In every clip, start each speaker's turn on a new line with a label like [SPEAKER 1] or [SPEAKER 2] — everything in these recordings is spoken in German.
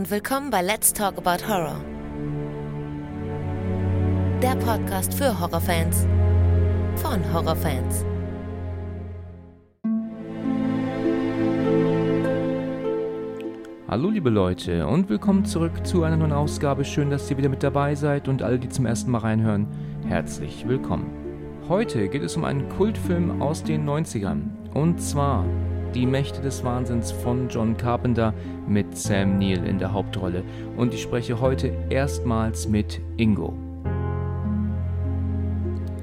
[SPEAKER 1] und willkommen bei Let's Talk About Horror. Der Podcast für Horrorfans von Horrorfans.
[SPEAKER 2] Hallo liebe Leute und willkommen zurück zu einer neuen Ausgabe. Schön, dass ihr wieder mit dabei seid und alle, die zum ersten Mal reinhören, herzlich willkommen. Heute geht es um einen Kultfilm aus den 90ern und zwar Die Mächte des Wahnsinns von John Carpenter mit Sam Neill in der Hauptrolle und ich spreche heute erstmals mit Ingo.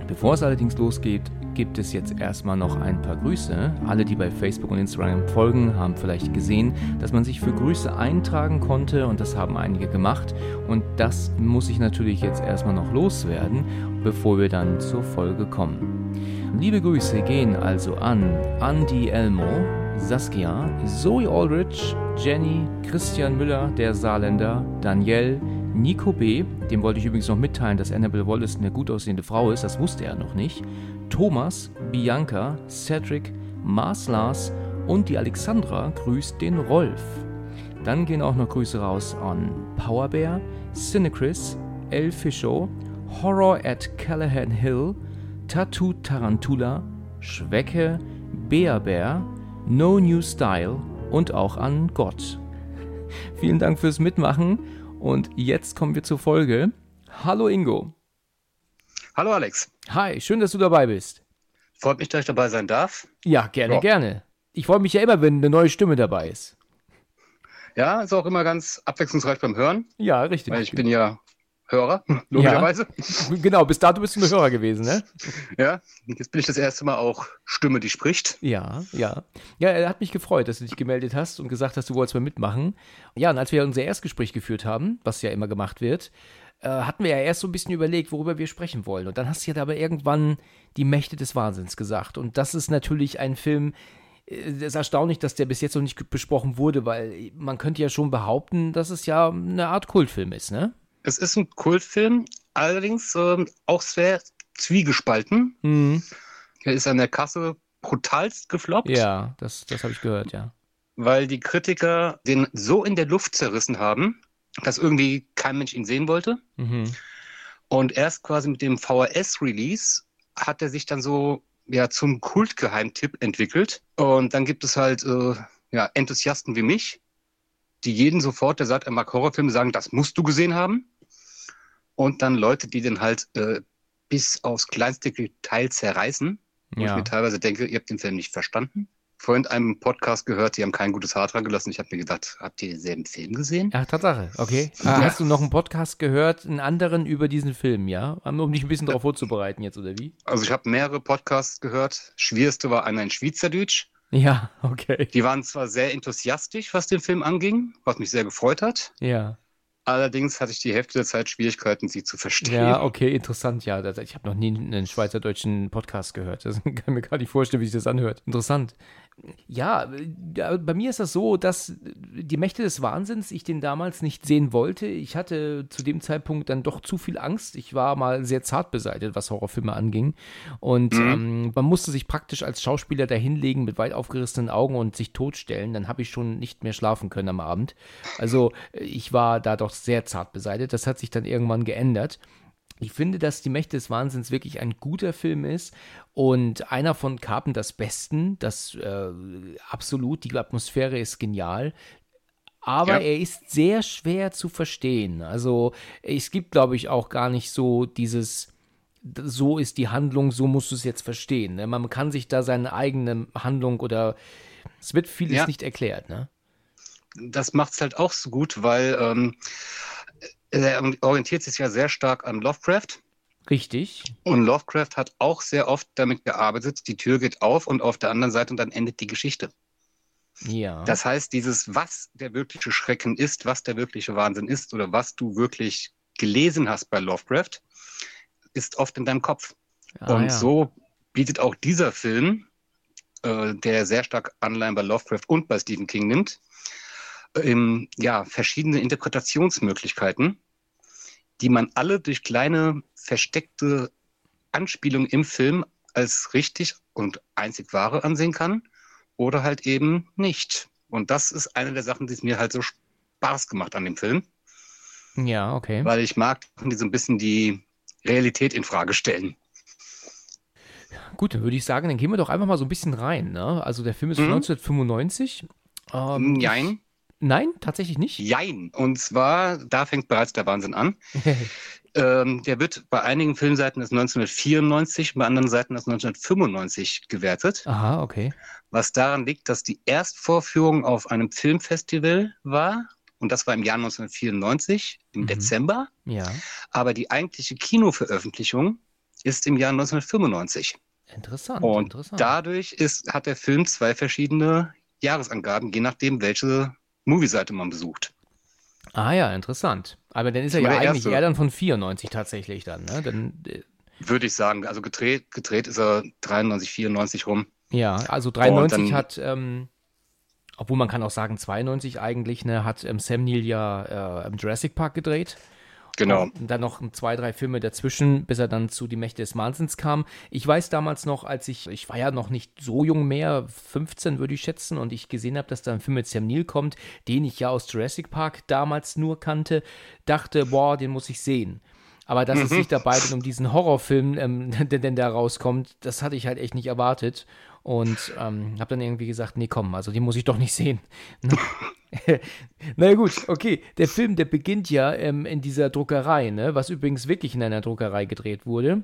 [SPEAKER 2] Bevor es allerdings losgeht, gibt es jetzt erstmal noch ein paar Grüße. Alle, die bei Facebook und Instagram folgen, haben vielleicht gesehen, dass man sich für Grüße eintragen konnte und das haben einige gemacht. Und das muss ich natürlich jetzt erstmal noch loswerden, bevor wir dann zur Folge kommen. Liebe Grüße gehen also an Andy Elmo, Saskia, Zoe Aldrich, Jenny, Christian Müller, der Saarländer, Danielle, Nico B., dem wollte ich übrigens noch mitteilen, dass Annabelle Wallace eine gut aussehende Frau ist, das wusste er noch nicht. Thomas, Bianca, Cedric, Mars Lars und die Alexandra grüßt den Rolf. Dann gehen auch noch Grüße raus an Powerbear, Cinechris, El Fischo, Horror at Callahan Hill, Tattoo Tarantula, Schwecke, Bearbär, No New Style und auch an Gott. Vielen Dank fürs Mitmachen und jetzt kommen wir zur Folge. Hallo Ingo.
[SPEAKER 3] Hallo Alex.
[SPEAKER 2] Hi, schön, dass du dabei bist.
[SPEAKER 3] Freut mich, dass ich dabei sein darf.
[SPEAKER 2] Ja, gerne, ja. gerne. Ich freue mich ja immer, wenn eine neue Stimme dabei ist.
[SPEAKER 3] Ja, ist auch immer ganz abwechslungsreich beim Hören.
[SPEAKER 2] Ja, richtig.
[SPEAKER 3] Weil ich bin ja Hörer, logischerweise.
[SPEAKER 2] Ja. Genau, bis dato bist du ein Hörer gewesen, ne?
[SPEAKER 3] Ja, jetzt bin ich das erste Mal auch Stimme, die spricht.
[SPEAKER 2] Ja, ja. Ja, er hat mich gefreut, dass du dich gemeldet hast und gesagt hast, du wolltest mal mitmachen. Ja, und als wir unser Erstgespräch geführt haben, was ja immer gemacht wird, äh, hatten wir ja erst so ein bisschen überlegt, worüber wir sprechen wollen. Und dann hast du ja aber irgendwann die Mächte des Wahnsinns gesagt. Und das ist natürlich ein Film, es äh, ist erstaunlich, dass der bis jetzt noch nicht besprochen wurde, weil man könnte ja schon behaupten, dass es ja eine Art Kultfilm ist, ne?
[SPEAKER 3] Es ist ein Kultfilm, allerdings äh, auch sehr zwiegespalten. Mhm. Er ist an der Kasse brutalst gefloppt.
[SPEAKER 2] Ja, das, das habe ich gehört, ja.
[SPEAKER 3] Weil die Kritiker den so in der Luft zerrissen haben, dass irgendwie kein Mensch ihn sehen wollte. Mhm. Und erst quasi mit dem VHS-Release hat er sich dann so ja, zum Kultgeheimtipp entwickelt. Und dann gibt es halt äh, ja, Enthusiasten wie mich, die jeden sofort, der sagt, er mag Horrorfilme, sagen, das musst du gesehen haben. Und dann Leute, die den halt äh, bis aufs kleinste Detail zerreißen. Wo ja. ich mir teilweise denke, ihr habt den Film nicht verstanden vorhin einem Podcast gehört, die haben kein gutes Haar dran gelassen. Ich habe mir gedacht, habt ihr denselben Film gesehen?
[SPEAKER 2] Ach, Tatsache, okay. Ja. Hast du noch einen Podcast gehört, einen anderen über diesen Film, ja? Um dich ein bisschen darauf vorzubereiten jetzt, oder wie?
[SPEAKER 3] Also ich habe mehrere Podcasts gehört. Schwierigste war einer in Schweizerdeutsch.
[SPEAKER 2] Ja, okay.
[SPEAKER 3] Die waren zwar sehr enthusiastisch, was den Film anging, was mich sehr gefreut hat.
[SPEAKER 2] Ja.
[SPEAKER 3] Allerdings hatte ich die Hälfte der Zeit Schwierigkeiten, sie zu verstehen.
[SPEAKER 2] Ja, okay, interessant. Ja, ich habe noch nie einen schweizerdeutschen Podcast gehört. Das kann mir gar nicht vorstellen, wie sich das anhört. Interessant. Ja, bei mir ist das so, dass die Mächte des Wahnsinns ich den damals nicht sehen wollte. Ich hatte zu dem Zeitpunkt dann doch zu viel Angst. Ich war mal sehr zart beseitigt, was Horrorfilme anging. Und mhm. ähm, man musste sich praktisch als Schauspieler dahinlegen mit weit aufgerissenen Augen und sich totstellen. Dann habe ich schon nicht mehr schlafen können am Abend. Also ich war da doch sehr zart beseitigt. Das hat sich dann irgendwann geändert. Ich finde, dass Die Mächte des Wahnsinns wirklich ein guter Film ist und einer von Carpenters besten. Das äh, absolut, die Atmosphäre ist genial. Aber ja. er ist sehr schwer zu verstehen. Also es gibt, glaube ich, auch gar nicht so dieses, so ist die Handlung, so musst du es jetzt verstehen. Ne? Man kann sich da seine eigene Handlung oder es wird vieles ja. nicht erklärt. Ne?
[SPEAKER 3] Das macht es halt auch so gut, weil ähm, er orientiert sich ja sehr stark an Lovecraft.
[SPEAKER 2] Richtig.
[SPEAKER 3] Und Lovecraft hat auch sehr oft damit gearbeitet, die Tür geht auf und auf der anderen Seite und dann endet die Geschichte.
[SPEAKER 2] Ja.
[SPEAKER 3] Das heißt, dieses, was der wirkliche Schrecken ist, was der wirkliche Wahnsinn ist oder was du wirklich gelesen hast bei Lovecraft, ist oft in deinem Kopf. Ah, und ja. so bietet auch dieser Film, äh, der sehr stark Anleihen bei Lovecraft und bei Stephen King nimmt, ähm, ja, verschiedene Interpretationsmöglichkeiten, die man alle durch kleine versteckte Anspielungen im Film als richtig und einzig wahre ansehen kann oder halt eben nicht. Und das ist eine der Sachen, die es mir halt so Spaß gemacht an dem Film.
[SPEAKER 2] Ja, okay.
[SPEAKER 3] Weil ich mag, die so ein bisschen die Realität in Frage stellen.
[SPEAKER 2] Gut, dann würde ich sagen, dann gehen wir doch einfach mal so ein bisschen rein. Ne? Also der Film ist von mhm. 1995.
[SPEAKER 3] Ähm, Jein.
[SPEAKER 2] Nein, tatsächlich nicht.
[SPEAKER 3] Jein. Und zwar, da fängt bereits der Wahnsinn an. ähm, der wird bei einigen Filmseiten als 1994, bei anderen Seiten als 1995 gewertet.
[SPEAKER 2] Aha, okay.
[SPEAKER 3] Was daran liegt, dass die Erstvorführung auf einem Filmfestival war. Und das war im Jahr 1994, im mhm. Dezember.
[SPEAKER 2] Ja.
[SPEAKER 3] Aber die eigentliche Kinoveröffentlichung ist im Jahr 1995.
[SPEAKER 2] Interessant.
[SPEAKER 3] Und
[SPEAKER 2] interessant.
[SPEAKER 3] dadurch ist, hat der Film zwei verschiedene Jahresangaben, je nachdem, welche Movie-Seite man besucht.
[SPEAKER 2] Ah ja, interessant. Aber dann ist er ja eigentlich erste. eher dann von 94 tatsächlich dann, ne? Dann,
[SPEAKER 3] äh, Würde ich sagen. Also gedreht, gedreht ist er 93, 94 rum.
[SPEAKER 2] Ja, also 93 dann, hat, ähm, obwohl man kann auch sagen 92 eigentlich, ne, hat ähm, Sam Neill ja äh, im Jurassic Park gedreht.
[SPEAKER 3] Genau.
[SPEAKER 2] Und dann noch zwei, drei Filme dazwischen, bis er dann zu Die Mächte des Wahnsinns kam. Ich weiß damals noch, als ich, ich war ja noch nicht so jung mehr, 15 würde ich schätzen, und ich gesehen habe, dass da ein Film mit Sam Neill kommt, den ich ja aus Jurassic Park damals nur kannte, dachte, boah, den muss ich sehen. Aber dass mhm. es sich dabei um diesen Horrorfilm, ähm, der denn da rauskommt, das hatte ich halt echt nicht erwartet. Und ähm, habe dann irgendwie gesagt, nee, komm, also den muss ich doch nicht sehen. naja gut, okay. Der Film, der beginnt ja ähm, in dieser Druckerei, ne? was übrigens wirklich in einer Druckerei gedreht wurde.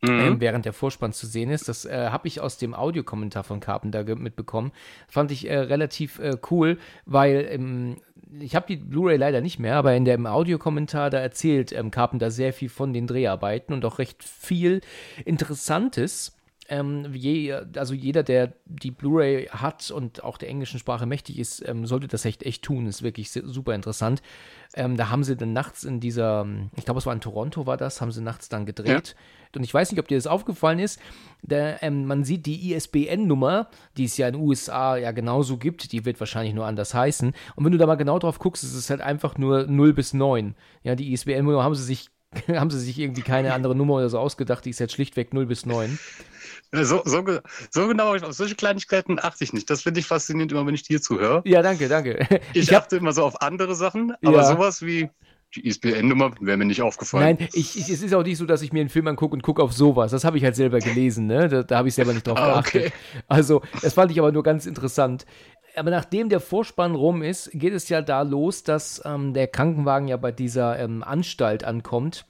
[SPEAKER 2] Mhm. Ähm, während der Vorspann zu sehen ist. Das äh, habe ich aus dem Audiokommentar von Carpenter mitbekommen. Fand ich äh, relativ äh, cool, weil ähm, ich habe die Blu-ray leider nicht mehr, aber in dem Audiokommentar da erzählt ähm, Carpenter sehr viel von den Dreharbeiten und auch recht viel Interessantes. Ähm, je, also jeder, der die Blu-ray hat und auch der englischen Sprache mächtig ist, ähm, sollte das echt echt tun. Ist wirklich super interessant. Ähm, da haben sie dann nachts in dieser, ich glaube, es war in Toronto, war das, haben sie nachts dann gedreht. Ja. Und ich weiß nicht, ob dir das aufgefallen ist. Der, ähm, man sieht die ISBN-Nummer, die es ja in den USA ja genauso gibt. Die wird wahrscheinlich nur anders heißen. Und wenn du da mal genau drauf guckst, ist es halt einfach nur 0 bis 9. Ja, die ISBN-Nummer haben sie sich haben sie sich irgendwie keine andere Nummer oder so ausgedacht, die ist jetzt schlichtweg 0 bis 9.
[SPEAKER 3] So, so, so genau, auf solche Kleinigkeiten achte ich nicht. Das finde ich faszinierend immer, wenn ich dir zuhöre.
[SPEAKER 2] Ja, danke, danke.
[SPEAKER 3] Ich, ich achte immer so auf andere Sachen, aber ja. sowas wie die ISBN-Nummer wäre mir nicht aufgefallen.
[SPEAKER 2] Nein, ich, ich, es ist auch nicht so, dass ich mir einen Film angucke und gucke auf sowas. Das habe ich halt selber gelesen, ne? Da, da habe ich selber nicht drauf ah, geachtet. Okay. Also, das fand ich aber nur ganz interessant. Aber nachdem der Vorspann rum ist, geht es ja da los, dass ähm, der Krankenwagen ja bei dieser ähm, Anstalt ankommt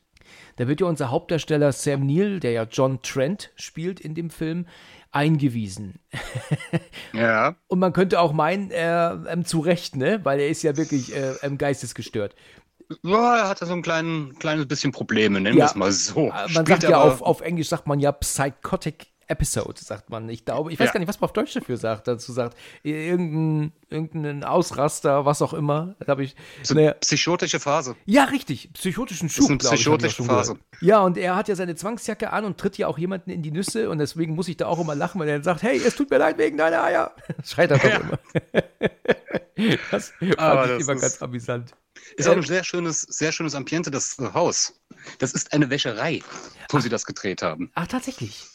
[SPEAKER 2] da wird ja unser Hauptdarsteller Sam Neill, der ja John Trent spielt in dem Film, eingewiesen.
[SPEAKER 3] ja.
[SPEAKER 2] Und man könnte auch meinen, äh, ähm, zu Recht, ne? Weil er ist ja wirklich äh, ähm, geistesgestört.
[SPEAKER 3] Ja, er hat da so ein klein, kleines bisschen Probleme, nennen ja, wir es mal so.
[SPEAKER 2] Man Spielt sagt ja auf, auf Englisch sagt man ja Psychotic Episode, sagt man. Ich glaube, ich weiß ja. gar nicht, was man auf Deutsch dafür sagt. Dazu sagt irgendein, irgendein Ausraster, was auch immer. Da habe ich
[SPEAKER 3] so eine psychotische Phase.
[SPEAKER 2] Ja, richtig. Psychotischen Schub.
[SPEAKER 3] Das ist eine psychotische ich, Phase.
[SPEAKER 2] Ja, und er hat ja seine Zwangsjacke an und tritt ja auch jemanden in die Nüsse und deswegen muss ich da auch immer lachen, wenn er sagt, hey, es tut mir leid wegen deiner Eier. Schreit er doch ja. immer. das fand Aber ich immer ist, ganz amüsant.
[SPEAKER 3] Ist auch ein sehr schönes, sehr schönes Ambiente, das Haus. Das ist eine Wäscherei, wo ach, sie das gedreht haben.
[SPEAKER 2] Ach, tatsächlich.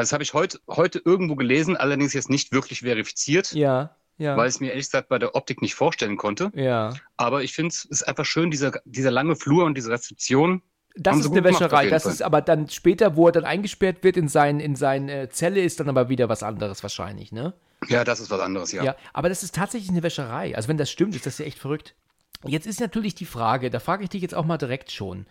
[SPEAKER 3] Also das habe ich heute, heute irgendwo gelesen, allerdings jetzt nicht wirklich verifiziert.
[SPEAKER 2] Ja. Ja.
[SPEAKER 3] Weil ich es mir ehrlich gesagt bei der Optik nicht vorstellen konnte.
[SPEAKER 2] Ja.
[SPEAKER 3] Aber ich finde es ist einfach schön, dieser, dieser lange Flur und diese Rezeption.
[SPEAKER 2] Das ist eine Wäscherei. Das Fall. ist aber dann später, wo er dann eingesperrt wird in, sein, in seine Zelle, ist dann aber wieder was anderes wahrscheinlich, ne?
[SPEAKER 3] Ja, das ist was anderes, ja.
[SPEAKER 2] Ja, aber das ist tatsächlich eine Wäscherei. Also wenn das stimmt, ist das ja echt verrückt. Jetzt ist natürlich die Frage, da frage ich dich jetzt auch mal direkt schon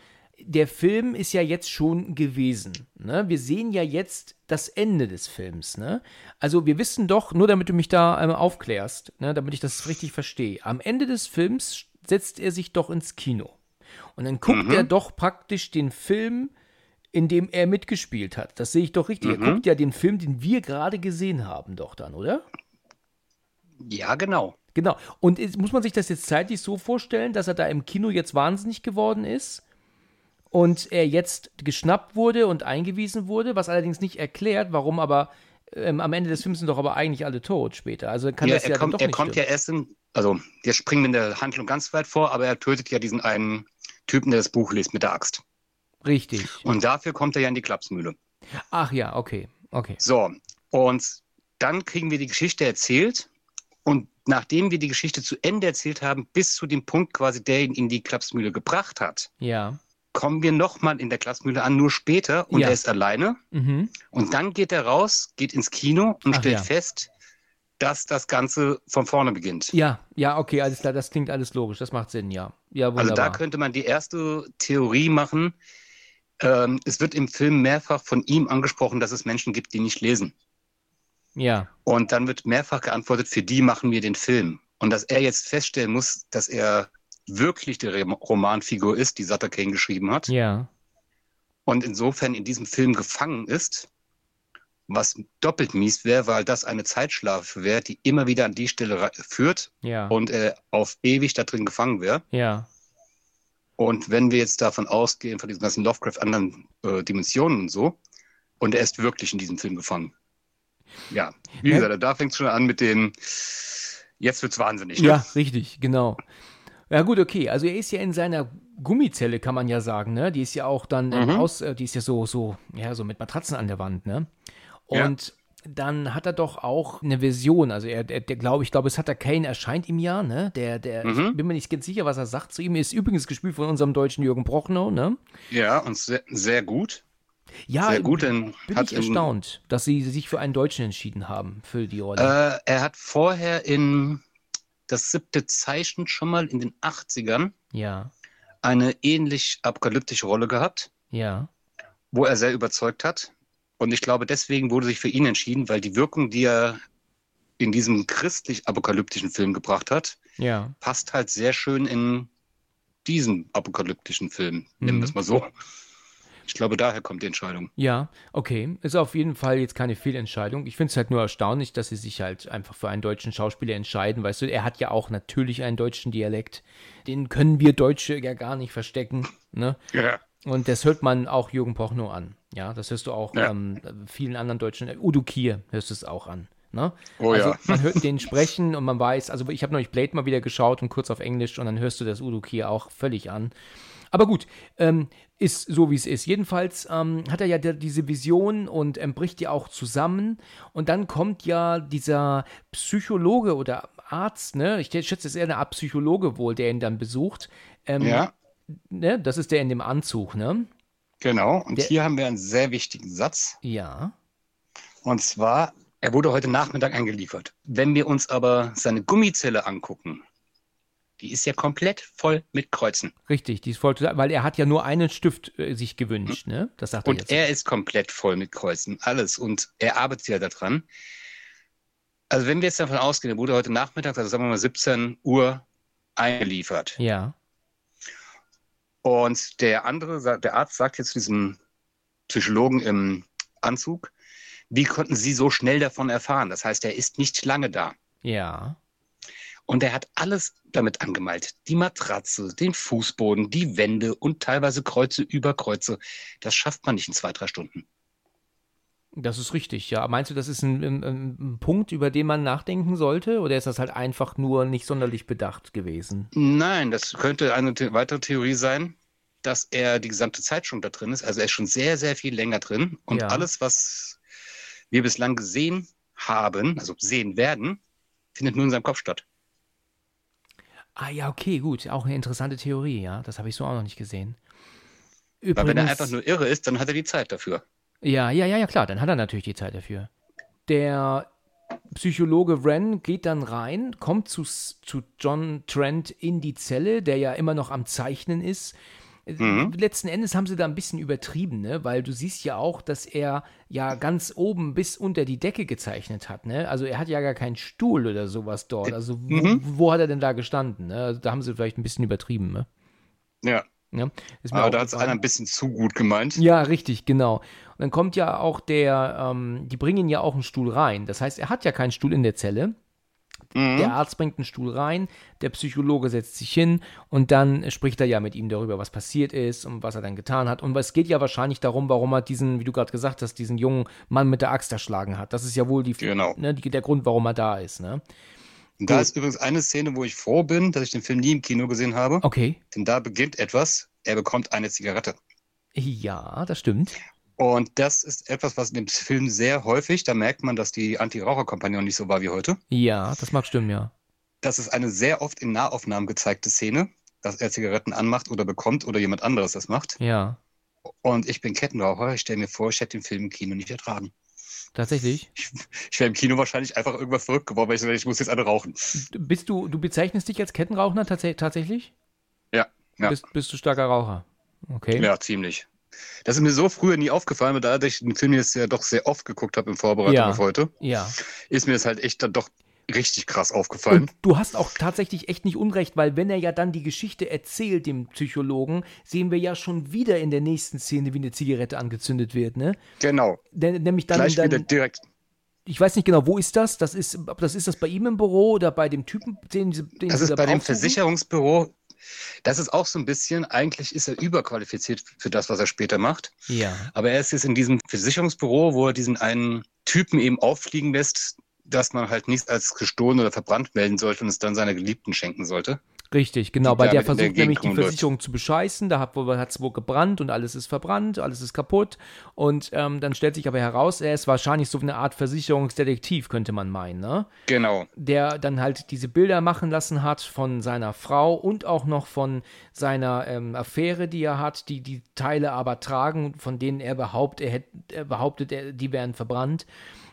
[SPEAKER 2] der Film ist ja jetzt schon gewesen. Ne? Wir sehen ja jetzt das Ende des Films. Ne? Also wir wissen doch, nur damit du mich da einmal aufklärst, ne, damit ich das richtig verstehe. Am Ende des Films setzt er sich doch ins Kino. Und dann guckt mhm. er doch praktisch den Film, in dem er mitgespielt hat. Das sehe ich doch richtig. Mhm. Er guckt ja den Film, den wir gerade gesehen haben, doch dann, oder?
[SPEAKER 3] Ja, genau.
[SPEAKER 2] Genau. Und muss man sich das jetzt zeitlich so vorstellen, dass er da im Kino jetzt wahnsinnig geworden ist? Und er jetzt geschnappt wurde und eingewiesen wurde, was allerdings nicht erklärt, warum aber ähm, am Ende des Films sind doch aber eigentlich alle tot später. Also kann
[SPEAKER 3] ja,
[SPEAKER 2] das ja
[SPEAKER 3] kommt,
[SPEAKER 2] doch
[SPEAKER 3] Er
[SPEAKER 2] nicht
[SPEAKER 3] kommt
[SPEAKER 2] stimmen.
[SPEAKER 3] ja erst in, also wir springen in der Handlung ganz weit vor, aber er tötet ja diesen einen Typen, der das Buch liest mit der Axt.
[SPEAKER 2] Richtig.
[SPEAKER 3] Und dafür kommt er ja in die Klapsmühle.
[SPEAKER 2] Ach ja, okay, okay.
[SPEAKER 3] So, und dann kriegen wir die Geschichte erzählt Und nachdem wir die Geschichte zu Ende erzählt haben, bis zu dem Punkt quasi, der ihn in die Klapsmühle gebracht hat,
[SPEAKER 2] ja.
[SPEAKER 3] Kommen wir nochmal in der Klapsmühle an, nur später, und
[SPEAKER 2] Ja.
[SPEAKER 3] er ist alleine.
[SPEAKER 2] Mhm.
[SPEAKER 3] Und dann geht er raus, geht ins Kino und
[SPEAKER 2] Ach
[SPEAKER 3] stellt
[SPEAKER 2] ja.
[SPEAKER 3] fest, dass das Ganze von vorne beginnt.
[SPEAKER 2] Ja, ja, okay, alles klar, das klingt alles logisch, das macht Sinn, ja. Ja,
[SPEAKER 3] Also
[SPEAKER 2] wunderbar.
[SPEAKER 3] da könnte man die erste Theorie machen. Ähm, es wird im Film mehrfach von ihm angesprochen, dass es Menschen gibt, die nicht lesen.
[SPEAKER 2] ja,
[SPEAKER 3] Und dann wird mehrfach geantwortet, für die machen wir den Film. Und dass er jetzt feststellen muss, dass er wirklich die Romanfigur ist, die Sutter Kane geschrieben hat,
[SPEAKER 2] ja,
[SPEAKER 3] und insofern in diesem Film gefangen ist, was doppelt mies wäre, weil das eine Zeitschlafe wäre, die immer wieder an die Stelle führt
[SPEAKER 2] ja,
[SPEAKER 3] und er auf ewig da drin gefangen wäre.
[SPEAKER 2] ja,
[SPEAKER 3] Und wenn wir jetzt davon ausgehen, von diesen ganzen Lovecraft anderen äh, Dimensionen und so, und er ist wirklich in diesem Film gefangen. Ja, wie
[SPEAKER 2] Ja.
[SPEAKER 3] gesagt, da fängt es schon an mit dem, jetzt wird's wahnsinnig. Ne?
[SPEAKER 2] ja, richtig, genau. Ja gut, okay, also er ist ja in seiner Gummizelle, kann man ja sagen, ne? Die ist ja auch dann
[SPEAKER 3] Mhm.
[SPEAKER 2] aus, äh, die ist ja so, so, ja, so mit Matratzen an der Wand, ne?
[SPEAKER 3] Ja.
[SPEAKER 2] Und dann hat er doch auch eine Vision, also er, der, der glaube ich, glaube, es hat der Kane erscheint ihm ja, ne? Der, der, ich
[SPEAKER 3] Mhm.
[SPEAKER 2] bin mir nicht ganz sicher, was er sagt zu ihm, ist übrigens gespielt von unserem deutschen Jürgen Prochnow, ne?
[SPEAKER 3] Ja, und sehr, sehr gut.
[SPEAKER 2] Ja,
[SPEAKER 3] Sehr gut, denn
[SPEAKER 2] bin
[SPEAKER 3] hat
[SPEAKER 2] ich erstaunt, dass sie sich für einen Deutschen entschieden haben, für die Rolle.
[SPEAKER 3] Äh, er hat vorher in das siebte Zeichen schon mal in den 80ern
[SPEAKER 2] ja,
[SPEAKER 3] eine ähnlich apokalyptische Rolle gehabt,
[SPEAKER 2] ja,
[SPEAKER 3] wo er sehr überzeugt hat. Und ich glaube, deswegen wurde sich für ihn entschieden, weil die Wirkung, die er in diesem christlich-apokalyptischen Film gebracht hat,
[SPEAKER 2] ja.
[SPEAKER 3] passt halt sehr schön in diesen apokalyptischen Film, nennen
[SPEAKER 2] Mhm.
[SPEAKER 3] wir es mal so. Ich glaube, daher kommt die Entscheidung.
[SPEAKER 2] Ja, okay. Ist auf jeden Fall jetzt keine Fehlentscheidung. Ich finde es halt nur erstaunlich, dass sie sich halt einfach für einen deutschen Schauspieler entscheiden. Weißt du, er hat ja auch natürlich einen deutschen Dialekt. Den können wir Deutsche ja gar nicht verstecken. Ne?
[SPEAKER 3] Ja.
[SPEAKER 2] Und das hört man auch Jürgen Pochnow an. Ja, das hörst du auch
[SPEAKER 3] Ja.
[SPEAKER 2] ähm, vielen anderen Deutschen. Udo Kier hörst du es auch an. Ne?
[SPEAKER 3] Oh
[SPEAKER 2] also
[SPEAKER 3] ja.
[SPEAKER 2] man hört den sprechen und man weiß, also ich habe neulich Blade mal wieder geschaut und kurz auf Englisch und dann hörst du das Udo Kier auch völlig an. Aber gut, ähm, ist so wie es ist. Jedenfalls ähm, hat er ja diese Vision und ähm, bricht ja auch zusammen. Und dann kommt ja dieser Psychologe oder Arzt, ne? Ich schätze, es ist eher eine Art Psychologe wohl, der ihn dann besucht. Ähm,
[SPEAKER 3] Ja,
[SPEAKER 2] ne? Das ist der in dem Anzug, ne?
[SPEAKER 3] genau. Und
[SPEAKER 2] Der-
[SPEAKER 3] hier haben wir einen sehr wichtigen Satz.
[SPEAKER 2] Ja.
[SPEAKER 3] Und zwar, er wurde heute Nachmittag eingeliefert. Wenn wir uns aber seine Gummizelle angucken, die ist ja komplett voll mit Kreuzen.
[SPEAKER 2] Richtig, die ist voll, weil er hat ja nur einen Stift äh, sich gewünscht, ne? Das sagt er
[SPEAKER 3] Und
[SPEAKER 2] jetzt.
[SPEAKER 3] er ist komplett voll mit Kreuzen. Alles. Und er arbeitet ja daran. Also wenn wir jetzt davon ausgehen, er wurde heute Nachmittag, also sagen wir mal 17 Uhr eingeliefert.
[SPEAKER 2] ja.
[SPEAKER 3] Und der andere, der Arzt sagt jetzt diesem Psychologen im Anzug, wie konnten Sie so schnell davon erfahren? Das heißt, er ist nicht lange da.
[SPEAKER 2] Ja.
[SPEAKER 3] Und er hat alles damit angemalt. Die Matratze, den Fußboden, die Wände und teilweise Kreuze über Kreuze. Das schafft man nicht in zwei, drei Stunden.
[SPEAKER 2] Das ist richtig, ja. Meinst du, das ist ein, ein, ein Punkt, über den man nachdenken sollte? Oder ist das halt einfach nur nicht sonderlich bedacht gewesen?
[SPEAKER 3] Nein, das könnte eine weitere Theorie sein, dass er die gesamte Zeit schon da drin ist. Also er ist schon sehr, sehr viel länger drin. Und
[SPEAKER 2] Ja.
[SPEAKER 3] alles, was wir bislang gesehen haben, also sehen werden, findet nur in seinem Kopf statt.
[SPEAKER 2] Ah ja, okay, gut. Auch eine interessante Theorie, ja. Das habe ich so auch noch nicht gesehen.
[SPEAKER 3] Weil wenn er
[SPEAKER 2] Übrigens-
[SPEAKER 3] einfach nur irre ist, dann hat er die Zeit dafür.
[SPEAKER 2] Ja, ja, ja, ja, klar, dann hat er natürlich die Zeit dafür. Der Psychologe Wren geht dann rein, kommt zu, zu John Trent in die Zelle, der ja immer noch am Zeichnen ist.
[SPEAKER 3] Mhm.
[SPEAKER 2] Letzten Endes haben sie da ein bisschen übertrieben, ne? Weil du siehst ja auch, dass er ja ganz oben bis unter die Decke gezeichnet hat, ne? Also er hat ja gar keinen Stuhl oder sowas dort. Also wo,
[SPEAKER 3] Mhm.
[SPEAKER 2] wo hat er denn da gestanden? Ne? Also da haben sie vielleicht ein bisschen übertrieben, ne?
[SPEAKER 3] Ja,
[SPEAKER 2] Ja, ist mir
[SPEAKER 3] aber da hat es einer ein bisschen zu gut gemeint.
[SPEAKER 2] Ja, richtig, genau. Und dann kommt ja auch der, ähm, die bringen ja auch einen Stuhl rein. Das heißt, er hat ja keinen Stuhl in der Zelle.
[SPEAKER 3] Mhm.
[SPEAKER 2] Der Arzt bringt einen Stuhl rein, der Psychologe setzt sich hin und dann spricht er ja mit ihm darüber, was passiert ist und was er dann getan hat. Und es geht ja wahrscheinlich darum, warum er diesen, wie du gerade gesagt hast, diesen jungen Mann mit der Axt erschlagen hat. Das ist ja wohl die,
[SPEAKER 3] Genau.
[SPEAKER 2] ne, die, der Grund, warum er da ist. Ne?
[SPEAKER 3] Da ist übrigens eine Szene, wo ich froh bin, dass ich den Film nie im Kino gesehen habe.
[SPEAKER 2] Okay.
[SPEAKER 3] Denn da beginnt etwas. Er bekommt eine Zigarette.
[SPEAKER 2] Ja, das stimmt.
[SPEAKER 3] Und das ist etwas, was in dem Film sehr häufig, da merkt man, dass die Anti-Raucher-Kampagne nicht so war wie heute.
[SPEAKER 2] Ja, das mag stimmen, ja.
[SPEAKER 3] Das ist eine sehr oft in Nahaufnahmen gezeigte Szene, dass er Zigaretten anmacht oder bekommt oder jemand anderes das macht.
[SPEAKER 2] Ja.
[SPEAKER 3] Und ich bin Kettenraucher. Ich stelle mir vor, ich hätte den Film im Kino nicht ertragen.
[SPEAKER 2] Tatsächlich?
[SPEAKER 3] Ich, ich wäre im Kino wahrscheinlich einfach irgendwas verrückt geworden, weil ich, ich muss jetzt alle rauchen.
[SPEAKER 2] Bist du, du bezeichnest dich als Kettenraucher tats tatsächlich?
[SPEAKER 3] Ja. ja.
[SPEAKER 2] Bist, bist du starker Raucher? Okay.
[SPEAKER 3] Ja, ziemlich. Das ist mir so früher nie aufgefallen, aber da ich den Film jetzt ja doch sehr oft geguckt habe in Vorbereitung
[SPEAKER 2] Ja.
[SPEAKER 3] auf heute,
[SPEAKER 2] Ja.
[SPEAKER 3] ist mir das halt echt dann doch richtig krass aufgefallen.
[SPEAKER 2] Und du hast auch tatsächlich echt nicht unrecht, weil wenn er ja dann die Geschichte erzählt, dem Psychologen, sehen wir ja schon wieder in der nächsten Szene, wie eine Zigarette angezündet wird, ne?
[SPEAKER 3] genau.
[SPEAKER 2] Denn, nämlich dann,
[SPEAKER 3] Gleich
[SPEAKER 2] dann
[SPEAKER 3] wieder direkt.
[SPEAKER 2] ich weiß nicht genau, wo ist das? Das ist, das ist das bei ihm im Büro oder bei dem Typen, den, sie- den
[SPEAKER 3] Das
[SPEAKER 2] sie
[SPEAKER 3] ist bei dem? Versicherungsbüro. Das ist auch so ein bisschen, eigentlich ist er überqualifiziert für das, was er später macht.
[SPEAKER 2] Ja.
[SPEAKER 3] Aber er ist jetzt in diesem Versicherungsbüro, wo er diesen einen Typen eben auffliegen lässt, dass man halt nichts als gestohlen oder verbrannt melden sollte und es dann seiner Geliebten schenken sollte.
[SPEAKER 2] Richtig, genau. Bei der
[SPEAKER 3] der
[SPEAKER 2] versucht
[SPEAKER 3] Gegend
[SPEAKER 2] nämlich die. Versicherung zu bescheißen. Da hat es wohl gebrannt und alles ist verbrannt, alles ist kaputt. Und ähm, dann stellt sich aber heraus, er ist wahrscheinlich so eine Art Versicherungsdetektiv, könnte man meinen, ne?
[SPEAKER 3] Genau.
[SPEAKER 2] der dann halt diese Bilder machen lassen hat von seiner Frau und auch noch von seiner ähm, Affäre, die er hat, die die Teile aber tragen, von denen er behauptet, er, hätt, er behauptet, er, die wären verbrannt.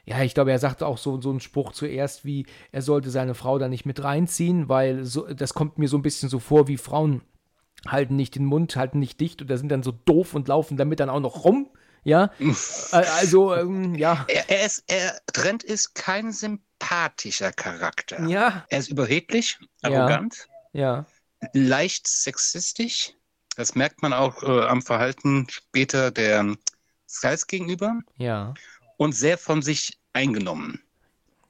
[SPEAKER 2] Ja, ich glaube, er sagt auch so, so einen Spruch zuerst, wie er sollte seine Frau da nicht mit reinziehen, weil so, das kommt mir so ein bisschen so vor, wie Frauen halten nicht den Mund, halten nicht dicht oder sind dann so doof und laufen damit dann auch noch rum. Ja, also, ähm, ja,
[SPEAKER 3] Er, er ist, er, Trent ist kein sympathischer Charakter.
[SPEAKER 2] ja,
[SPEAKER 3] Er ist überheblich,
[SPEAKER 2] Ja.
[SPEAKER 3] arrogant,
[SPEAKER 2] ja,
[SPEAKER 3] leicht sexistisch. Das merkt man auch äh, am Verhalten später der Skies gegenüber
[SPEAKER 2] ja.
[SPEAKER 3] Und sehr von sich eingenommen.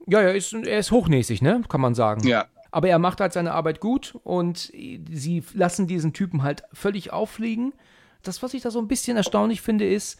[SPEAKER 2] Ja, er ist, er ist hochnäsig, ne? Kann man sagen.
[SPEAKER 3] Ja,
[SPEAKER 2] Aber er macht halt seine Arbeit gut und sie lassen diesen Typen halt völlig auffliegen. Das, was ich da so ein bisschen erstaunlich finde, ist,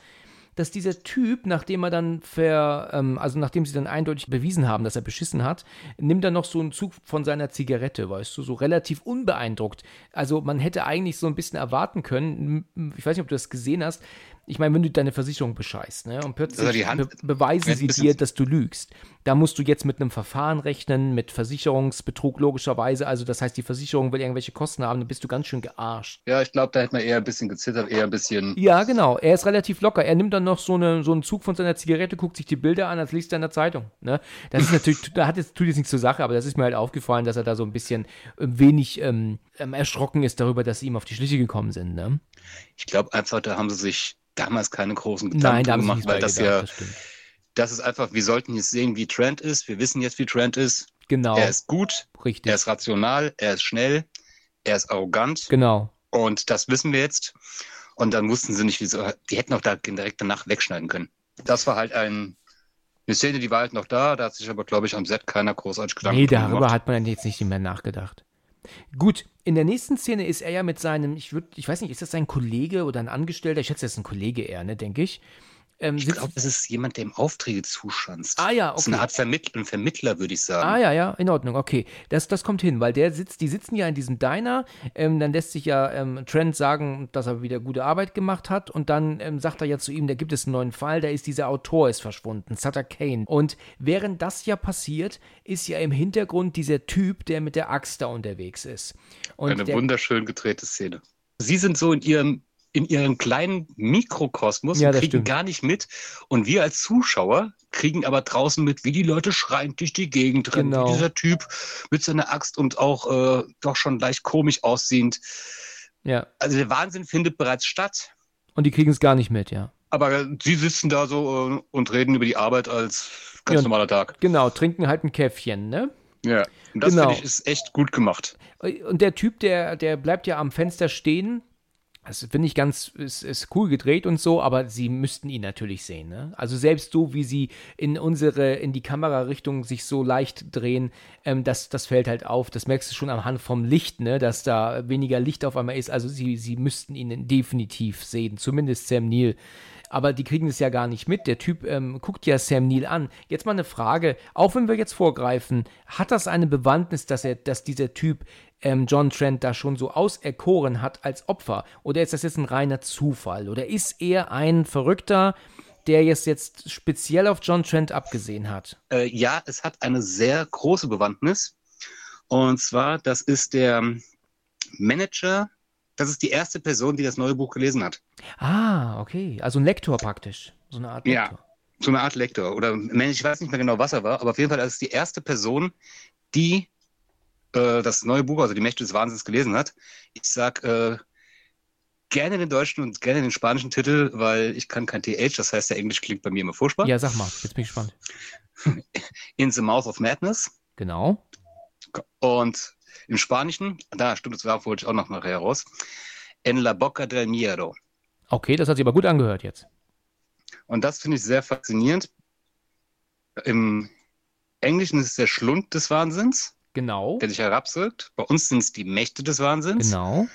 [SPEAKER 2] dass dieser Typ, nachdem er dann ver, ähm, also nachdem sie dann eindeutig bewiesen haben, dass er beschissen hat, nimmt er noch so einen Zug von seiner Zigarette, weißt du, so relativ unbeeindruckt. Also man hätte eigentlich so ein bisschen erwarten können, ich weiß nicht, ob du das gesehen hast, ich meine, wenn du deine Versicherung bescheißt, ne, und plötzlich
[SPEAKER 3] Also
[SPEAKER 2] be beweisen sie dir, dass du lügst, da musst du jetzt mit einem Verfahren rechnen, mit Versicherungsbetrug logischerweise, also das heißt, die Versicherung will irgendwelche Kosten haben, dann bist du ganz schön gearscht.
[SPEAKER 3] ja, ich glaube, da hätte man eher ein bisschen gezittert, eher ein bisschen.
[SPEAKER 2] Ja, genau. Er ist relativ locker. Er nimmt dann noch so, eine, so einen Zug von seiner Zigarette, guckt sich die Bilder an, als liest er in der Zeitung. Ne? Das ist natürlich, da hat jetzt, tut jetzt nichts zur Sache, aber das ist mir halt aufgefallen, dass er da so ein bisschen äh, wenig ähm, ähm, erschrocken ist darüber, dass sie ihm auf die Schliche gekommen sind. Ne?
[SPEAKER 3] Ich glaube einfach, da haben sie sich damals keine großen Gedanken
[SPEAKER 2] Nein, da
[SPEAKER 3] gemacht, weil das
[SPEAKER 2] gedacht,
[SPEAKER 3] ja,
[SPEAKER 2] das
[SPEAKER 3] das ist einfach, wir sollten jetzt sehen, wie Trent ist. Wir wissen jetzt, wie Trent ist.
[SPEAKER 2] Genau,
[SPEAKER 3] Er ist gut,
[SPEAKER 2] richtig.
[SPEAKER 3] er ist rational, er ist schnell, er ist arrogant.
[SPEAKER 2] genau.
[SPEAKER 3] Und das wissen wir jetzt. Und dann wussten sie nicht, wieso. Die hätten auch da direkt danach wegschneiden können. Das war halt ein, eine Szene, die war halt noch da. Da hat sich aber, glaube ich, am Set keiner großartig Gedanken
[SPEAKER 2] Nee, darüber
[SPEAKER 3] gemacht.
[SPEAKER 2] hat man jetzt nicht mehr nachgedacht. Gut, in der nächsten Szene ist er ja mit seinem, ich würde, ich weiß nicht, ist das sein Kollege oder ein Angestellter? Ich schätze, das ist ein Kollege eher, ne, denke ich. Ähm,
[SPEAKER 3] Ich glaube, das ist jemand, der ihm Aufträge zuschanzt.
[SPEAKER 2] Ah ja,
[SPEAKER 3] Das ist
[SPEAKER 2] okay.
[SPEAKER 3] eine Art Vermittler, ein Vermittler, würde ich sagen.
[SPEAKER 2] Ah ja, ja, in Ordnung, okay. Das, das kommt hin, weil der sitzt, die sitzen ja in diesem Diner, ähm, dann lässt sich ja ähm, Trent sagen, dass er wieder gute Arbeit gemacht hat und dann ähm, sagt er ja zu ihm, da gibt es einen neuen Fall, da ist dieser Autor ist verschwunden, Sutter Kane. Und während das ja passiert, ist ja im Hintergrund dieser Typ, der mit der Axt da unterwegs ist. Und
[SPEAKER 3] Eine
[SPEAKER 2] der,
[SPEAKER 3] wunderschön gedrehte Szene. Sie sind so in ihrem, in ihrem kleinen Mikrokosmos
[SPEAKER 2] Ja,
[SPEAKER 3] und kriegen
[SPEAKER 2] stimmt.
[SPEAKER 3] gar nicht mit. Und wir als Zuschauer kriegen aber draußen mit, wie die Leute schreien durch die Gegend rennen,
[SPEAKER 2] Genau.
[SPEAKER 3] wie dieser Typ mit seiner Axt und auch äh, doch schon leicht komisch aussehend.
[SPEAKER 2] ja,
[SPEAKER 3] Also der Wahnsinn findet bereits statt.
[SPEAKER 2] und die kriegen es gar nicht mit, ja.
[SPEAKER 3] Aber sie sitzen da so äh, und reden über die Arbeit als ganz
[SPEAKER 2] Ja.
[SPEAKER 3] normaler Tag.
[SPEAKER 2] Genau, trinken halt ein Käffchen, ne?
[SPEAKER 3] Ja. Und das
[SPEAKER 2] Genau.
[SPEAKER 3] finde ich ist echt gut gemacht.
[SPEAKER 2] Und der Typ, der, der bleibt ja am Fenster stehen. Das finde ich ganz, ist, ist cool gedreht und so, aber sie müssten ihn natürlich sehen. Ne? Also selbst so, wie sie in unsere, in die Kamerarichtung sich so leicht drehen, ähm, das, das fällt halt auf. Das merkst du schon am Hand vom Licht, ne? dass da weniger Licht auf einmal ist. Also sie, sie müssten ihn definitiv sehen, zumindest Sam Neill. Aber die kriegen es ja gar nicht mit. Der Typ ähm, guckt ja Sam Neill an. Jetzt mal eine Frage, auch wenn wir jetzt vorgreifen, hat das eine Bewandtnis, dass er, dass dieser Typ ähm, John Trent da schon so auserkoren hat als Opfer? Oder ist das jetzt ein reiner Zufall? Oder ist er ein Verrückter, der jetzt, jetzt speziell auf John Trent abgesehen hat.
[SPEAKER 3] Äh, ja, es hat eine sehr große Bewandtnis. Und zwar, das ist der Manager, das ist die erste Person, die das neue Buch gelesen hat.
[SPEAKER 2] Ah, okay. Also ein Lektor praktisch. So eine Art
[SPEAKER 3] Lektor. Ja, so eine Art Lektor. Oder ich weiß nicht mehr genau, was er war, aber auf jeden Fall, das ist die erste Person, die äh, das neue Buch, also die Mächte des Wahnsinns, gelesen hat. Ich sag äh, gerne den deutschen und gerne den spanischen Titel, weil ich kann kein TH, das heißt, der Englisch klingt bei mir immer furchtbar.
[SPEAKER 2] Ja, sag mal, jetzt bin ich gespannt.
[SPEAKER 3] In the Mouth of Madness.
[SPEAKER 2] Genau.
[SPEAKER 3] Und im Spanischen, da stimmt, das war wollte ich auch noch mal heraus. En la boca del miedo.
[SPEAKER 2] Okay, das hat sich aber gut angehört jetzt.
[SPEAKER 3] Und das finde ich sehr faszinierend. Im Englischen ist es der Schlund des Wahnsinns.
[SPEAKER 2] Genau.
[SPEAKER 3] Der sich herabsirkt. Bei uns sind es die Mächte des Wahnsinns.
[SPEAKER 2] Genau.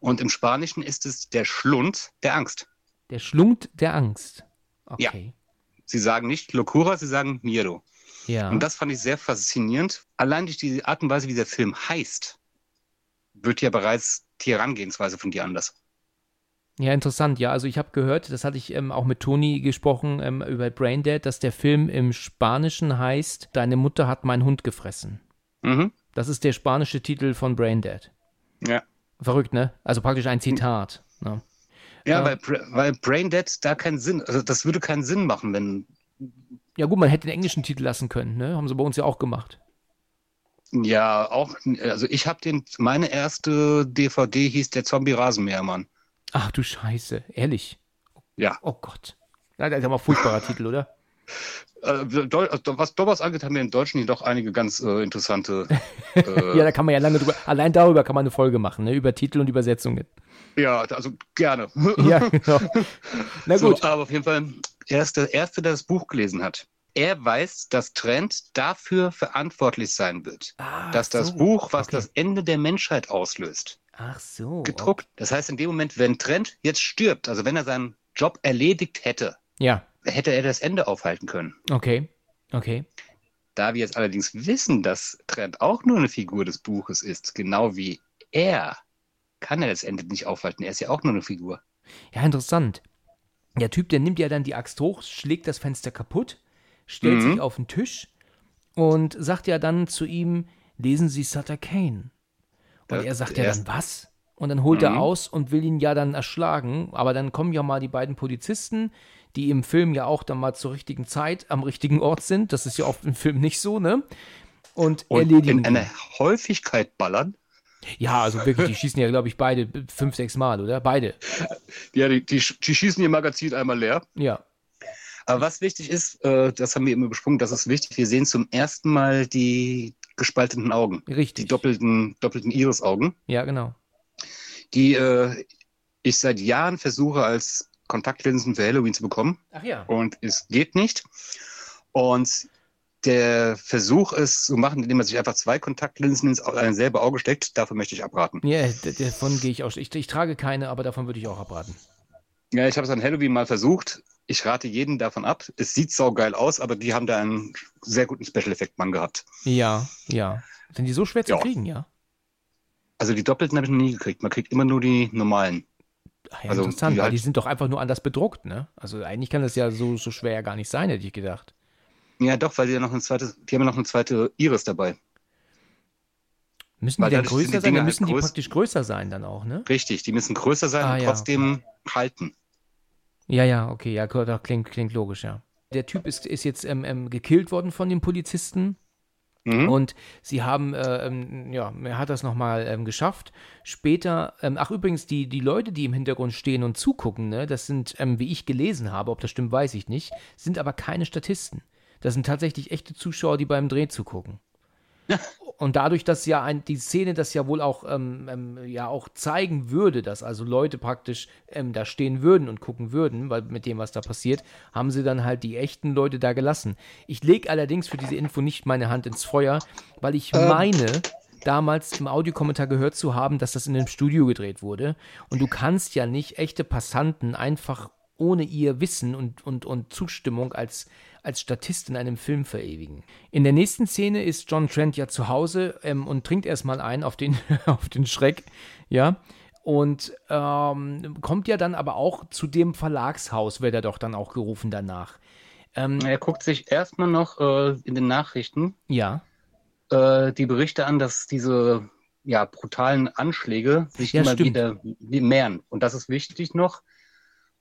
[SPEAKER 3] Und im Spanischen ist es der Schlund der Angst.
[SPEAKER 2] Der Schlund der Angst. Okay.
[SPEAKER 3] Ja. Sie sagen nicht Locura, sie sagen Miedo.
[SPEAKER 2] Ja.
[SPEAKER 3] Und das fand ich sehr faszinierend. Allein durch die Art und Weise, wie der Film heißt, wird ja bereits die Herangehensweise von dir anders.
[SPEAKER 2] Ja, interessant. Ja, also ich habe gehört, das hatte ich ähm, auch mit Toni gesprochen ähm, über Braindead, dass der Film im Spanischen heißt, Deine Mutter hat meinen Hund gefressen.
[SPEAKER 3] Mhm.
[SPEAKER 2] Das ist der spanische Titel von Braindead.
[SPEAKER 3] Ja.
[SPEAKER 2] Verrückt, ne? Also praktisch ein Zitat. Ne?
[SPEAKER 3] Ja, äh, weil, weil Braindead da keinen Sinn, also das würde keinen Sinn machen, wenn.
[SPEAKER 2] Ja, gut, man hätte den englischen Titel lassen können, ne? Haben sie bei uns ja auch gemacht.
[SPEAKER 3] Ja, auch, also ich habe den, meine erste DVD hieß der Zombie-Rasenmähermann.
[SPEAKER 2] Ach du Scheiße, ehrlich?
[SPEAKER 3] Ja.
[SPEAKER 2] Oh Gott. Das ist aber ein furchtbarer Titel, oder?
[SPEAKER 3] Äh, was Dobbers angeht, haben wir in Deutschen jedoch einige ganz äh, interessante.
[SPEAKER 2] Äh, ja, da kann man ja lange drüber. Allein darüber kann man eine Folge machen, ne? über Titel und Übersetzungen.
[SPEAKER 3] Ja, also gerne.
[SPEAKER 2] ja, genau.
[SPEAKER 3] Na gut. So, aber auf jeden Fall, er ist der Erste, der das Buch gelesen hat. Er weiß, dass Trent dafür verantwortlich sein wird, ah, dass das so. Buch, was okay. das Ende der Menschheit auslöst,
[SPEAKER 2] Ach so.
[SPEAKER 3] Gedruckt. Okay. Das heißt, in dem Moment, wenn Trent jetzt stirbt, also wenn er seinen Job erledigt hätte,
[SPEAKER 2] ja.
[SPEAKER 3] hätte er das Ende aufhalten können.
[SPEAKER 2] Okay. Okay.
[SPEAKER 3] Da wir jetzt allerdings wissen, dass Trent auch nur eine Figur des Buches ist, genau wie er, kann er das Ende nicht aufhalten. Er ist ja auch nur eine Figur.
[SPEAKER 2] Ja, interessant. Der Typ, der nimmt ja dann die Axt hoch, schlägt das Fenster kaputt, stellt mhm. sich auf den Tisch und sagt ja dann zu ihm, lesen Sie Sutter Kane. Und er sagt ja dann, was? Und dann holt mhm. er aus und will ihn ja dann erschlagen. Aber dann kommen ja mal die beiden Polizisten, die im Film ja auch dann mal zur richtigen Zeit am richtigen Ort sind. Das ist ja oft im Film nicht so, ne? Und,
[SPEAKER 3] und
[SPEAKER 2] erledigen.
[SPEAKER 3] In einer Häufigkeit ballern.
[SPEAKER 2] Ja, also wirklich, die schießen ja, glaube ich, beide fünf, sechs Mal, oder? Beide.
[SPEAKER 3] Ja, die, die, die schießen ihr Magazin einmal leer.
[SPEAKER 2] Ja.
[SPEAKER 3] Aber was wichtig ist, äh, das haben wir immer besprochen, das ist wichtig, wir sehen zum ersten Mal die gespalteten Augen.
[SPEAKER 2] Richtig.
[SPEAKER 3] Die doppelten, doppelten Iris-Augen.
[SPEAKER 2] Ja, genau.
[SPEAKER 3] Die äh, ich seit Jahren versuche, als Kontaktlinsen für Halloween zu bekommen.
[SPEAKER 2] Ach ja.
[SPEAKER 3] Und es geht nicht. Und der Versuch, es zu machen, indem man sich einfach zwei Kontaktlinsen ins selbe Auge steckt, davon möchte ich abraten.
[SPEAKER 2] Ja, davon gehe ich auch. Ich, ich trage keine, aber davon würde ich auch abraten.
[SPEAKER 3] Ja, ich habe es an Halloween mal versucht. Ich rate jeden davon ab. Es sieht saugeil aus, aber die haben da einen sehr guten Special-Effekt-Mann gehabt.
[SPEAKER 2] Ja, ja. Sind die so schwer zu
[SPEAKER 3] ja.
[SPEAKER 2] kriegen, ja?
[SPEAKER 3] Also die doppelten habe ich noch nie gekriegt. Man kriegt immer nur die normalen.
[SPEAKER 2] Ach ja, also interessant, die weil halt die sind doch einfach nur anders bedruckt, ne? Also eigentlich kann das ja so, so schwer gar nicht sein, hätte ich gedacht.
[SPEAKER 3] Ja, doch, weil die ja noch ein zweites, die haben ja noch eine zweite Iris dabei.
[SPEAKER 2] Müssen weil die dann größer die sein? Dann müssen halt die praktisch größer sein dann auch, ne?
[SPEAKER 3] Richtig, die müssen größer sein ah, und trotzdem ja. halten.
[SPEAKER 2] Ja, ja, okay, ja, klingt, klingt logisch, ja. Der Typ ist, ist jetzt ähm, ähm, gekillt worden von den Polizisten. Mhm. Und sie haben, äh, ähm, ja, er hat das nochmal ähm, geschafft. Später, ähm, ach übrigens, die, die Leute, die im Hintergrund stehen und zugucken, ne, das sind, ähm, wie ich gelesen habe, ob das stimmt, weiß ich nicht, sind aber keine Statisten. Das sind tatsächlich echte Zuschauer, die beim Dreh zugucken. Und dadurch, dass ja ein, die Szene das ja wohl auch, ähm, ähm, ja auch zeigen würde, dass also Leute praktisch ähm, da stehen würden und gucken würden, weil mit dem, was da passiert, haben sie dann halt die echten Leute da gelassen. Ich lege allerdings für diese Info nicht meine Hand ins Feuer, weil ich ähm. meine, damals im Audiokommentar gehört zu haben, dass das in einem Studio gedreht wurde. Und du kannst ja nicht echte Passanten einfach ohne ihr Wissen und, und, und Zustimmung als als Statist in einem Film verewigen. In der nächsten Szene ist John Trent ja zu Hause ähm, und trinkt erstmal ein auf den, auf den Schreck, ja. Und ähm, kommt ja dann aber auch zu dem Verlagshaus, wird er doch dann auch gerufen danach.
[SPEAKER 3] Ähm, er guckt sich erstmal noch äh, in den Nachrichten
[SPEAKER 2] ja.
[SPEAKER 3] äh, die Berichte an, dass diese ja, brutalen Anschläge sich ja, immer stimmt. wieder mehren. Und das ist wichtig noch.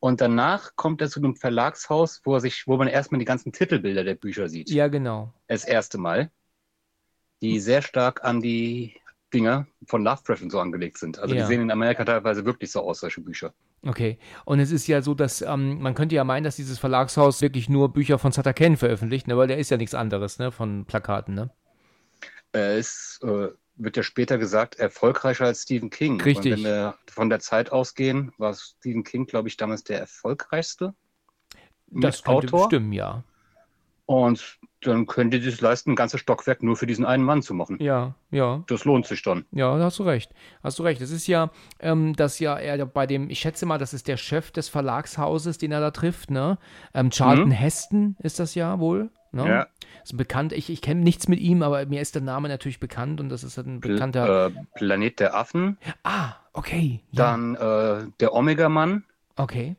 [SPEAKER 3] Und danach kommt er zu einem Verlagshaus, wo, er sich, wo man erstmal die ganzen Titelbilder der Bücher sieht.
[SPEAKER 2] Ja, genau.
[SPEAKER 3] Das erste Mal. Die sehr stark an die Dinger von Lovecraft und so angelegt sind. Also ja. die sehen in Amerika teilweise wirklich so aus, solche Bücher.
[SPEAKER 2] Okay. Und es ist ja so, dass ähm, man könnte ja meinen, dass dieses Verlagshaus wirklich nur Bücher von Sutter Ken veröffentlicht, ne? weil der ist ja nichts anderes, ne, von Plakaten, ne?
[SPEAKER 3] Er ist, äh, wird ja später gesagt, erfolgreicher als Stephen King.
[SPEAKER 2] Richtig.
[SPEAKER 3] Und wenn wir von der Zeit ausgehen, war Stephen King, glaube ich, damals der erfolgreichste.
[SPEAKER 2] Das könnte Autor. stimmen, ja.
[SPEAKER 3] Und dann könnt ihr sich leisten, ein ganzes Stockwerk nur für diesen einen Mann zu machen.
[SPEAKER 2] Ja, ja.
[SPEAKER 3] Das lohnt sich dann.
[SPEAKER 2] Ja, da hast du recht. Hast du recht. Das ist ja, ähm, dass ja er bei dem, ich schätze mal, das ist der Chef des Verlagshauses, den er da trifft, ne? Ähm, Charlton mhm. Heston ist das ja wohl. Ne? Ja. Ist bekannt. Ich, ich kenne nichts mit ihm, aber mir ist der Name natürlich bekannt und das ist ein bekannter.
[SPEAKER 3] Pl äh, Planet der Affen.
[SPEAKER 2] Ah, okay.
[SPEAKER 3] Ja. Dann äh, der Omega-Mann.
[SPEAKER 2] Okay.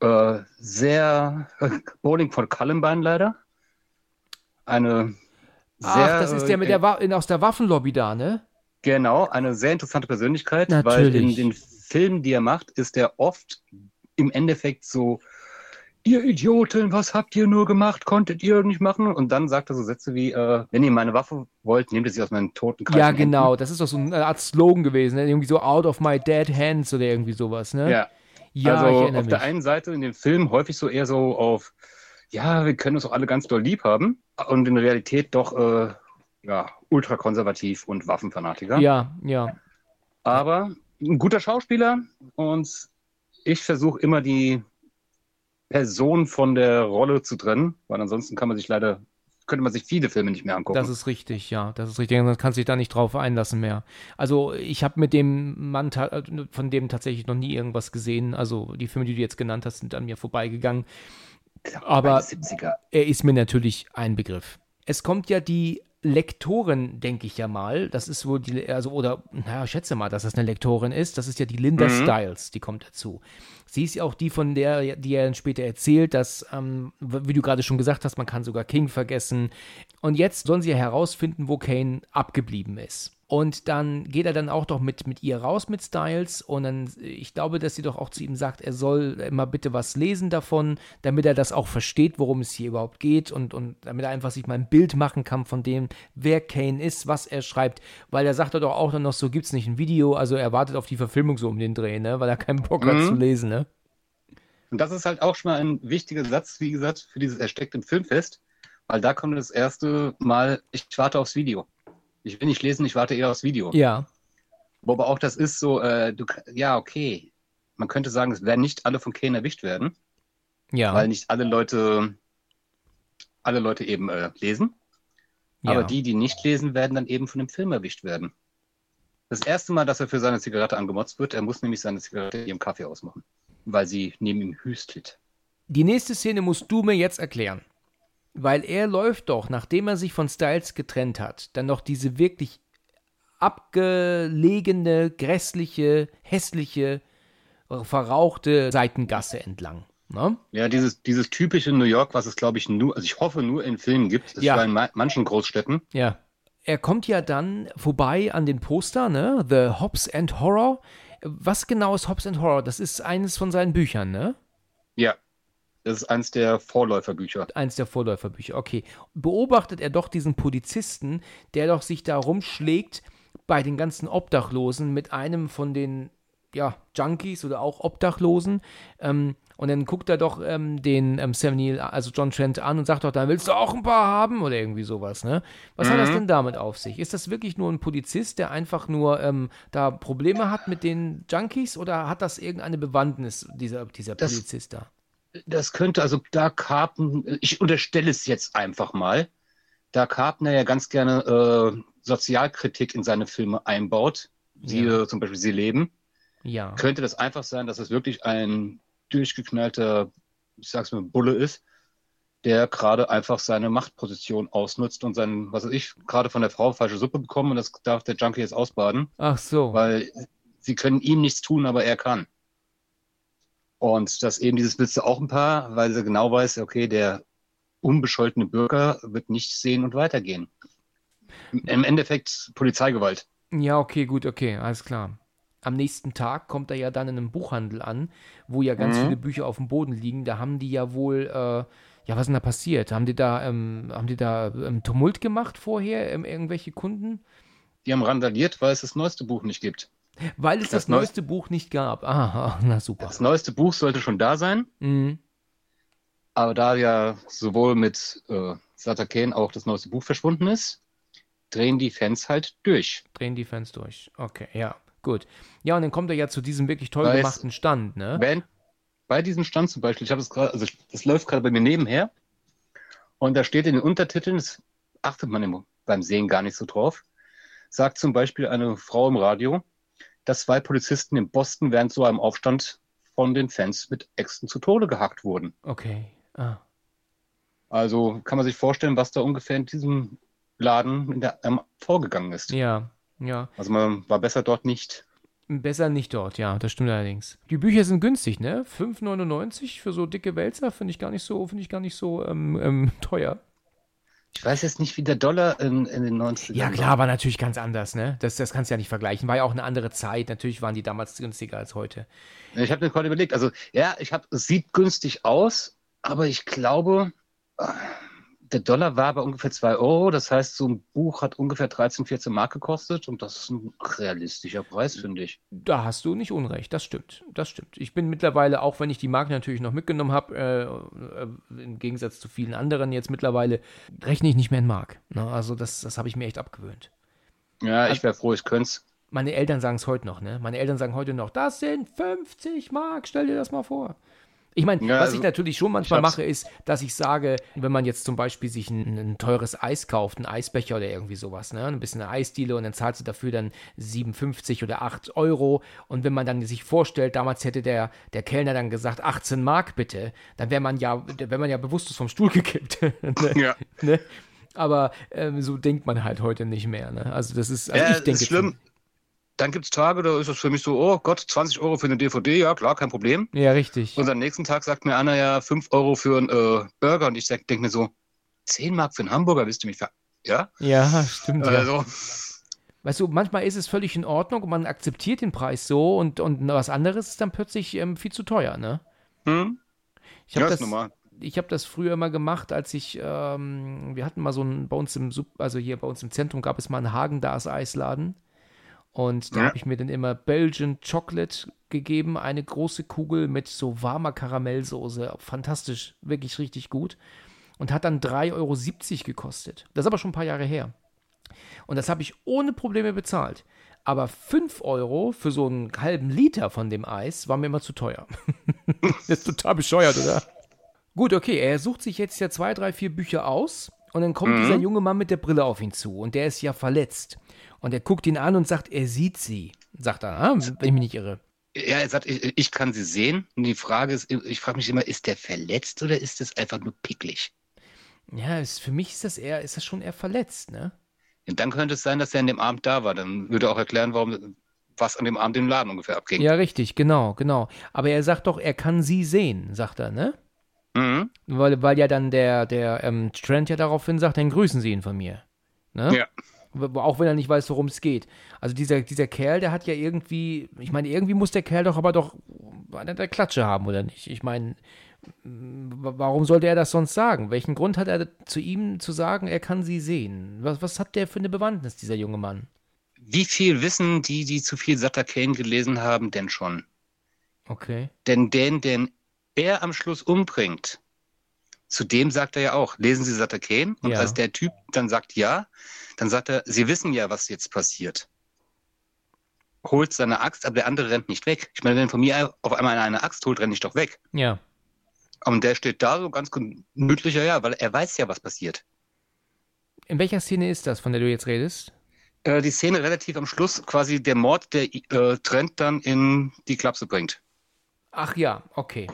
[SPEAKER 3] Äh, sehr Bowling von Columbine leider. Eine
[SPEAKER 2] sehr, Ach, das ist der mit der Wa aus der Waffenlobby da, ne?
[SPEAKER 3] Genau, eine sehr interessante Persönlichkeit, Natürlich. weil in den Filmen, die er macht, ist er oft im Endeffekt so, ihr Idioten, was habt ihr nur gemacht? Konntet ihr nicht machen? Und dann sagt er so Sätze wie, äh, wenn ihr meine Waffe wollt, nehmt sie aus meinen toten
[SPEAKER 2] Kreisen. Ja, genau, Händen. das ist doch so eine Art Slogan gewesen, ne? irgendwie so out of my dead hands oder irgendwie sowas, ne?
[SPEAKER 3] Ja, ja, also auf mich. der einen Seite in den Filmen häufig so eher so auf, ja, wir können uns auch alle ganz doll lieb haben und in Realität doch äh, ja, ultrakonservativ und Waffenfanatiker.
[SPEAKER 2] Ja, ja.
[SPEAKER 3] Aber ein guter Schauspieler und ich versuche immer die Person von der Rolle zu trennen, weil ansonsten kann man sich leider könnte man sich viele Filme nicht mehr angucken.
[SPEAKER 2] Das ist richtig, ja, das ist richtig. Man kann sich da nicht drauf einlassen mehr. Also ich habe mit dem Mann von dem tatsächlich noch nie irgendwas gesehen. Also die Filme, die du jetzt genannt hast, sind an mir vorbeigegangen. Aber er ist mir natürlich ein Begriff. Es kommt ja die Lektorin, denke ich ja mal. Das ist wohl die, also, oder, naja, schätze mal, dass das eine Lektorin ist. Das ist ja die Linda mhm. Styles, die kommt dazu. Sie ist ja auch die, von der, die er dann später erzählt, dass, ähm, wie du gerade schon gesagt hast, man kann sogar King vergessen. Und jetzt sollen sie ja herausfinden, wo Kane abgeblieben ist. Und dann geht er dann auch doch mit, mit ihr raus mit Styles und dann, ich glaube, dass sie doch auch zu ihm sagt, er soll immer bitte was lesen davon, damit er das auch versteht, worum es hier überhaupt geht und, und damit er einfach sich mal ein Bild machen kann von dem, wer Kane ist, was er schreibt, weil er sagt doch auch dann noch so, gibt es nicht ein Video, also er wartet auf die Verfilmung so um den Dreh, ne, weil er keinen Bock mhm. hat zu lesen, ne.
[SPEAKER 3] Und das ist halt auch schon mal ein wichtiger Satz, wie gesagt, für dieses Ersteckt im Filmfest, weil da kommt das erste Mal, ich warte aufs Video. Ich will nicht lesen, ich warte eher aufs Video.
[SPEAKER 2] Ja.
[SPEAKER 3] Wobei auch das ist so, äh, du, ja, okay. Man könnte sagen, es werden nicht alle von Kane erwischt werden.
[SPEAKER 2] Ja.
[SPEAKER 3] Weil nicht alle Leute, alle Leute eben äh, lesen. Ja. Aber die, die nicht lesen, werden dann eben von dem Film erwischt werden. Das erste Mal, dass er für seine Zigarette angemotzt wird, er muss nämlich seine Zigarette im Kaffee ausmachen, weil sie neben ihm hüstelt.
[SPEAKER 2] Die nächste Szene musst du mir jetzt erklären. Weil er läuft doch, nachdem er sich von Styles getrennt hat, dann noch diese wirklich abgelegene, grässliche, hässliche, verrauchte Seitengasse entlang. Ne?
[SPEAKER 3] Ja, dieses, dieses typische New York, was es, glaube ich, nur, also ich hoffe, nur in Filmen gibt. Es ja. in manchen Großstädten.
[SPEAKER 2] Ja. Er kommt ja dann vorbei an den Poster, ne? The Hobbs and Horror. Was genau ist Hobbs and Horror? Das ist eines von seinen Büchern, ne?
[SPEAKER 3] Ja. Das ist eins der Vorläuferbücher.
[SPEAKER 2] Eins der Vorläuferbücher, okay. Beobachtet er doch diesen Polizisten, der doch sich da rumschlägt bei den ganzen Obdachlosen mit einem von den ja, Junkies oder auch Obdachlosen. Ähm, und dann guckt er doch ähm, den ähm, Sam Neill, also John Trent, an und sagt doch, dann willst du auch ein paar haben oder irgendwie sowas, ne? Was mhm. hat das mhm. denn damit auf sich? Ist das wirklich nur ein Polizist, der einfach nur ähm, da Probleme hat mit den Junkies oder hat das irgendeine Bewandtnis, dieser, dieser das, Polizist da?
[SPEAKER 3] Das könnte, also da Carpen, ich unterstelle es jetzt einfach mal, da Carpenter ja ganz gerne äh, Sozialkritik in seine Filme einbaut, siehe ja. zum Beispiel Sie leben,
[SPEAKER 2] ja.
[SPEAKER 3] könnte das einfach sein, dass es wirklich ein durchgeknallter, ich sag's mal, Bulle ist, der gerade einfach seine Machtposition ausnutzt und sein, was weiß ich, gerade von der Frau falsche Suppe bekommen und das darf der Junkie jetzt ausbaden.
[SPEAKER 2] Ach so.
[SPEAKER 3] Weil sie können ihm nichts tun, aber er kann. Und das eben dieses du auch ein paar, weil sie genau weiß, okay, der unbescholtene Bürger wird nicht sehen und weitergehen. Im Endeffekt Polizeigewalt.
[SPEAKER 2] Ja, okay, gut, okay, alles klar. Am nächsten Tag kommt er ja dann in einem Buchhandel an, wo ja ganz mhm. viele Bücher auf dem Boden liegen. Da haben die ja wohl, äh, ja, was ist denn da passiert? Haben die da, ähm, haben die da ähm, Tumult gemacht vorher, ähm, irgendwelche Kunden?
[SPEAKER 3] Die haben randaliert, weil es das neueste Buch nicht gibt.
[SPEAKER 2] Weil es das, das neueste Neu Buch nicht gab. Ah, na super.
[SPEAKER 3] Das neueste Buch sollte schon da sein. Mhm. Aber da ja sowohl mit äh, Sataken auch das neueste Buch verschwunden ist, drehen die Fans halt durch.
[SPEAKER 2] Drehen die Fans durch. Okay, ja, gut. Ja, und dann kommt er ja zu diesem wirklich toll Weiß, gemachten Stand, ne?
[SPEAKER 3] Wenn, bei diesem Stand zum Beispiel, ich habe es gerade, also das läuft gerade bei mir nebenher und da steht in den Untertiteln, das achtet man beim Sehen gar nicht so drauf, sagt zum Beispiel eine Frau im Radio, dass zwei Polizisten in Boston während so einem Aufstand von den Fans mit Äxten zu Tode gehackt wurden.
[SPEAKER 2] Okay. Ah.
[SPEAKER 3] Also kann man sich vorstellen, was da ungefähr in diesem Laden in der, ähm, vorgegangen ist.
[SPEAKER 2] Ja, ja.
[SPEAKER 3] Also man war besser dort nicht.
[SPEAKER 2] Besser nicht dort, ja, das stimmt allerdings. Die Bücher sind günstig, ne? 5,99 für so dicke Wälzer finde ich gar nicht so, finde ich gar nicht so ähm, ähm, teuer.
[SPEAKER 3] Ich weiß jetzt nicht, wie der Dollar in, in den 90ern
[SPEAKER 2] Ja, klar, war natürlich ganz anders, ne? Das, das kannst du ja nicht vergleichen. War ja auch eine andere Zeit. Natürlich waren die damals günstiger als heute.
[SPEAKER 3] Ich habe mir gerade überlegt, also ja, ich habe, es sieht günstig aus, aber ich glaube, der Dollar war bei ungefähr 2 Euro. Das heißt, so ein Buch hat ungefähr 13, 14 Mark gekostet und das ist ein realistischer Preis, finde ich.
[SPEAKER 2] Da hast du nicht unrecht, das stimmt. Das stimmt. Ich bin mittlerweile, auch wenn ich die Mark natürlich noch mitgenommen habe, äh, äh, im Gegensatz zu vielen anderen jetzt mittlerweile, rechne ich nicht mehr in Mark. Ne? Also das, das habe ich mir echt abgewöhnt.
[SPEAKER 3] Ja, ich wäre froh, ich könnte es.
[SPEAKER 2] Meine Eltern sagen es heute noch, ne? Meine Eltern sagen heute noch, das sind 50 Mark, stell dir das mal vor. Ich meine, ja, was also, ich natürlich schon manchmal mache, ist, dass ich sage, wenn man jetzt zum Beispiel sich ein, ein, teures Eis kauft, einen Eisbecher oder irgendwie sowas, ne, ein bisschen eine Eisdiele und dann zahlt sie dafür dann 57 oder 8 Euro und wenn man dann sich vorstellt, damals hätte der, der Kellner dann gesagt, 18 Mark bitte, dann wäre man ja, wäre man ja bewusstlos vom Stuhl gekippt. ne? Ja. Ne? Aber ähm, so denkt man halt heute nicht mehr. Ne? Also das ist, also
[SPEAKER 3] ja,
[SPEAKER 2] ich denke.
[SPEAKER 3] Ist schlimm dann gibt es Tage, da ist es für mich so, oh Gott, 20 Euro für eine DVD, ja klar, kein Problem.
[SPEAKER 2] Ja, richtig.
[SPEAKER 3] Und am nächsten Tag sagt mir einer ja 5 Euro für einen äh, Burger und ich denke mir so, 10 Mark für einen Hamburger, willst du mich ver... Ja?
[SPEAKER 2] Ja, stimmt. Also. Ja. Weißt du, manchmal ist es völlig in Ordnung und man akzeptiert den Preis so und, und was anderes ist dann plötzlich ähm, viel zu teuer, ne? Hm? Ich ja, das, normal ich habe das früher mal gemacht, als ich, ähm, wir hatten mal so ein, bei uns im, also hier bei uns im Zentrum gab es mal einen Hagen-Dars-Eisladen. Und da ja. habe ich mir dann immer Belgian Chocolate gegeben, eine große Kugel mit so warmer Karamellsoße. Fantastisch, wirklich richtig gut. Und hat dann 3,70 Euro gekostet. Das ist aber schon ein paar Jahre her. Und das habe ich ohne Probleme bezahlt. Aber 5 Euro für so einen halben Liter von dem Eis war mir immer zu teuer. das ist total bescheuert, oder? Gut, okay, er sucht sich jetzt ja zwei, drei, vier Bücher aus. Und dann kommt mhm. dieser junge Mann mit der Brille auf ihn zu. Und der ist ja verletzt. Und er guckt ihn an und sagt, er sieht sie. Sagt er, ah, wenn ich mich nicht irre.
[SPEAKER 3] Ja, er sagt, ich, ich kann sie sehen. Und die Frage ist, ich frage mich immer, ist der verletzt oder ist das einfach nur picklig?
[SPEAKER 2] Ja, ist, für mich ist das eher, ist das schon eher verletzt, ne?
[SPEAKER 3] Und dann könnte es sein, dass er an dem Abend da war. Dann würde er auch erklären, warum, was an dem Abend im Laden ungefähr abging.
[SPEAKER 2] Ja, richtig, genau, genau. Aber er sagt doch, er kann sie sehen, sagt er, ne? Mhm. Weil, weil ja dann der, der ähm, Trent ja daraufhin sagt, dann grüßen Sie ihn von mir. Ne? Ja. Auch wenn er nicht weiß, worum es geht. Also dieser, dieser Kerl, der hat ja irgendwie, ich meine, irgendwie muss der Kerl doch aber doch eine der Klatsche haben, oder nicht? Ich meine, warum sollte er das sonst sagen? Welchen Grund hat er zu ihm zu sagen, er kann sie sehen? Was, was hat der für eine Bewandtnis, dieser junge Mann?
[SPEAKER 3] Wie viel wissen die, die zu viel Sutter Kane gelesen haben, denn schon?
[SPEAKER 2] Okay.
[SPEAKER 3] Denn den, den er am Schluss umbringt, zu dem sagt er ja auch, lesen Sie Kane? Und ja. als der Typ dann sagt ja, dann sagt er, Sie wissen ja, was jetzt passiert. Holt seine Axt, aber der andere rennt nicht weg. Ich meine, wenn von mir auf einmal eine Axt holt, renne ich doch weg.
[SPEAKER 2] Ja.
[SPEAKER 3] Und der steht da so ganz gemütlicher, ja, weil er weiß ja, was passiert.
[SPEAKER 2] In welcher Szene ist das, von der du jetzt redest?
[SPEAKER 3] Äh, die Szene relativ am Schluss, quasi der Mord, der äh, Trent dann in die Klapse bringt.
[SPEAKER 2] Ach ja, okay.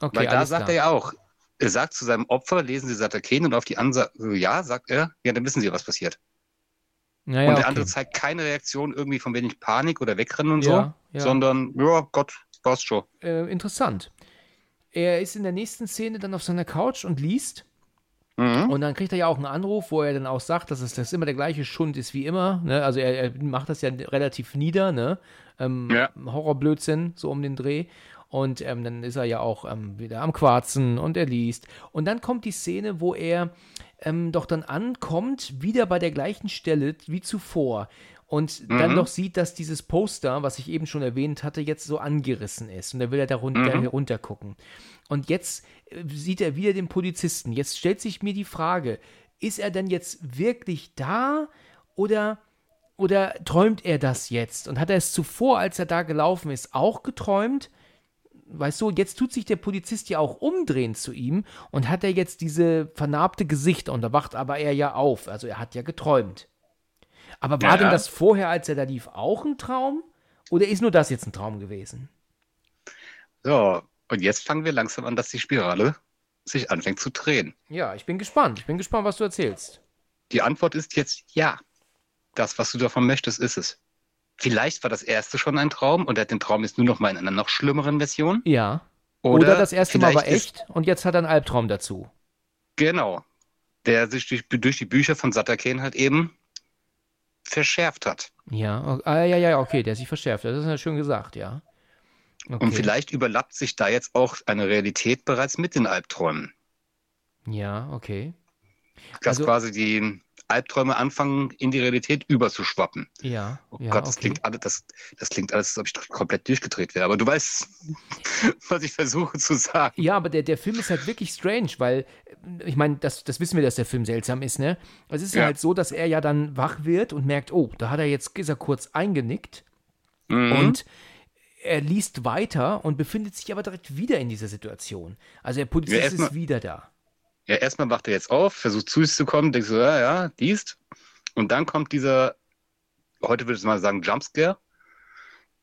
[SPEAKER 2] Okay
[SPEAKER 3] Weil da sagt klar. er ja auch, er sagt zu seinem Opfer, lesen Sie Sataken und auf die Ansage, ja, sagt er, ja, dann wissen Sie, was passiert. Naja, und der okay. andere zeigt keine Reaktion irgendwie von wenig Panik oder Wegrennen und ja, so, ja. sondern, ja, Gott, passt schon.
[SPEAKER 2] Äh, interessant. Er ist in der nächsten Szene dann auf seiner Couch und liest. Mhm. Und dann kriegt er ja auch einen Anruf, wo er dann auch sagt, dass es das immer der gleiche Schund ist wie immer. Ne? Also er, er, macht das ja relativ nieder, ne? Ähm, ja. Horrorblödsinn, so um den Dreh. Und ähm, dann ist er ja auch ähm, wieder am Quarzen und er liest. Und dann kommt die Szene, wo er ähm, doch dann ankommt, wieder bei der gleichen Stelle wie zuvor. Und mhm. dann noch sieht, dass dieses Poster, was ich eben schon erwähnt hatte, jetzt so angerissen ist. Und da will er da runter, mhm. gucken. Und jetzt äh, sieht er wieder den Polizisten. Jetzt stellt sich mir die Frage, ist er denn jetzt wirklich da oder, oder träumt er das jetzt? Und hat er es zuvor, als er da gelaufen ist, auch geträumt? Weißt du, jetzt tut sich der Polizist ja auch umdrehen zu ihm und hat er jetzt diese vernarbte Gesicht und da wacht aber er ja auf. Also er hat ja geträumt. Aber war ja. denn das vorher, als er da lief, auch ein Traum? Oder ist nur das jetzt ein Traum gewesen?
[SPEAKER 3] So, und jetzt fangen wir langsam an, dass die Spirale sich anfängt zu drehen.
[SPEAKER 2] Ja, ich bin gespannt. Ich bin gespannt, was du erzählst.
[SPEAKER 3] Die Antwort ist jetzt ja. Das, was du davon möchtest, ist es. Vielleicht war das erste schon ein Traum und er hat den Traum jetzt nur noch mal in einer noch schlimmeren Version.
[SPEAKER 2] Ja. Oder, Oder das erste Mal war echt und jetzt hat er einen Albtraum dazu.
[SPEAKER 3] Genau. Der sich durch, durch die Bücher von Satterken halt eben verschärft hat.
[SPEAKER 2] Ja, ah, ja, ja, okay, der sich verschärft hat. Das ist ja schön gesagt, ja.
[SPEAKER 3] Okay. Und vielleicht überlappt sich da jetzt auch eine Realität bereits mit den Albträumen.
[SPEAKER 2] Ja, okay.
[SPEAKER 3] Dass also, quasi die Albträume anfangen, in die Realität überzuschwappen.
[SPEAKER 2] Ja.
[SPEAKER 3] Oh
[SPEAKER 2] ja,
[SPEAKER 3] Gott, das, okay. klingt alles, das, das klingt alles, als ob ich komplett durchgedreht wäre. Aber du weißt, was ich versuche zu sagen.
[SPEAKER 2] Ja, aber der, der Film ist halt wirklich strange, weil, ich meine, das, das wissen wir, dass der Film seltsam ist, ne? Es ist ja. halt so, dass er ja dann wach wird und merkt, oh, da hat er jetzt, ist er kurz eingenickt. Mhm. Und er liest weiter und befindet sich aber direkt wieder in dieser Situation. Also der Polizist ja, ist wieder da
[SPEAKER 3] ja, erstmal wacht er jetzt auf, versucht zu sich zu kommen, denkst du, ja, ja, liest. Und dann kommt dieser, heute würde ich mal sagen, Jumpscare,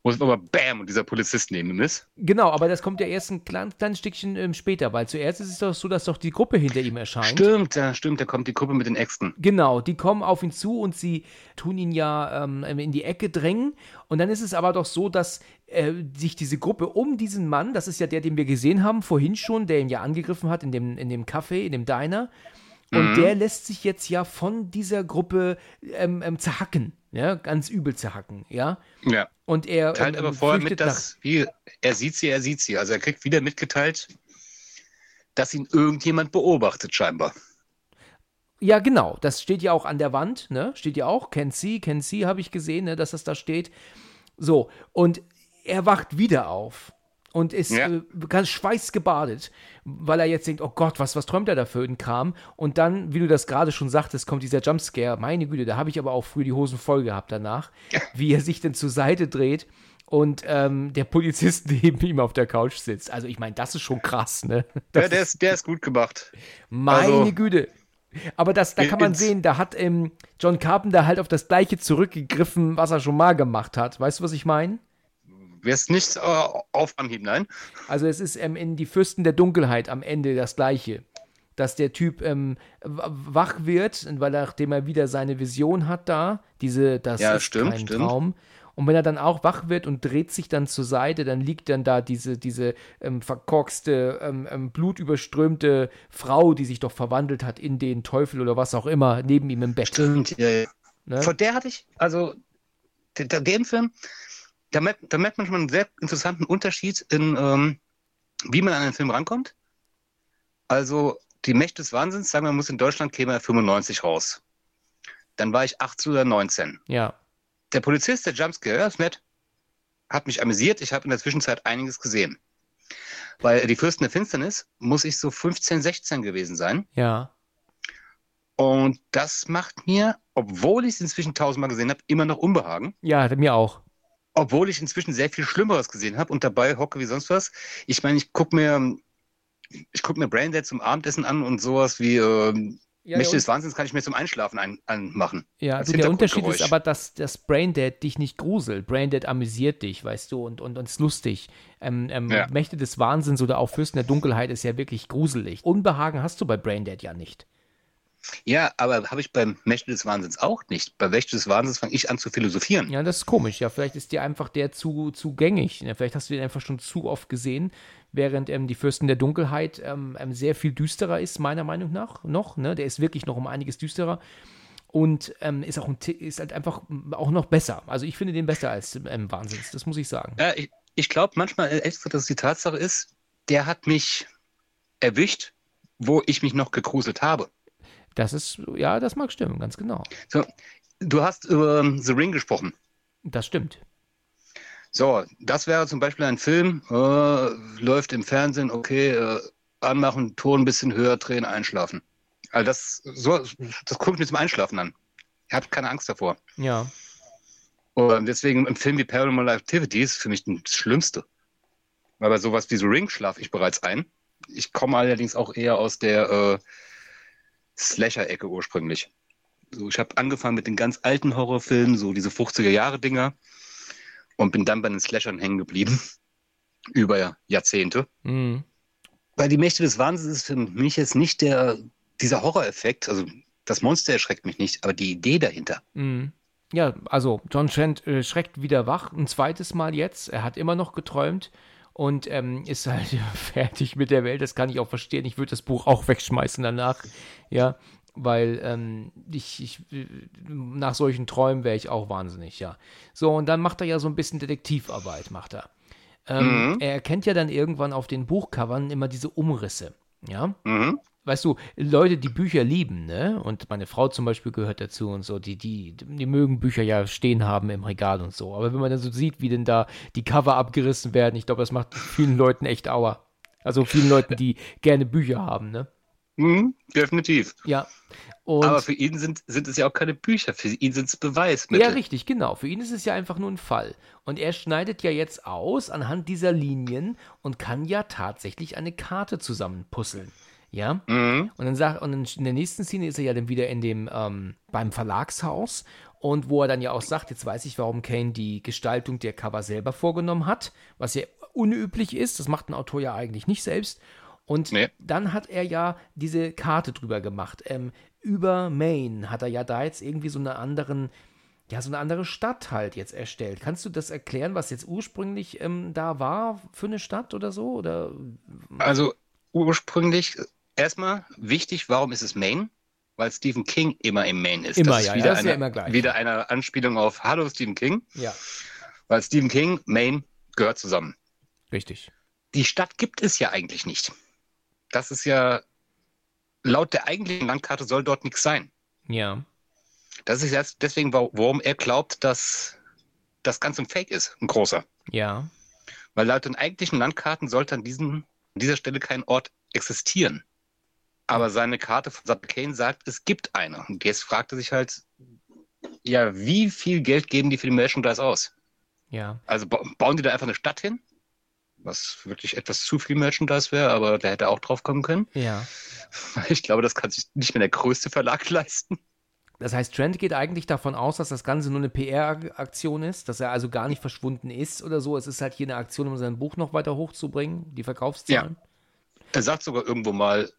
[SPEAKER 3] wo es aber BAM und dieser Polizist neben ihm ist.
[SPEAKER 2] Genau, aber das kommt ja erst ein klein, kleines Stückchen ähm, später, weil zuerst ist es doch so, dass doch die Gruppe hinter ihm erscheint.
[SPEAKER 3] Stimmt, ja, stimmt, da kommt die Gruppe mit den Äxten.
[SPEAKER 2] Genau, die kommen auf ihn zu und sie tun ihn ja ähm, in die Ecke drängen. Und dann ist es aber doch so, dass äh, sich diese Gruppe um diesen Mann, das ist ja der, den wir gesehen haben, vorhin schon, der ihn ja angegriffen hat in dem, in dem Café, in dem Diner. Und mhm. der lässt sich jetzt ja von dieser Gruppe ähm, ähm, zerhacken, ja, ganz übel zerhacken, ja.
[SPEAKER 3] Ja.
[SPEAKER 2] Und er
[SPEAKER 3] teilt ähm, aber vorher mit, dass wie, er sieht sie, er sieht sie. Also er kriegt wieder mitgeteilt, dass ihn irgendjemand beobachtet, scheinbar.
[SPEAKER 2] Ja, genau. Das steht ja auch an der Wand, ne? Steht ja auch. Kennt sie, kennt sie, habe ich gesehen, ne, dass das da steht. So, und er wacht wieder auf und ist ja. äh, ganz schweißgebadet, weil er jetzt denkt, oh Gott, was, was träumt er da für einen Kram? Und dann, wie du das gerade schon sagtest, kommt dieser Jumpscare. Meine Güte, da habe ich aber auch früher die Hosen voll gehabt danach, ja. wie er sich dann zur Seite dreht und ähm, der Polizist neben ihm auf der Couch sitzt. Also ich meine, das ist schon krass, ne?
[SPEAKER 3] Das ja, der ist, der ist gut gemacht.
[SPEAKER 2] Meine also, Güte. Aber das, da kann man sehen, da hat ähm, John Carpenter halt auf das gleiche zurückgegriffen, was er schon mal gemacht hat. Weißt du, was ich meine?
[SPEAKER 3] Wirst nicht äh, auf Anhieb, nein.
[SPEAKER 2] Also es ist ähm, in Die Fürsten der Dunkelheit am Ende das Gleiche. Dass der Typ ähm, wach wird, weil nachdem er wieder seine Vision hat da, diese, das
[SPEAKER 3] ja,
[SPEAKER 2] ist
[SPEAKER 3] stimmt,
[SPEAKER 2] kein
[SPEAKER 3] stimmt.
[SPEAKER 2] Traum. Und wenn er dann auch wach wird und dreht sich dann zur Seite, dann liegt dann da diese, diese ähm, verkorkste, ähm, ähm, blutüberströmte Frau, die sich doch verwandelt hat in den Teufel oder was auch immer, neben ihm im Bett.
[SPEAKER 3] Stimmt, ja, ja. Ne? Von der hatte ich, also den Film, da merkt, da merkt man schon einen sehr interessanten Unterschied in, ähm, wie man an einen Film rankommt. Also die Mächte des Wahnsinns, sagen wir, muss in Deutschland käme er 95 raus. Dann war ich 18 oder 19.
[SPEAKER 2] Ja.
[SPEAKER 3] Der Polizist, der Jumpscare, ist nett. Hat mich amüsiert. Ich habe in der Zwischenzeit einiges gesehen. Weil die Fürsten der Finsternis muss ich so 15, 16 gewesen sein.
[SPEAKER 2] Ja.
[SPEAKER 3] Und das macht mir, obwohl ich es inzwischen tausendmal gesehen habe, immer noch Unbehagen.
[SPEAKER 2] Ja, mir auch
[SPEAKER 3] obwohl ich inzwischen sehr viel Schlimmeres gesehen habe und dabei hocke wie sonst was. Ich meine, ich gucke mir, ich gucke mir Braindead zum Abendessen an und sowas wie äh, ja, Mächte des Wahnsinns kann ich mir zum Einschlafen ein, anmachen.
[SPEAKER 2] Ja, also der Unterschied ist aber, dass das Braindead dich nicht gruselt. Braindead amüsiert dich, weißt du, und, und, und ist lustig. Ähm, ähm, ja. Mächte des Wahnsinns oder auch Fürsten der Dunkelheit ist ja wirklich gruselig. Unbehagen hast du bei Braindead ja nicht.
[SPEAKER 3] Ja, aber habe ich beim Mächte des Wahnsinns auch nicht. Bei Mächte des Wahnsinns fange ich an zu philosophieren.
[SPEAKER 2] Ja, das ist komisch. Ja, vielleicht ist dir einfach der zu, zu gängig. Ja, vielleicht hast du den einfach schon zu oft gesehen, während ähm, die Fürsten der Dunkelheit ähm, ähm sehr viel düsterer ist, meiner Meinung nach. Noch, ne? Der ist wirklich noch um einiges düsterer. Und ähm, ist auch ein, ist halt einfach auch noch besser. Also ich finde den besser als ähm, Wahnsinns, das muss ich sagen.
[SPEAKER 3] Ja, ich, ich glaube manchmal extra, dass es die Tatsache ist, der hat mich erwischt, wo ich mich noch gegruselt habe.
[SPEAKER 2] Das ist, ja, das mag stimmen, ganz genau.
[SPEAKER 3] So, du hast über The Ring gesprochen.
[SPEAKER 2] Das stimmt.
[SPEAKER 3] So, das wäre zum Beispiel ein Film, äh, läuft im Fernsehen, okay, äh, anmachen, Ton ein bisschen höher drehen, einschlafen. Also das, so, das gucke ich mir zum Einschlafen an. Ich habe keine Angst davor.
[SPEAKER 2] Ja.
[SPEAKER 3] Und deswegen ein Film wie Paranormal Activity ist für mich das Schlimmste. Weil bei sowas wie The Ring schlafe ich bereits ein. Ich komme allerdings auch eher aus der äh, Slasher-Ecke ursprünglich. So, ich habe angefangen mit den ganz alten Horrorfilmen, so diese 50er-Jahre-Dinger, und bin dann bei den Slashern hängen geblieben. Über Jahrzehnte. Mhm. Bei Die Mächte des Wahnsinns ist für mich jetzt nicht der, dieser Horroreffekt, also das Monster erschreckt mich nicht, aber die Idee dahinter.
[SPEAKER 2] Mhm. Ja, also John Trent äh, schreckt wieder wach, ein zweites Mal jetzt. Er hat immer noch geträumt und ähm, ist halt fertig mit der Welt. Das kann ich auch verstehen. Ich würde das Buch auch wegschmeißen danach. Ja, weil ähm, ich, ich, nach solchen Träumen wäre ich auch wahnsinnig, ja. So, und dann macht er ja so ein bisschen Detektivarbeit, macht er. Ähm, mhm. Er erkennt ja dann irgendwann auf den Buchcovern immer diese Umrisse, ja. Mhm weißt du, Leute, die Bücher lieben, ne? Und meine Frau zum Beispiel gehört dazu und so, die, die, die mögen Bücher ja stehen haben im Regal und so. Aber wenn man dann so sieht, wie denn da die Cover abgerissen werden, ich glaube, das macht vielen Leuten echt Aua. Also vielen Leuten, die gerne Bücher haben, ne?
[SPEAKER 3] Mhm, definitiv.
[SPEAKER 2] Ja.
[SPEAKER 3] Und Aber für ihn sind, sind es ja auch keine Bücher, für ihn sind es Beweismittel.
[SPEAKER 2] Ja, richtig, genau. Für ihn ist es ja einfach nur ein Fall. Und er schneidet ja jetzt aus anhand dieser Linien und kann ja tatsächlich eine Karte zusammenpuzzeln. Ja. Mhm. Und dann sagt, und in der nächsten Szene ist er ja dann wieder in dem, ähm, beim Verlagshaus und wo er dann ja auch sagt, jetzt weiß ich, warum Kane die Gestaltung der Cover selber vorgenommen hat, was ja unüblich ist. Das macht ein Autor ja eigentlich nicht selbst. Und nee. dann hat er ja diese Karte drüber gemacht. Ähm, über Maine hat er ja da jetzt irgendwie so eine anderen, ja, so eine andere Stadt halt jetzt erstellt. Kannst du das erklären, was jetzt ursprünglich ähm, da war für eine Stadt oder so? Oder?
[SPEAKER 3] Also ursprünglich erstmal wichtig, warum ist es Maine? Weil Stephen King immer im Maine ist.
[SPEAKER 2] Immer,
[SPEAKER 3] das
[SPEAKER 2] ja,
[SPEAKER 3] ist wieder,
[SPEAKER 2] das ist
[SPEAKER 3] eine,
[SPEAKER 2] ja immer gleich.
[SPEAKER 3] wieder eine Anspielung auf Hallo Stephen King.
[SPEAKER 2] Ja.
[SPEAKER 3] Weil Stephen King, Maine gehört zusammen.
[SPEAKER 2] Richtig.
[SPEAKER 3] Die Stadt gibt es ja eigentlich nicht. Das ist ja, laut der eigentlichen Landkarte soll dort nichts sein.
[SPEAKER 2] Ja.
[SPEAKER 3] Das ist jetzt deswegen, warum er glaubt, dass das Ganze ein Fake ist, ein großer.
[SPEAKER 2] Ja.
[SPEAKER 3] Weil laut den eigentlichen Landkarten sollte an, diesen, an dieser Stelle kein Ort existieren. Aber seine Karte von Sub Kane sagt, es gibt eine. Und jetzt fragt er sich halt, ja, wie viel Geld geben die für die Merchandise aus?
[SPEAKER 2] Ja.
[SPEAKER 3] Also bauen die da einfach eine Stadt hin? Was wirklich etwas zu viel Merchandise wäre, aber da hätte er auch drauf kommen können.
[SPEAKER 2] Ja.
[SPEAKER 3] Ich glaube, das kann sich nicht mehr der größte Verlag leisten.
[SPEAKER 2] Das heißt, Trent geht eigentlich davon aus, dass das Ganze nur eine PR-Aktion ist, dass er also gar nicht verschwunden ist oder so. Es ist halt hier eine Aktion, um sein Buch noch weiter hochzubringen, die Verkaufszahlen.
[SPEAKER 3] Ja. Er sagt sogar irgendwo mal,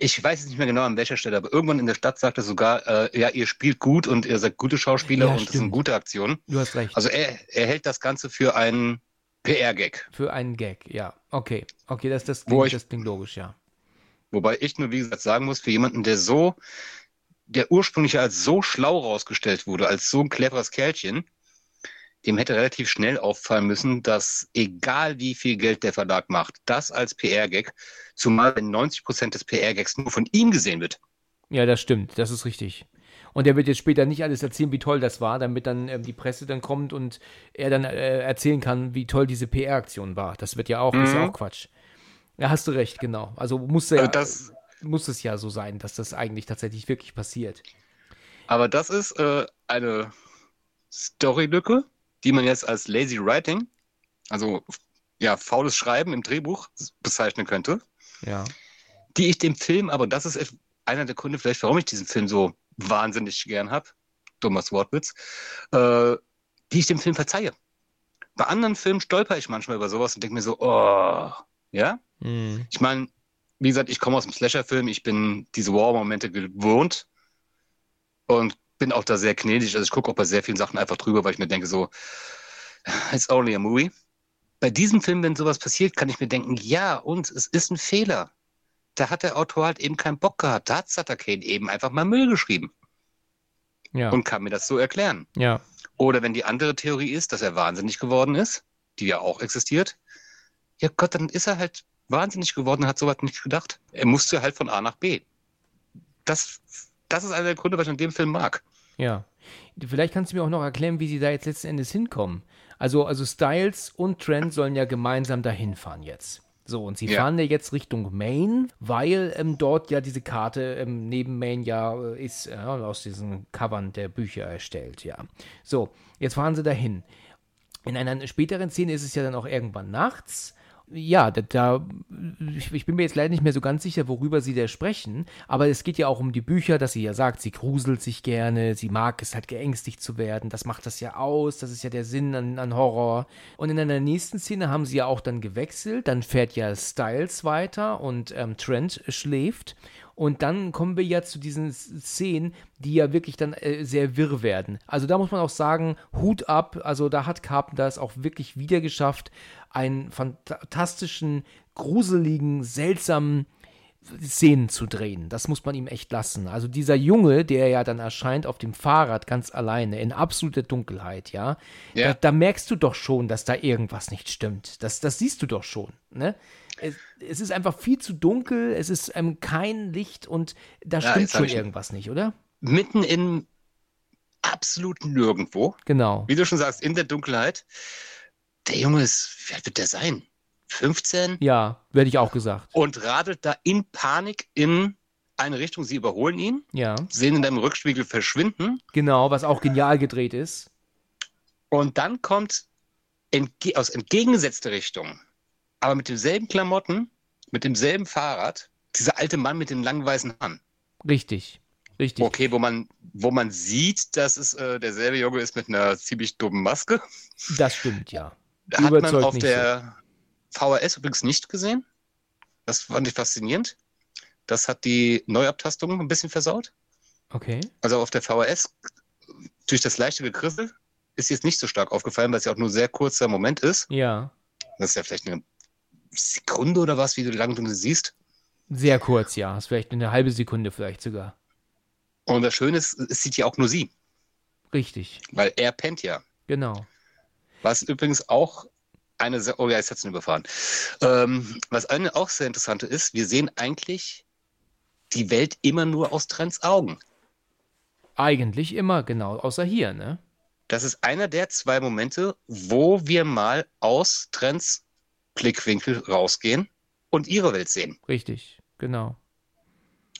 [SPEAKER 3] ich weiß jetzt nicht mehr genau an welcher Stelle, aber irgendwann in der Stadt sagt er sogar, äh, ja, ihr spielt gut und ihr seid gute Schauspieler ja, und stimmt. das eine gute Aktion.
[SPEAKER 2] Du hast recht.
[SPEAKER 3] Also er, er hält das Ganze für einen PR-Gag.
[SPEAKER 2] Für einen Gag, ja. Okay. Okay, das, das, klingt, ich, das klingt logisch, ja.
[SPEAKER 3] Wobei ich nur, wie gesagt, sagen muss, für jemanden, der so, der ursprünglich als so schlau rausgestellt wurde, als so ein cleveres Kerlchen, dem hätte relativ schnell auffallen müssen, dass egal wie viel Geld der Verlag macht, das als PR-Gag, zumal wenn 90 Prozent des PR-Gags nur von ihm gesehen wird.
[SPEAKER 2] Ja, das stimmt, das ist richtig. Und er wird jetzt später nicht alles erzählen, wie toll das war, damit dann ähm, die Presse dann kommt und er dann äh, erzählen kann, wie toll diese PR-Aktion war. Das wird ja auch, mhm. ist ja auch Quatsch. Ja, hast du recht, genau. Also muss, ja, das, muss es ja so sein, dass das eigentlich tatsächlich wirklich passiert.
[SPEAKER 3] Aber das ist äh, eine Storylücke, die man jetzt als Lazy Writing, also ja, faules Schreiben im Drehbuch bezeichnen könnte.
[SPEAKER 2] Ja.
[SPEAKER 3] Die ich dem Film, aber das ist einer der Gründe vielleicht, warum ich diesen Film so wahnsinnig gern habe, Thomas Wortwitz, äh, die ich dem Film verzeihe. Bei anderen Filmen stolper ich manchmal über sowas und denke mir so, oh, ja? Mhm. Ich meine, wie gesagt, ich komme aus dem Slasher-Film, ich bin diese War-Momente gewohnt und bin auch da sehr gnädig. Also ich gucke auch bei sehr vielen Sachen einfach drüber, weil ich mir denke so, it's only a movie. Bei diesem Film, wenn sowas passiert, kann ich mir denken, ja, und es ist ein Fehler. Da hat der Autor halt eben keinen Bock gehabt. Da hat Sutter Kane eben einfach mal Müll geschrieben. Ja. Und kann mir das so erklären.
[SPEAKER 2] Ja.
[SPEAKER 3] Oder wenn die andere Theorie ist, dass er wahnsinnig geworden ist, die ja auch existiert, ja Gott, dann ist er halt wahnsinnig geworden und hat sowas nicht gedacht. Er musste halt von A nach B. Das, das ist einer der Gründe, was ich an dem Film mag.
[SPEAKER 2] Ja. Vielleicht kannst du mir auch noch erklären, wie sie da jetzt letzten Endes hinkommen. Also, also Styles und Trent sollen ja gemeinsam dahin fahren jetzt. So, und sie ja. fahren ja jetzt Richtung Maine, weil ähm, dort ja diese Karte ähm, neben Maine ja äh, ist, äh, aus diesen Covern der Bücher erstellt, ja. So, jetzt fahren sie dahin. In einer späteren Szene ist es ja dann auch irgendwann nachts ja, da, da ich, bin mir jetzt leider nicht mehr so ganz sicher, worüber sie da sprechen, aber es geht ja auch um die Bücher, dass sie ja sagt, sie gruselt sich gerne, sie mag es halt geängstigt zu werden, das macht das ja aus, das ist ja der Sinn an, an Horror. Und in einer nächsten Szene haben sie ja auch dann gewechselt, dann fährt ja Styles weiter und ähm, Trent schläft und dann kommen wir ja zu diesen Szenen, die ja wirklich dann äh, sehr wirr werden. Also da muss man auch sagen, Hut ab. Also da hat Carpenter es auch wirklich wieder geschafft, einen fantastischen, gruseligen, seltsamen Szenen zu drehen. Das muss man ihm echt lassen. Also dieser Junge, der ja dann erscheint auf dem Fahrrad ganz alleine in absoluter Dunkelheit, ja, ja. Da, da, merkst du doch schon, dass da irgendwas nicht stimmt. Das, das siehst du doch schon. Ne? es, es, ist einfach viel zu dunkel, es ist ähm, kein Licht und da ja, stimmt schon irgendwas nicht, oder?
[SPEAKER 3] Mitten in absolut nirgendwo.
[SPEAKER 2] Genau.
[SPEAKER 3] Wie du schon sagst, in der Dunkelheit. Der Junge ist, wie alt wird der sein? 15?
[SPEAKER 2] Ja, werde ich auch gesagt.
[SPEAKER 3] Und radelt da in Panik in eine Richtung. Sie überholen ihn.
[SPEAKER 2] Ja.
[SPEAKER 3] Sehen in deinem Rückspiegel verschwinden.
[SPEAKER 2] Genau, was auch genial gedreht ist.
[SPEAKER 3] Und dann kommt entge aus entgegengesetzter Richtung aber mit demselben Klamotten, mit demselben Fahrrad, dieser alte Mann mit den langen weißen Haaren.
[SPEAKER 2] Richtig, richtig.
[SPEAKER 3] Okay, wo man, wo man sieht, dass es äh, derselbe Junge ist mit einer ziemlich dummen Maske.
[SPEAKER 2] Das stimmt, ja.
[SPEAKER 3] Hat man auf der so. VHS übrigens nicht gesehen. Das fand ich faszinierend. Das hat die Neuabtastung ein bisschen versaut.
[SPEAKER 2] Okay.
[SPEAKER 3] Also auf der VHS, durch das leichte Gekrissel, ist jetzt nicht so stark aufgefallen, weil es ja auch nur ein sehr kurzer Moment ist.
[SPEAKER 2] Ja.
[SPEAKER 3] Das ist ja vielleicht eine Sekunde oder was, wie du lang du siehst.
[SPEAKER 2] Sehr kurz, ja. Das ist vielleicht eine halbe Sekunde vielleicht sogar.
[SPEAKER 3] Und das Schöne ist, es sieht ja auch nur sie.
[SPEAKER 2] Richtig.
[SPEAKER 3] Weil er pennt ja.
[SPEAKER 2] Genau.
[SPEAKER 3] Was übrigens auch eine sehr, oh ja, hat es ihn überfahren. Ähm, was eine auch sehr interessante ist, wir sehen eigentlich die Welt immer nur aus Trents Augen.
[SPEAKER 2] Eigentlich immer, genau, außer hier, ne?
[SPEAKER 3] Das ist einer der zwei Momente, wo wir mal aus Trents Blickwinkel rausgehen und ihre Welt sehen.
[SPEAKER 2] Richtig, genau.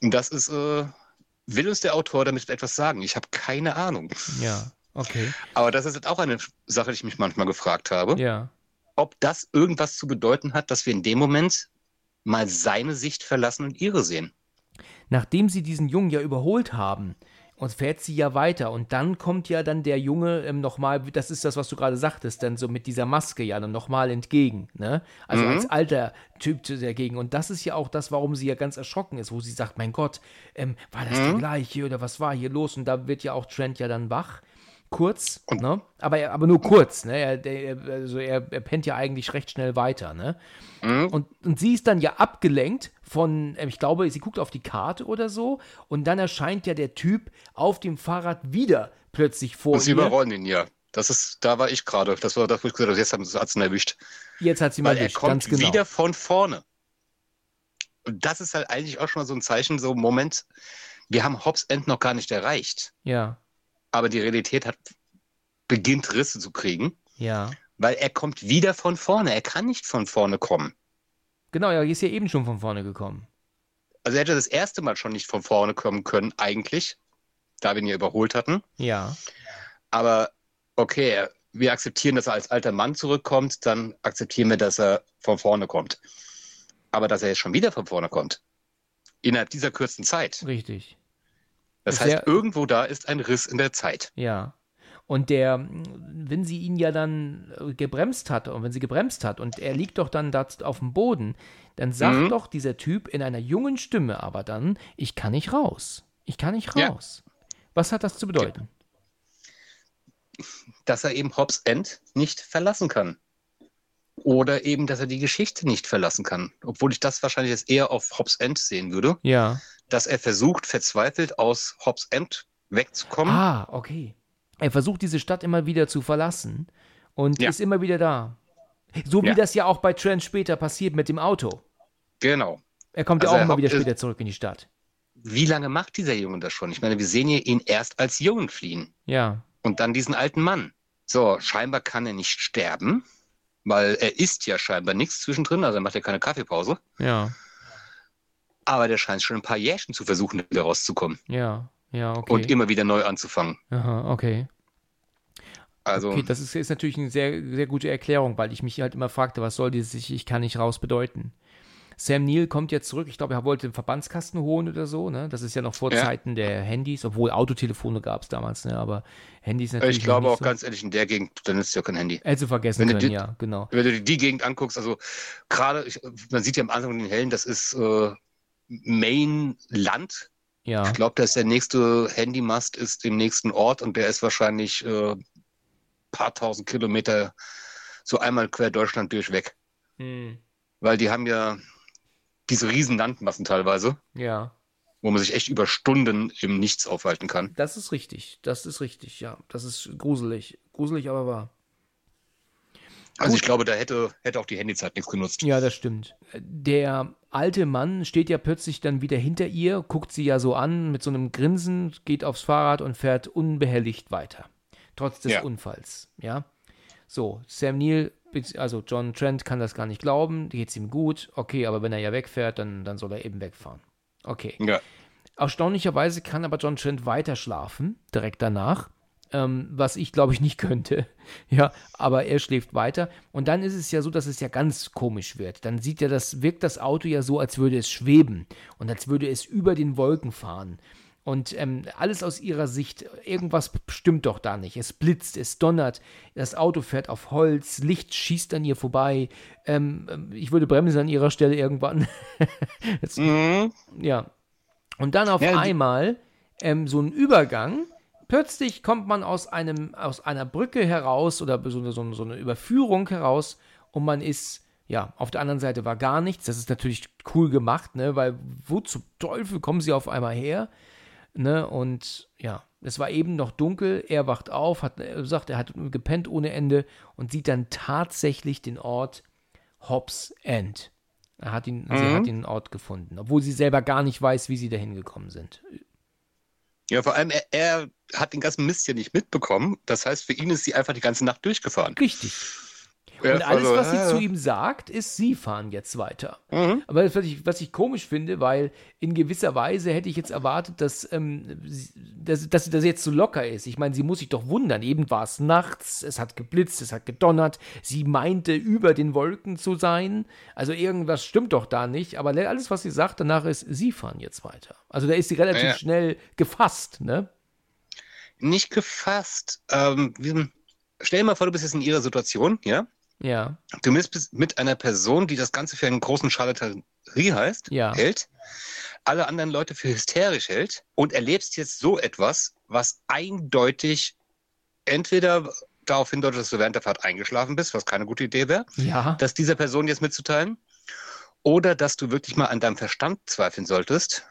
[SPEAKER 3] Und das ist, äh, will uns der Autor damit etwas sagen? Ich habe keine Ahnung.
[SPEAKER 2] Ja, okay.
[SPEAKER 3] Aber das ist jetzt auch eine Sache, die ich mich manchmal gefragt habe.
[SPEAKER 2] Ja.
[SPEAKER 3] Ob das irgendwas zu bedeuten hat, dass wir in dem Moment mal seine Sicht verlassen und ihre sehen.
[SPEAKER 2] Nachdem sie diesen Jungen ja überholt haben, und fährt sie ja weiter. Und dann kommt ja dann der Junge ähm, nochmal, das ist das, was du gerade sagtest, dann so mit dieser Maske ja dann nochmal entgegen. Ne? Also mhm. als alter Typ dagegen. Und das ist ja auch das, warum sie ja ganz erschrocken ist, wo sie sagt, mein Gott, ähm, war das mhm. der gleiche oder was war hier los? Und da wird ja auch Trent ja dann wach kurz, ne? aber, aber nur kurz. Ne? Er, der, also er, er pennt ja eigentlich recht schnell weiter. Ne? Mhm. Und, und sie ist dann ja abgelenkt von, ähm, ich glaube, sie guckt auf die Karte oder so und dann erscheint ja der Typ auf dem Fahrrad wieder plötzlich vor und
[SPEAKER 3] sie ihr. Sie überrollen ihn, ja. Das ist, da war ich gerade. Das war das, wo ich gesagt habe, jetzt hat sie ihn erwischt.
[SPEAKER 2] Jetzt hat sie mal erwischt,
[SPEAKER 3] er kommt genau. wieder von vorne. Und das ist halt eigentlich auch schon mal so ein Zeichen, so Moment, wir haben Hobbs End noch gar nicht erreicht.
[SPEAKER 2] Ja
[SPEAKER 3] aber die Realität hat beginnt Risse zu kriegen.
[SPEAKER 2] Ja.
[SPEAKER 3] Weil er kommt wieder von vorne. Er kann nicht von vorne kommen.
[SPEAKER 2] Genau, er ist ja eben schon von vorne gekommen.
[SPEAKER 3] Also er hätte das erste Mal schon nicht von vorne kommen können, eigentlich, da wir ihn ja überholt hatten.
[SPEAKER 2] Ja.
[SPEAKER 3] Aber okay, wir akzeptieren, dass er als alter Mann zurückkommt, dann akzeptieren wir, dass er von vorne kommt. Aber dass er jetzt schon wieder von vorne kommt, innerhalb dieser kurzen Zeit.
[SPEAKER 2] Richtig.
[SPEAKER 3] Das heißt, irgendwo da ist ein Riss in der Zeit.
[SPEAKER 2] Ja. Und der, wenn sie ihn ja dann gebremst hat und wenn sie gebremst hat und er liegt doch dann da auf dem Boden, dann sagt mhm. doch dieser Typ in einer jungen Stimme aber dann, ich kann nicht raus. Ich kann nicht raus. Ja. Was hat das zu bedeuten?
[SPEAKER 3] Dass er eben Hobbs End nicht verlassen kann. Oder eben, dass er die Geschichte nicht verlassen kann. Obwohl ich das wahrscheinlich jetzt eher auf Hobbs End sehen würde.
[SPEAKER 2] Ja.
[SPEAKER 3] Dass er versucht, verzweifelt aus Hobbs End wegzukommen.
[SPEAKER 2] Ah, okay. Er versucht diese Stadt immer wieder zu verlassen und ja. ist immer wieder da. So wie ja. das ja auch bei Trent später passiert mit dem Auto.
[SPEAKER 3] Genau.
[SPEAKER 2] Er kommt also ja auch immer wieder später zurück in die Stadt.
[SPEAKER 3] Wie lange macht dieser Junge das schon? Ich meine, wir sehen hier ihn erst als Jungen fliehen.
[SPEAKER 2] Ja.
[SPEAKER 3] Und dann diesen alten Mann. So, scheinbar kann er nicht sterben, weil er isst ja scheinbar nichts zwischendrin, also er macht ja keine Kaffeepause.
[SPEAKER 2] Ja.
[SPEAKER 3] Aber der scheint schon ein paar Jährchen zu versuchen, wieder rauszukommen.
[SPEAKER 2] Ja. Ja, okay.
[SPEAKER 3] Und immer wieder neu anzufangen.
[SPEAKER 2] Aha, okay. Also, okay, das ist, ist natürlich eine sehr, sehr gute Erklärung, weil ich mich halt immer fragte, was soll dieses Ich kann nicht raus bedeuten. Sam Neill kommt jetzt zurück. Ich glaube, er wollte den Verbandskasten holen oder so. Ne? Das ist ja noch vor ja. Zeiten der Handys, obwohl Autotelefone gab es damals, ne? aber Handys natürlich.
[SPEAKER 3] Ich glaube auch so. ganz ehrlich, in der Gegend, dann ist ja kein Handy.
[SPEAKER 2] Hätte vergessen wenn können, die, ja, genau.
[SPEAKER 3] Wenn du dir die Gegend anguckst, also gerade, man sieht ja am Anfang den Hellen, das ist äh, Main-Land
[SPEAKER 2] ja.
[SPEAKER 3] Ich glaube, dass der nächste Handymast ist im nächsten Ort und der ist wahrscheinlich äh, paar tausend Kilometer so einmal quer Deutschland durchweg. Hm. Weil die haben ja diese riesen Landmassen teilweise.
[SPEAKER 2] Ja.
[SPEAKER 3] Wo man sich echt über Stunden im Nichts aufhalten kann.
[SPEAKER 2] Das ist richtig. Das ist richtig, ja. Das ist gruselig. Gruselig, aber wahr.
[SPEAKER 3] Also Gut. ich glaube, da hätte, hätte auch die Handyzeit nichts genutzt.
[SPEAKER 2] Ja, das stimmt. Der alte Mann steht ja plötzlich dann wieder hinter ihr, guckt sie ja so an mit so einem Grinsen, geht aufs Fahrrad und fährt unbehelligt weiter. Trotz des ja. Unfalls, ja. So, Sam Neill, also John Trent kann das gar nicht glauben, geht's ihm gut. Okay, aber wenn er ja wegfährt, dann, dann soll er eben wegfahren. Okay.
[SPEAKER 3] Ja.
[SPEAKER 2] Erstaunlicherweise kann aber John Trent weiter schlafen, direkt danach ähm, was ich glaube ich nicht könnte. Ja, aber er schläft weiter. Und dann ist es ja so, dass es ja ganz komisch wird. Dann sieht ja das, wirkt das Auto ja so, als würde es schweben und als würde es über den Wolken fahren. Und ähm, alles aus ihrer Sicht, irgendwas stimmt doch da nicht. Es blitzt, es donnert, das Auto fährt auf Holz, Licht schießt an ihr vorbei. Ähm, ähm ich würde bremsen an ihrer Stelle irgendwann. Jetzt, mhm. Ja. Und dann auf ja, einmal ähm, so ein Übergang plötzlich kommt man aus, einem, aus einer Brücke heraus oder so, so, so eine Überführung heraus und man ist ja, auf der anderen Seite war gar nichts. Das ist natürlich cool gemacht, ne? Weil wo zum Teufel kommen sie auf einmal her? Ne? Und ja, es war eben noch dunkel. Er wacht auf, hat sagt, er hat gepennt ohne Ende und sieht dann tatsächlich den Ort Hobbs End. Er hat ihn, mhm. Sie hat den Ort gefunden, obwohl sie selber gar nicht weiß, wie sie dahin gekommen sind.
[SPEAKER 3] Ja, vor allem er, er hat den ganzen Mist ja nicht mitbekommen. Das heißt, für ihn ist sie einfach die ganze Nacht durchgefahren.
[SPEAKER 2] Richtig. Und alles, also, was sie äh, zu ihm sagt, ist, sie fahren jetzt weiter. Mhm. Aber was ich, was ich komisch finde, weil in gewisser Weise hätte ich jetzt erwartet, dass, ähm, dass, dass das jetzt so locker ist. Ich meine, sie muss sich doch wundern. Eben war es nachts, es hat geblitzt, es hat gedonnert. Sie meinte, über den Wolken zu sein. Also irgendwas stimmt doch da nicht. Aber alles, was sie sagt, danach ist, sie fahren jetzt weiter. Also da ist sie relativ ja. schnell gefasst, ne?
[SPEAKER 3] Nicht gefasst. Ähm, stell dir mal vor, du bist jetzt in ihrer Situation, ja?
[SPEAKER 2] Ja.
[SPEAKER 3] Du bist mit einer Person, die das Ganze für einen großen Charlatanerie heißt,
[SPEAKER 2] ja.
[SPEAKER 3] hält, alle anderen Leute für hysterisch hält und erlebst jetzt so etwas, was eindeutig entweder darauf hindeutet, dass du während der Fahrt eingeschlafen bist, was keine gute Idee wäre,
[SPEAKER 2] ja.
[SPEAKER 3] das dieser Person jetzt mitzuteilen, oder dass du wirklich mal an deinem Verstand zweifeln solltest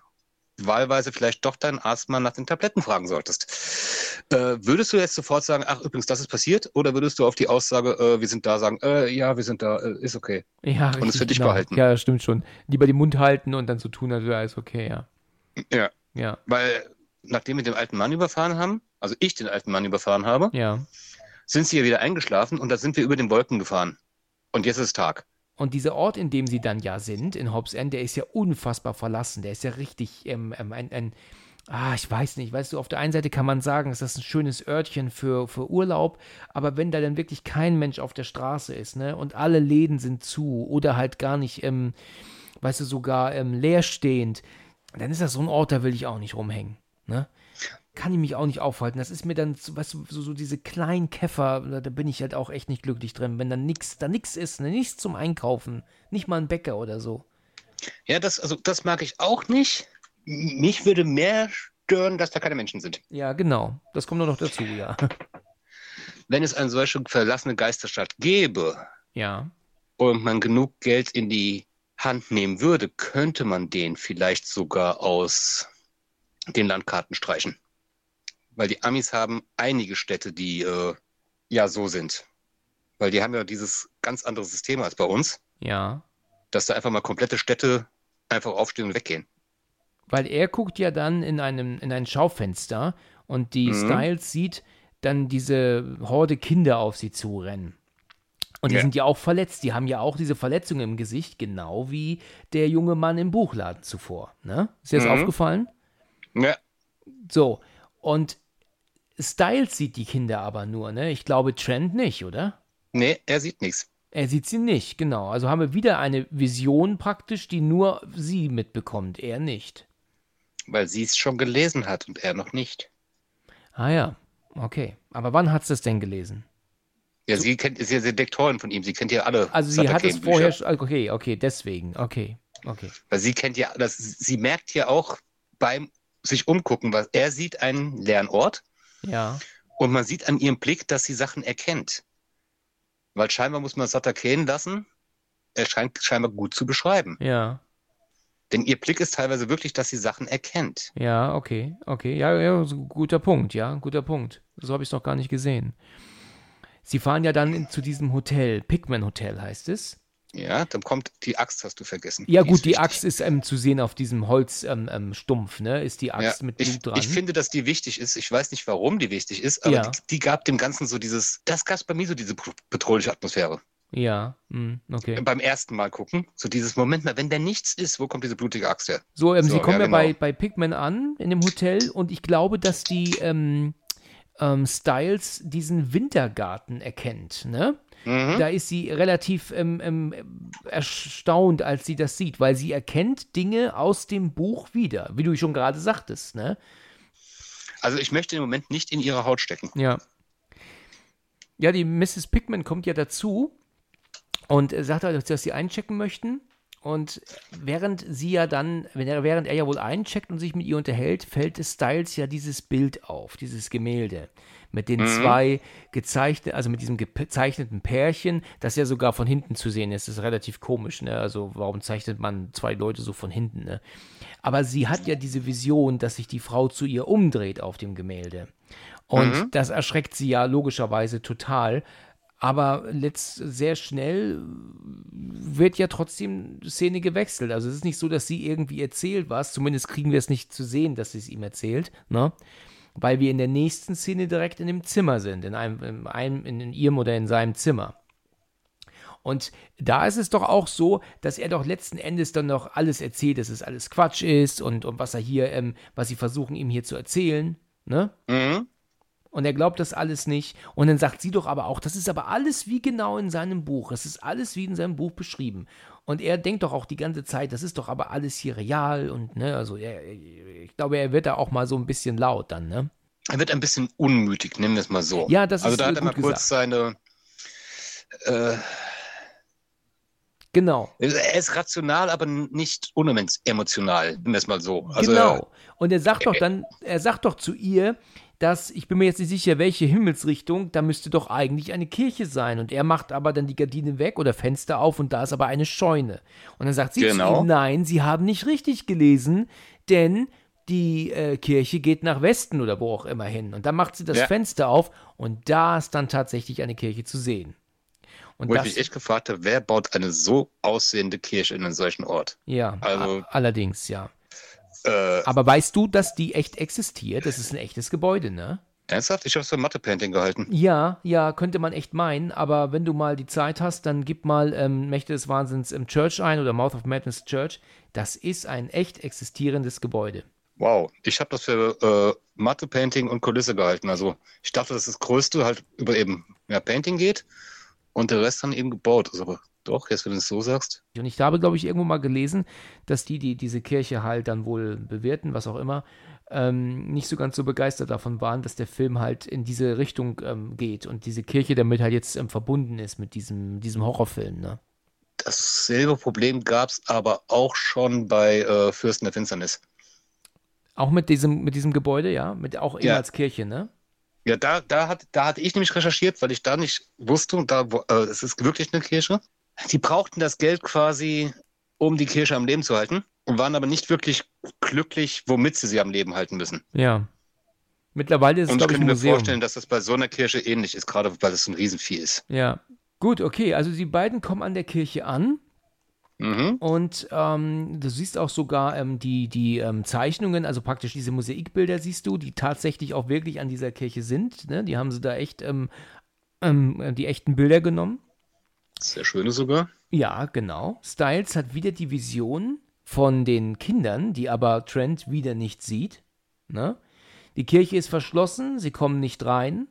[SPEAKER 3] wahlweise vielleicht doch deinen Arzt mal nach den Tabletten fragen solltest. Äh, würdest du jetzt sofort sagen, ach übrigens, das ist passiert, oder würdest du auf die Aussage, äh, wir sind da, sagen, äh, ja, wir sind da, äh, ist okay.
[SPEAKER 2] Ja,
[SPEAKER 3] und es für dich
[SPEAKER 2] genau.
[SPEAKER 3] behalten.
[SPEAKER 2] Ja, das stimmt schon. Lieber den Mund halten und dann so tun, als wäre alles okay, ja.
[SPEAKER 3] Ja.
[SPEAKER 2] Ja.
[SPEAKER 3] Weil, nachdem wir den alten Mann überfahren haben, also ich den alten Mann überfahren habe,
[SPEAKER 2] ja.
[SPEAKER 3] sind sie ja wieder eingeschlafen und da sind wir über den Wolken gefahren. Und jetzt ist Tag.
[SPEAKER 2] Und dieser Ort, in dem sie dann ja sind, in Hobbs End, der ist ja unfassbar verlassen. Der ist ja richtig ähm, ähm, ein, ein, ah, ich weiß nicht, weißt du, auf der einen Seite kann man sagen, ist ein schönes Örtchen für, für Urlaub, aber wenn da dann wirklich kein Mensch auf der Straße ist, ne, und alle Läden sind zu oder halt gar nicht, ähm, weißt du, sogar ähm, leerstehend, dann ist das so ein Ort, da will ich auch nicht rumhängen, ne? Kann ich mich auch nicht aufhalten. Das ist mir dann, weißt du, so, so diese kleinen Käfer, da bin ich halt auch echt nicht glücklich drin, wenn dann nichts, da nichts ist, ne? nichts zum Einkaufen, nicht mal ein Bäcker oder so.
[SPEAKER 3] Ja, das, also das mag ich auch nicht. Mich würde mehr stören, dass da keine Menschen sind.
[SPEAKER 2] Ja, genau. Das kommt nur noch dazu, ja.
[SPEAKER 3] Wenn es eine solche verlassene Geisterstadt gäbe
[SPEAKER 2] Ja.
[SPEAKER 3] und man genug Geld in die Hand nehmen würde, könnte man den vielleicht sogar aus den Landkarten streichen. Weil die Amis haben einige Städte, die äh, ja so sind. Weil die haben ja dieses ganz andere System als bei uns,
[SPEAKER 2] Ja.
[SPEAKER 3] dass da einfach mal komplette Städte einfach aufstehen und weggehen.
[SPEAKER 2] Weil er guckt ja dann in einem, in ein Schaufenster und die
[SPEAKER 3] Mhm.
[SPEAKER 2] Styles sieht dann diese Horde Kinder auf sie zurennen. Und die
[SPEAKER 3] Ja.
[SPEAKER 2] sind ja auch verletzt. Die haben ja auch diese Verletzung im Gesicht, genau wie der junge Mann im Buchladen zuvor. Ne? Ist dir das
[SPEAKER 3] Mhm.
[SPEAKER 2] aufgefallen?
[SPEAKER 3] Ja,
[SPEAKER 2] So. Und Styles sieht die Kinder aber nur, ne? Ich glaube Trent nicht, oder?
[SPEAKER 3] nee, er sieht nichts.
[SPEAKER 2] Er sieht sie nicht, genau. Also haben wir wieder eine Vision praktisch, die nur sie mitbekommt, er nicht.
[SPEAKER 3] Weil sie es schon gelesen hat und er noch nicht.
[SPEAKER 2] Ah ja, okay. Aber wann hat sie das denn gelesen?
[SPEAKER 3] Ja, sie kennt, ist ja Detektorin von ihm. Sie kennt ja alle.
[SPEAKER 2] Also sie hat es vorher,
[SPEAKER 3] Kane-Bücher.
[SPEAKER 2] sch- okay, okay, deswegen, okay, okay.
[SPEAKER 3] Weil sie kennt ja, das, sie merkt ja auch beim sich umgucken, was er sieht einen leeren Ort
[SPEAKER 2] Ja,
[SPEAKER 3] und man sieht an ihrem Blick, dass sie Sachen erkennt. Weil scheinbar muss man Sutter Kane lassen. Er scheint scheinbar gut zu beschreiben.
[SPEAKER 2] ja,
[SPEAKER 3] Denn ihr Blick ist teilweise wirklich, dass sie Sachen erkennt.
[SPEAKER 2] ja, okay, okay. Ja, ja, guter Punkt, ja, guter Punkt. So habe ich es noch gar nicht gesehen. Sie fahren ja dann in, zu diesem Hotel, Pigman Hotel heißt es.
[SPEAKER 3] Ja, dann kommt die Axt, hast du vergessen.
[SPEAKER 2] Ja,
[SPEAKER 3] ist
[SPEAKER 2] gut, die
[SPEAKER 3] wichtig.
[SPEAKER 2] Axt ist ähm, zu sehen auf diesem Holzstumpf, ähm, ähm, ne? Ist die
[SPEAKER 3] Ja,
[SPEAKER 2] Axt mit Blut
[SPEAKER 3] ich,
[SPEAKER 2] dran.
[SPEAKER 3] ich finde, dass die wichtig ist. Ich weiß nicht, warum die wichtig ist, aber
[SPEAKER 2] Ja.
[SPEAKER 3] die, die gab dem Ganzen so dieses, das gab bei mir so diese bedrohliche Atmosphäre.
[SPEAKER 2] ja, hm, okay.
[SPEAKER 3] Beim ersten Mal gucken, so dieses Moment mal, wenn da nichts ist, wo kommt diese blutige Axt her?
[SPEAKER 2] So, ähm,
[SPEAKER 3] So,
[SPEAKER 2] sie kommen
[SPEAKER 3] ja,
[SPEAKER 2] ja, bei,
[SPEAKER 3] genau.
[SPEAKER 2] bei Pigman an, in dem Hotel, und ich glaube, dass die ähm, ähm, Styles diesen Wintergarten erkennt, ne?
[SPEAKER 3] Mhm.
[SPEAKER 2] Da ist sie relativ ähm, ähm, erstaunt, als sie das sieht, weil sie erkennt Dinge aus dem Buch wieder, wie du schon gerade sagtest, ne?
[SPEAKER 3] Also ich möchte im Moment nicht in ihre Haut stecken.
[SPEAKER 2] Ja. Ja, die Mrs. Pigman kommt ja dazu und äh, sagt halt, dass sie einchecken möchten. Und während sie ja dann, wenn er, während er ja wohl eincheckt und sich mit ihr unterhält, fällt es Styles ja dieses Bild auf, dieses Gemälde. Mit den zwei gezeichneten, also mit diesem gezeichneten Pärchen, das ja sogar von hinten zu sehen ist. Das ist relativ komisch, ne? Also, warum zeichnet man zwei Leute so von hinten, ne? Aber sie hat ja diese Vision, dass sich die Frau zu ihr umdreht auf dem Gemälde. Und das erschreckt sie ja logischerweise total. Aber letzt, sehr schnell wird ja trotzdem die Szene gewechselt. Also es ist nicht so, dass sie irgendwie erzählt was. Zumindest kriegen wir es nicht zu sehen, dass sie es ihm erzählt. Ne? Weil wir in der nächsten Szene direkt in dem Zimmer sind. In, einem, in, einem, in ihrem oder in seinem Zimmer. Und da ist es doch auch so, dass er doch letzten Endes dann noch alles erzählt, dass es alles Quatsch ist und, und was er hier, ähm, was sie versuchen ihm hier zu erzählen. Ne?
[SPEAKER 3] Mhm.
[SPEAKER 2] Und er glaubt das alles nicht. Und dann sagt sie doch aber auch, das ist aber alles wie genau in seinem Buch. Es ist alles wie in seinem Buch beschrieben. Und er denkt doch auch die ganze Zeit, das ist doch aber alles hier real. Und ne, also er, ich glaube, er wird da auch mal so ein bisschen laut dann, ne?
[SPEAKER 3] Er wird ein bisschen unmütig, nennen wir es mal so.
[SPEAKER 2] Ja, das
[SPEAKER 3] also
[SPEAKER 2] ist
[SPEAKER 3] da
[SPEAKER 2] äh,
[SPEAKER 3] hat er mal
[SPEAKER 2] gut
[SPEAKER 3] kurz
[SPEAKER 2] gesagt.
[SPEAKER 3] seine. Äh,
[SPEAKER 2] Genau.
[SPEAKER 3] er ist rational, aber nicht unemotional, nennen wir es mal so. Also,
[SPEAKER 2] genau. Und er sagt doch dann, er sagt doch zu ihr, dass, ich bin mir jetzt nicht sicher, welche Himmelsrichtung, da müsste doch eigentlich eine Kirche sein. Und er macht aber dann die Gardine weg oder Fenster auf und da ist aber eine Scheune. Und dann sagt sie zu
[SPEAKER 3] Genau.
[SPEAKER 2] ihm, nein, sie haben nicht richtig gelesen, denn die äh, Kirche geht nach Westen oder wo auch immer hin. Und dann macht sie das
[SPEAKER 3] Ja.
[SPEAKER 2] Fenster auf und da ist dann tatsächlich eine Kirche zu sehen. Und
[SPEAKER 3] Wo ich
[SPEAKER 2] das,
[SPEAKER 3] mich echt gefragt habe, wer baut eine so aussehende Kirche in einen solchen Ort?
[SPEAKER 2] ja,
[SPEAKER 3] also-
[SPEAKER 2] allerdings, ja.
[SPEAKER 3] Äh,
[SPEAKER 2] Aber weißt du, dass die echt existiert? Das ist ein echtes Gebäude, ne?
[SPEAKER 3] ernsthaft? Ich habe es für Mathe-Painting gehalten.
[SPEAKER 2] Ja, ja, könnte man echt meinen, aber wenn du mal die Zeit hast, dann gib mal ähm, Mächte des Wahnsinns im Church ein oder Mouth of Madness Church. Das ist ein echt existierendes Gebäude.
[SPEAKER 3] Wow, ich habe das für äh, Mathe-Painting und Kulisse gehalten. Also ich dachte, dass das Größte halt über eben ja, Painting geht und der Rest dann eben gebaut ist. Doch, jetzt wenn du es so sagst.
[SPEAKER 2] Und ich habe, glaube ich, irgendwo mal gelesen, dass die, die diese Kirche halt dann wohl bewirten, was auch immer, ähm, nicht so ganz so begeistert davon waren, dass der Film halt in diese Richtung ähm, geht und diese Kirche damit halt jetzt ähm, verbunden ist mit diesem, diesem Horrorfilm. Ne?
[SPEAKER 3] Dasselbe Problem gab es aber auch schon bei äh, Fürsten der Finsternis.
[SPEAKER 2] Auch mit diesem, mit diesem Gebäude, ja? Mit auch eben ja. als Kirche, ne?
[SPEAKER 3] Ja, da, da, hat, da hatte ich nämlich recherchiert, weil ich da nicht wusste, und da, äh, es ist wirklich eine Kirche. Die brauchten das Geld quasi, um die Kirche am Leben zu halten und waren aber nicht wirklich glücklich, womit sie sie am Leben halten müssen.
[SPEAKER 2] Ja. Mittlerweile ist es, ich, ein Museum.
[SPEAKER 3] Ich kann mir vorstellen, dass das bei so einer Kirche ähnlich ist, gerade weil es ein Riesenvieh ist.
[SPEAKER 2] Ja. Gut, okay. Also die beiden kommen an der Kirche an Mhm. Und ähm, du siehst auch sogar ähm, die, die ähm, Zeichnungen, also praktisch diese Mosaikbilder siehst du, die tatsächlich auch wirklich an dieser Kirche sind. Ne? Die haben sie da echt ähm, ähm, die echten Bilder genommen.
[SPEAKER 3] Sehr schöne sogar.
[SPEAKER 2] Ja, genau. Styles hat wieder die Vision von den Kindern, die aber Trent wieder nicht sieht. Ne? Die Kirche ist verschlossen, sie kommen nicht rein.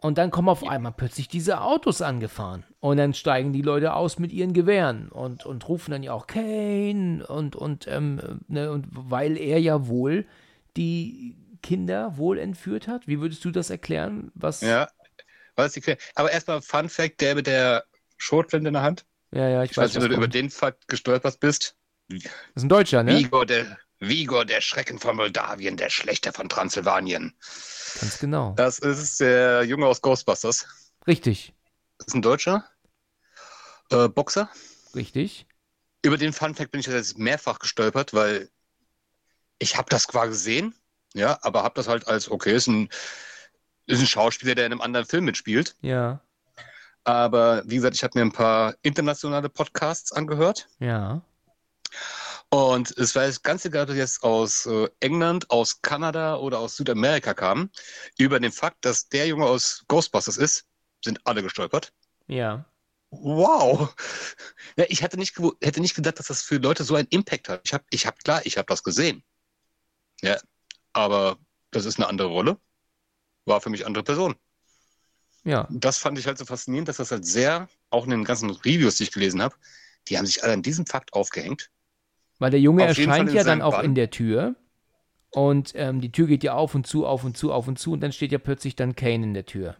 [SPEAKER 2] Und dann kommen auf einmal plötzlich diese Autos angefahren. Und dann steigen die Leute aus mit ihren Gewehren und, und rufen dann ja auch Kane und, und, ähm, ne, und weil er ja wohl die Kinder wohl entführt hat. Wie würdest du das erklären? Was
[SPEAKER 3] ja, was die, aber erstmal Fun Fact, der mit der Schrotflinte in der Hand.
[SPEAKER 2] Ja, ja, ich,
[SPEAKER 3] ich weiß nicht, ob du über den Fakt gestolpert bist.
[SPEAKER 2] Das ist ein Deutscher, ne?
[SPEAKER 3] Vigor der, Vigor, der Schrecken von Moldawien, der Schlechter von Transsilvanien.
[SPEAKER 2] Ganz genau.
[SPEAKER 3] Das ist der Junge aus Ghostbusters.
[SPEAKER 2] Richtig.
[SPEAKER 3] Das ist ein Deutscher. Äh, Boxer.
[SPEAKER 2] Richtig.
[SPEAKER 3] Über den Funfact bin ich jetzt mehrfach gestolpert, weil ich habe das zwar gesehen, ja, aber habe das halt als, okay, ist ein, ist ein Schauspieler, der in einem anderen Film mitspielt.
[SPEAKER 2] Ja.
[SPEAKER 3] Aber wie gesagt, ich habe mir ein paar internationale Podcasts angehört.
[SPEAKER 2] Ja.
[SPEAKER 3] Und es war ganz egal, ob das jetzt aus äh, England, aus Kanada oder aus Südamerika kam, über den Fakt, dass der Junge aus Ghostbusters ist, sind alle gestolpert.
[SPEAKER 2] Ja.
[SPEAKER 3] Wow. Ja, ich hätte nicht, hätte nicht gedacht, dass das für Leute so einen Impact hat. Ich habe, ich hab, klar, ich habe das gesehen. Ja, aber das ist eine andere Rolle. War für mich andere Person.
[SPEAKER 2] Ja.
[SPEAKER 3] Das fand ich halt so faszinierend, dass das halt sehr, auch in den ganzen Reviews, die ich gelesen habe, die haben sich alle an diesem Fakt aufgehängt.
[SPEAKER 2] Weil der Junge erscheint ja dann auch Bann. in der Tür. Und ähm, die Tür geht ja auf und zu, auf und zu, auf und zu. Und dann steht ja plötzlich dann Kane in der Tür.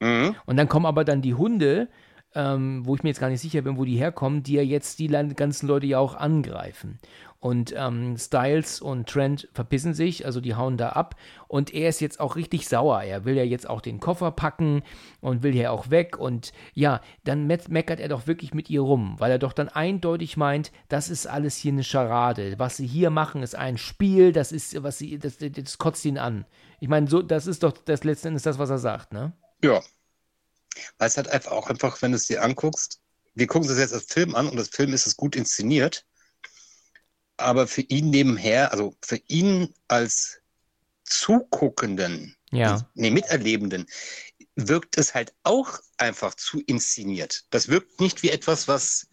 [SPEAKER 2] Mhm. Und dann kommen aber dann die Hunde, ähm, wo ich mir jetzt gar nicht sicher bin, wo die herkommen, die ja jetzt die ganzen Leute ja auch angreifen. Und ähm, Styles und Trent verpissen sich, also die hauen da ab. Und er ist jetzt auch richtig sauer. Er will ja jetzt auch den Koffer packen und will ja auch weg. Und ja, dann me meckert er doch wirklich mit ihr rum, weil er doch dann eindeutig meint, das ist alles hier eine Scharade. Was sie hier machen, ist ein Spiel, das ist, was sie, das, das kotzt ihn an. Ich meine, so, das ist doch das letzte Endes das, was er sagt, ne?
[SPEAKER 3] Ja. Weil es halt einfach auch einfach, wenn du es dir anguckst, wir gucken es jetzt als Film an und das Film ist es gut inszeniert aber für ihn nebenher, also für ihn als Zuguckenden,
[SPEAKER 2] ja.
[SPEAKER 3] nee, Miterlebenden, wirkt es halt auch einfach zu inszeniert. Das wirkt nicht wie etwas, was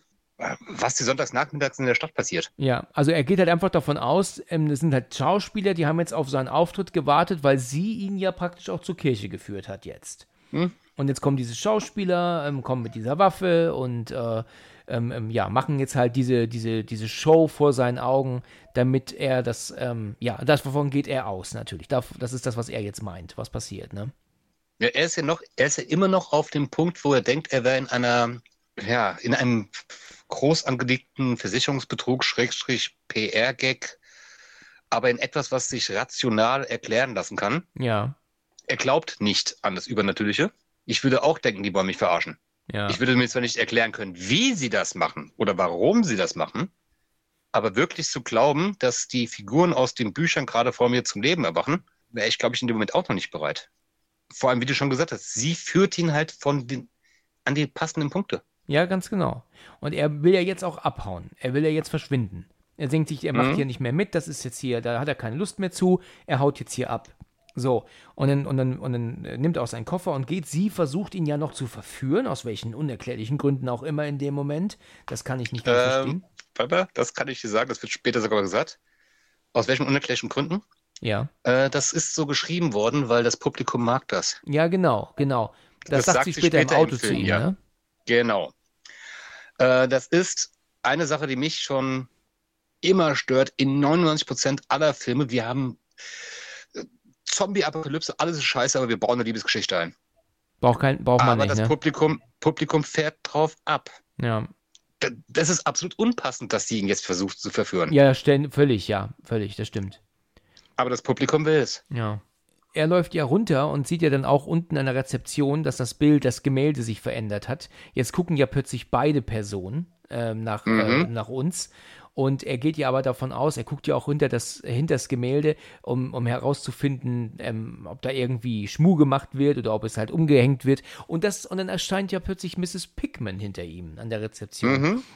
[SPEAKER 3] was die sonntagsnachmittags in der Stadt passiert.
[SPEAKER 2] Ja, also er geht halt einfach davon aus, ähm, das sind halt Schauspieler, die haben jetzt auf seinen Auftritt gewartet, weil sie ihn ja praktisch auch zur Kirche geführt hat jetzt. Hm? Und jetzt kommen diese Schauspieler, ähm, kommen mit dieser Waffe und äh, ähm, ähm, ja, machen jetzt halt diese, diese, diese Show vor seinen Augen, damit er das, ähm, ja, davon geht er aus, natürlich. Das ist das, was er jetzt meint, was passiert, ne?
[SPEAKER 3] Ja, er ist ja noch, er ist ja immer noch auf dem Punkt, wo er denkt, er wäre in einer, ja, in einem groß angelegten Versicherungsbetrug, Schrägstrich PR-Gag, aber in etwas, was sich rational erklären lassen kann.
[SPEAKER 2] Ja.
[SPEAKER 3] Er glaubt nicht an das Übernatürliche. Ich würde auch denken, die wollen mich verarschen.
[SPEAKER 2] Ja.
[SPEAKER 3] Ich würde mir zwar nicht erklären können, wie sie das machen oder warum sie das machen, aber wirklich zu glauben, dass die Figuren aus den Büchern gerade vor mir zum Leben erwachen, wäre ich, glaube ich, in dem Moment auch noch nicht bereit. Vor allem, wie du schon gesagt hast, sie führt ihn halt von den, an die passenden Punkte.
[SPEAKER 2] Ja, ganz genau. Und er will ja jetzt auch abhauen. Er will ja jetzt verschwinden. Er denkt sich, er macht mhm. hier nicht mehr mit, das ist jetzt hier, da hat er keine Lust mehr zu, er haut jetzt hier ab. So, und dann, und, dann, und dann nimmt er auch seinen Koffer und geht. Sie versucht ihn ja noch zu verführen, aus welchen unerklärlichen Gründen auch immer in dem Moment. Das kann ich nicht
[SPEAKER 3] ähm, verstehen. Papa, das kann ich dir sagen, das wird später sogar gesagt. Aus welchen unerklärlichen Gründen?
[SPEAKER 2] Ja.
[SPEAKER 3] Äh, das ist so geschrieben worden, weil das Publikum mag das.
[SPEAKER 2] Ja, genau, genau. Das, das sagt, sagt sie später, später, im Auto im Film, zu ihm, ja. ne?
[SPEAKER 3] Genau. Äh, das ist eine Sache, die mich schon immer stört in 99% aller Filme. Wir haben Zombie-Apokalypse, alles ist scheiße, aber wir bauen eine Liebesgeschichte ein.
[SPEAKER 2] Braucht kein, braucht man
[SPEAKER 3] aber
[SPEAKER 2] nicht,
[SPEAKER 3] das
[SPEAKER 2] ne?
[SPEAKER 3] Publikum, Publikum fährt drauf ab.
[SPEAKER 2] Ja.
[SPEAKER 3] Da- Das ist absolut unpassend, dass sie ihn jetzt versucht zu verführen.
[SPEAKER 2] Ja, völlig, ja, völlig, das stimmt.
[SPEAKER 3] Aber das Publikum will es.
[SPEAKER 2] Ja. Er läuft ja runter und sieht ja dann auch unten an der Rezeption, dass das Bild, das Gemälde sich verändert hat. Jetzt gucken ja plötzlich beide Personen ähm, nach, äh, nach uns. Und er geht ja aber davon aus, er guckt ja auch hinter das, hinter das Gemälde, um, um herauszufinden, ähm, ob da irgendwie Schmuh gemacht wird oder ob es halt umgehängt wird. Und, das, und dann erscheint ja plötzlich Mrs. Pickman hinter ihm an der Rezeption.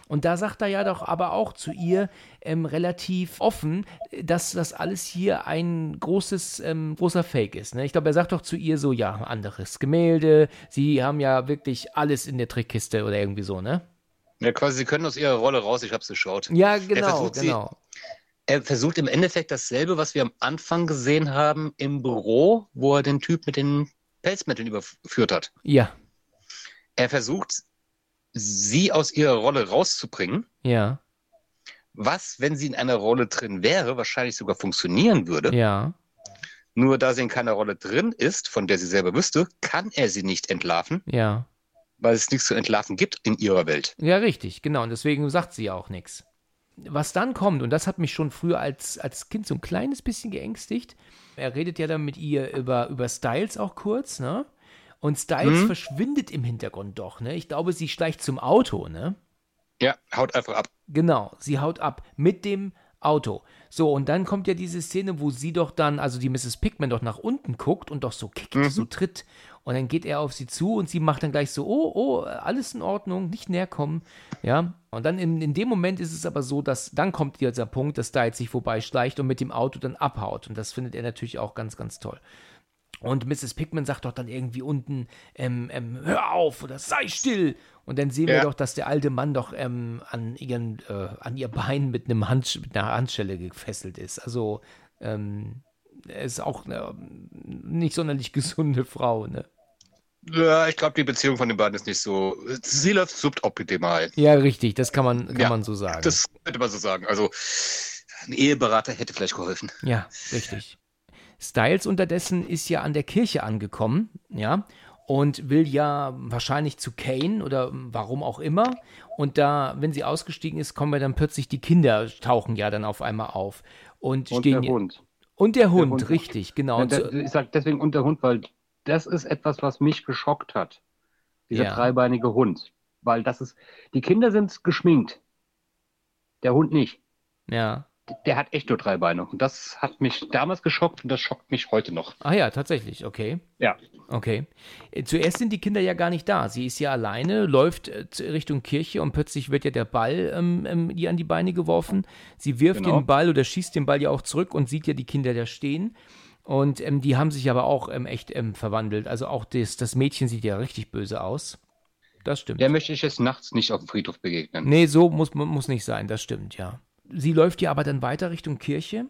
[SPEAKER 2] Und da sagt er ja doch aber auch zu ihr ähm, relativ offen, dass das alles hier ein großes, ähm, großer Fake ist. Ne? Ich glaube, er sagt doch zu ihr so, ja, anderes Gemälde, sie haben ja wirklich alles in der Trickkiste oder irgendwie so, ne?
[SPEAKER 3] Ja, quasi, sie können aus ihrer Rolle raus, ich hab's geschaut.
[SPEAKER 2] Ja,
[SPEAKER 3] Er
[SPEAKER 2] genau,
[SPEAKER 3] sie-
[SPEAKER 2] genau.
[SPEAKER 3] Er versucht im Endeffekt dasselbe, was wir am Anfang gesehen haben im Büro, wo er den Typ mit den Pelzmitteln überführt hat.
[SPEAKER 2] Ja,
[SPEAKER 3] Er versucht, sie aus ihrer Rolle rauszubringen,
[SPEAKER 2] ja,
[SPEAKER 3] was, wenn sie in einer Rolle drin wäre, wahrscheinlich sogar funktionieren würde.
[SPEAKER 2] ja.
[SPEAKER 3] Nur da sie in keiner Rolle drin ist, von der sie selber wüsste, kann er sie nicht entlarven,
[SPEAKER 2] Ja.
[SPEAKER 3] Weil es nichts zu entlarven gibt in ihrer Welt.
[SPEAKER 2] Ja, richtig, genau. Und deswegen sagt sie ja auch nichts. Was dann kommt, und das hat mich schon früher als, als Kind so ein kleines bisschen geängstigt, er redet ja dann mit ihr über, über Styles auch kurz, ne? Und Styles
[SPEAKER 3] Mhm.
[SPEAKER 2] verschwindet im Hintergrund doch, ne? Ich glaube, sie schleicht zum Auto, ne?
[SPEAKER 3] Ja, haut einfach ab.
[SPEAKER 2] Genau, sie haut ab mit dem Auto. So, und dann kommt ja diese Szene, wo sie doch dann, also die Mrs. Pickman doch nach unten guckt und doch so kickt, so tritt. Und dann geht er auf sie zu und sie macht dann gleich so, oh, oh, alles in Ordnung, nicht näher kommen. Ja, und dann in, in dem Moment ist es aber so, dass dann kommt dieser Punkt, dass Styles sich vorbeischleicht und mit dem Auto dann abhaut. Und das findet er natürlich auch ganz, ganz toll. Und Mrs. Pickman sagt doch dann irgendwie unten, ähm, ähm, hör auf oder sei still. Und dann sehen wir
[SPEAKER 3] Ja.
[SPEAKER 2] doch, dass der alte Mann doch ähm, an, ihren, äh, an ihr Bein mit, einem Handsch mit einer Handschelle gefesselt ist. Also, ähm, ist auch eine nicht sonderlich gesunde Frau, ne?
[SPEAKER 3] Ja, ich glaube, die Beziehung von den beiden ist nicht so. Sie läuft suboptimal.
[SPEAKER 2] Ja, richtig, das kann man, kann
[SPEAKER 3] Ja,
[SPEAKER 2] man so sagen.
[SPEAKER 3] Das könnte man so sagen. Also, ein Eheberater hätte vielleicht geholfen.
[SPEAKER 2] Ja, richtig. Styles unterdessen ist ja an der Kirche angekommen, ja, und will ja wahrscheinlich zu Kane oder warum auch immer. Und da, wenn sie ausgestiegen ist, kommen ja dann plötzlich die Kinder, tauchen ja dann auf einmal auf. Und,
[SPEAKER 4] Und
[SPEAKER 2] stehen
[SPEAKER 4] der Hund.
[SPEAKER 2] Und der Hund,
[SPEAKER 4] Hund.
[SPEAKER 2] richtig, genau.
[SPEAKER 4] Ja,
[SPEAKER 2] Und
[SPEAKER 4] der, ich sage deswegen und der Hund, weil das ist etwas, was mich geschockt hat. Dieser
[SPEAKER 2] Ja.
[SPEAKER 4] dreibeinige Hund. Weil das ist, die Kinder sind geschminkt. Der Hund nicht.
[SPEAKER 2] ja.
[SPEAKER 4] Der hat echt nur drei Beine. Und das hat mich damals geschockt und das schockt mich heute noch.
[SPEAKER 2] Ah ja, tatsächlich, okay.
[SPEAKER 4] Ja.
[SPEAKER 2] Okay. Äh, Zuerst sind die Kinder ja gar nicht da. Sie ist ja alleine, läuft äh, Richtung Kirche und plötzlich wird ja der Ball ähm, ähm, ihr an die Beine geworfen. Sie wirft
[SPEAKER 4] Genau.
[SPEAKER 2] den Ball oder schießt den Ball ja auch zurück und sieht ja die Kinder da stehen. Und ähm, die haben sich aber auch ähm, echt ähm, verwandelt. Also auch das, das Mädchen sieht ja richtig böse aus. Das stimmt.
[SPEAKER 3] Der möchte ich jetzt nachts nicht auf dem Friedhof begegnen.
[SPEAKER 2] nee, so muss, muss nicht sein, das stimmt, ja. Sie läuft ja aber dann weiter Richtung Kirche.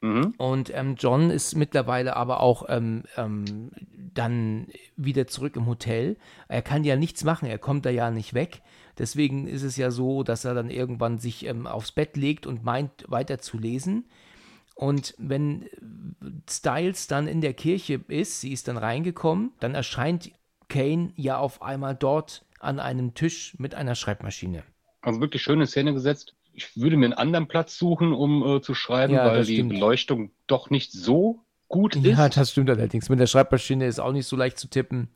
[SPEAKER 3] Mhm.
[SPEAKER 2] Und ähm, John ist mittlerweile aber auch ähm, ähm, dann wieder zurück im Hotel. Er kann ja nichts machen, er kommt da ja nicht weg. Deswegen ist es ja so, dass er dann irgendwann sich ähm, aufs Bett legt und meint, weiter zu lesen. Und wenn Styles dann in der Kirche ist, sie ist dann reingekommen, dann erscheint Kane ja auf einmal dort an einem Tisch mit einer Schreibmaschine.
[SPEAKER 3] Also wirklich schöne Szene gesetzt. Ich würde mir einen anderen Platz suchen, um äh, zu schreiben,
[SPEAKER 2] Ja,
[SPEAKER 3] weil
[SPEAKER 2] das
[SPEAKER 3] die
[SPEAKER 2] stimmt.
[SPEAKER 3] Beleuchtung doch nicht so gut
[SPEAKER 2] Ja,
[SPEAKER 3] ist.
[SPEAKER 2] das stimmt allerdings. Mit der Schreibmaschine ist auch nicht so leicht zu tippen.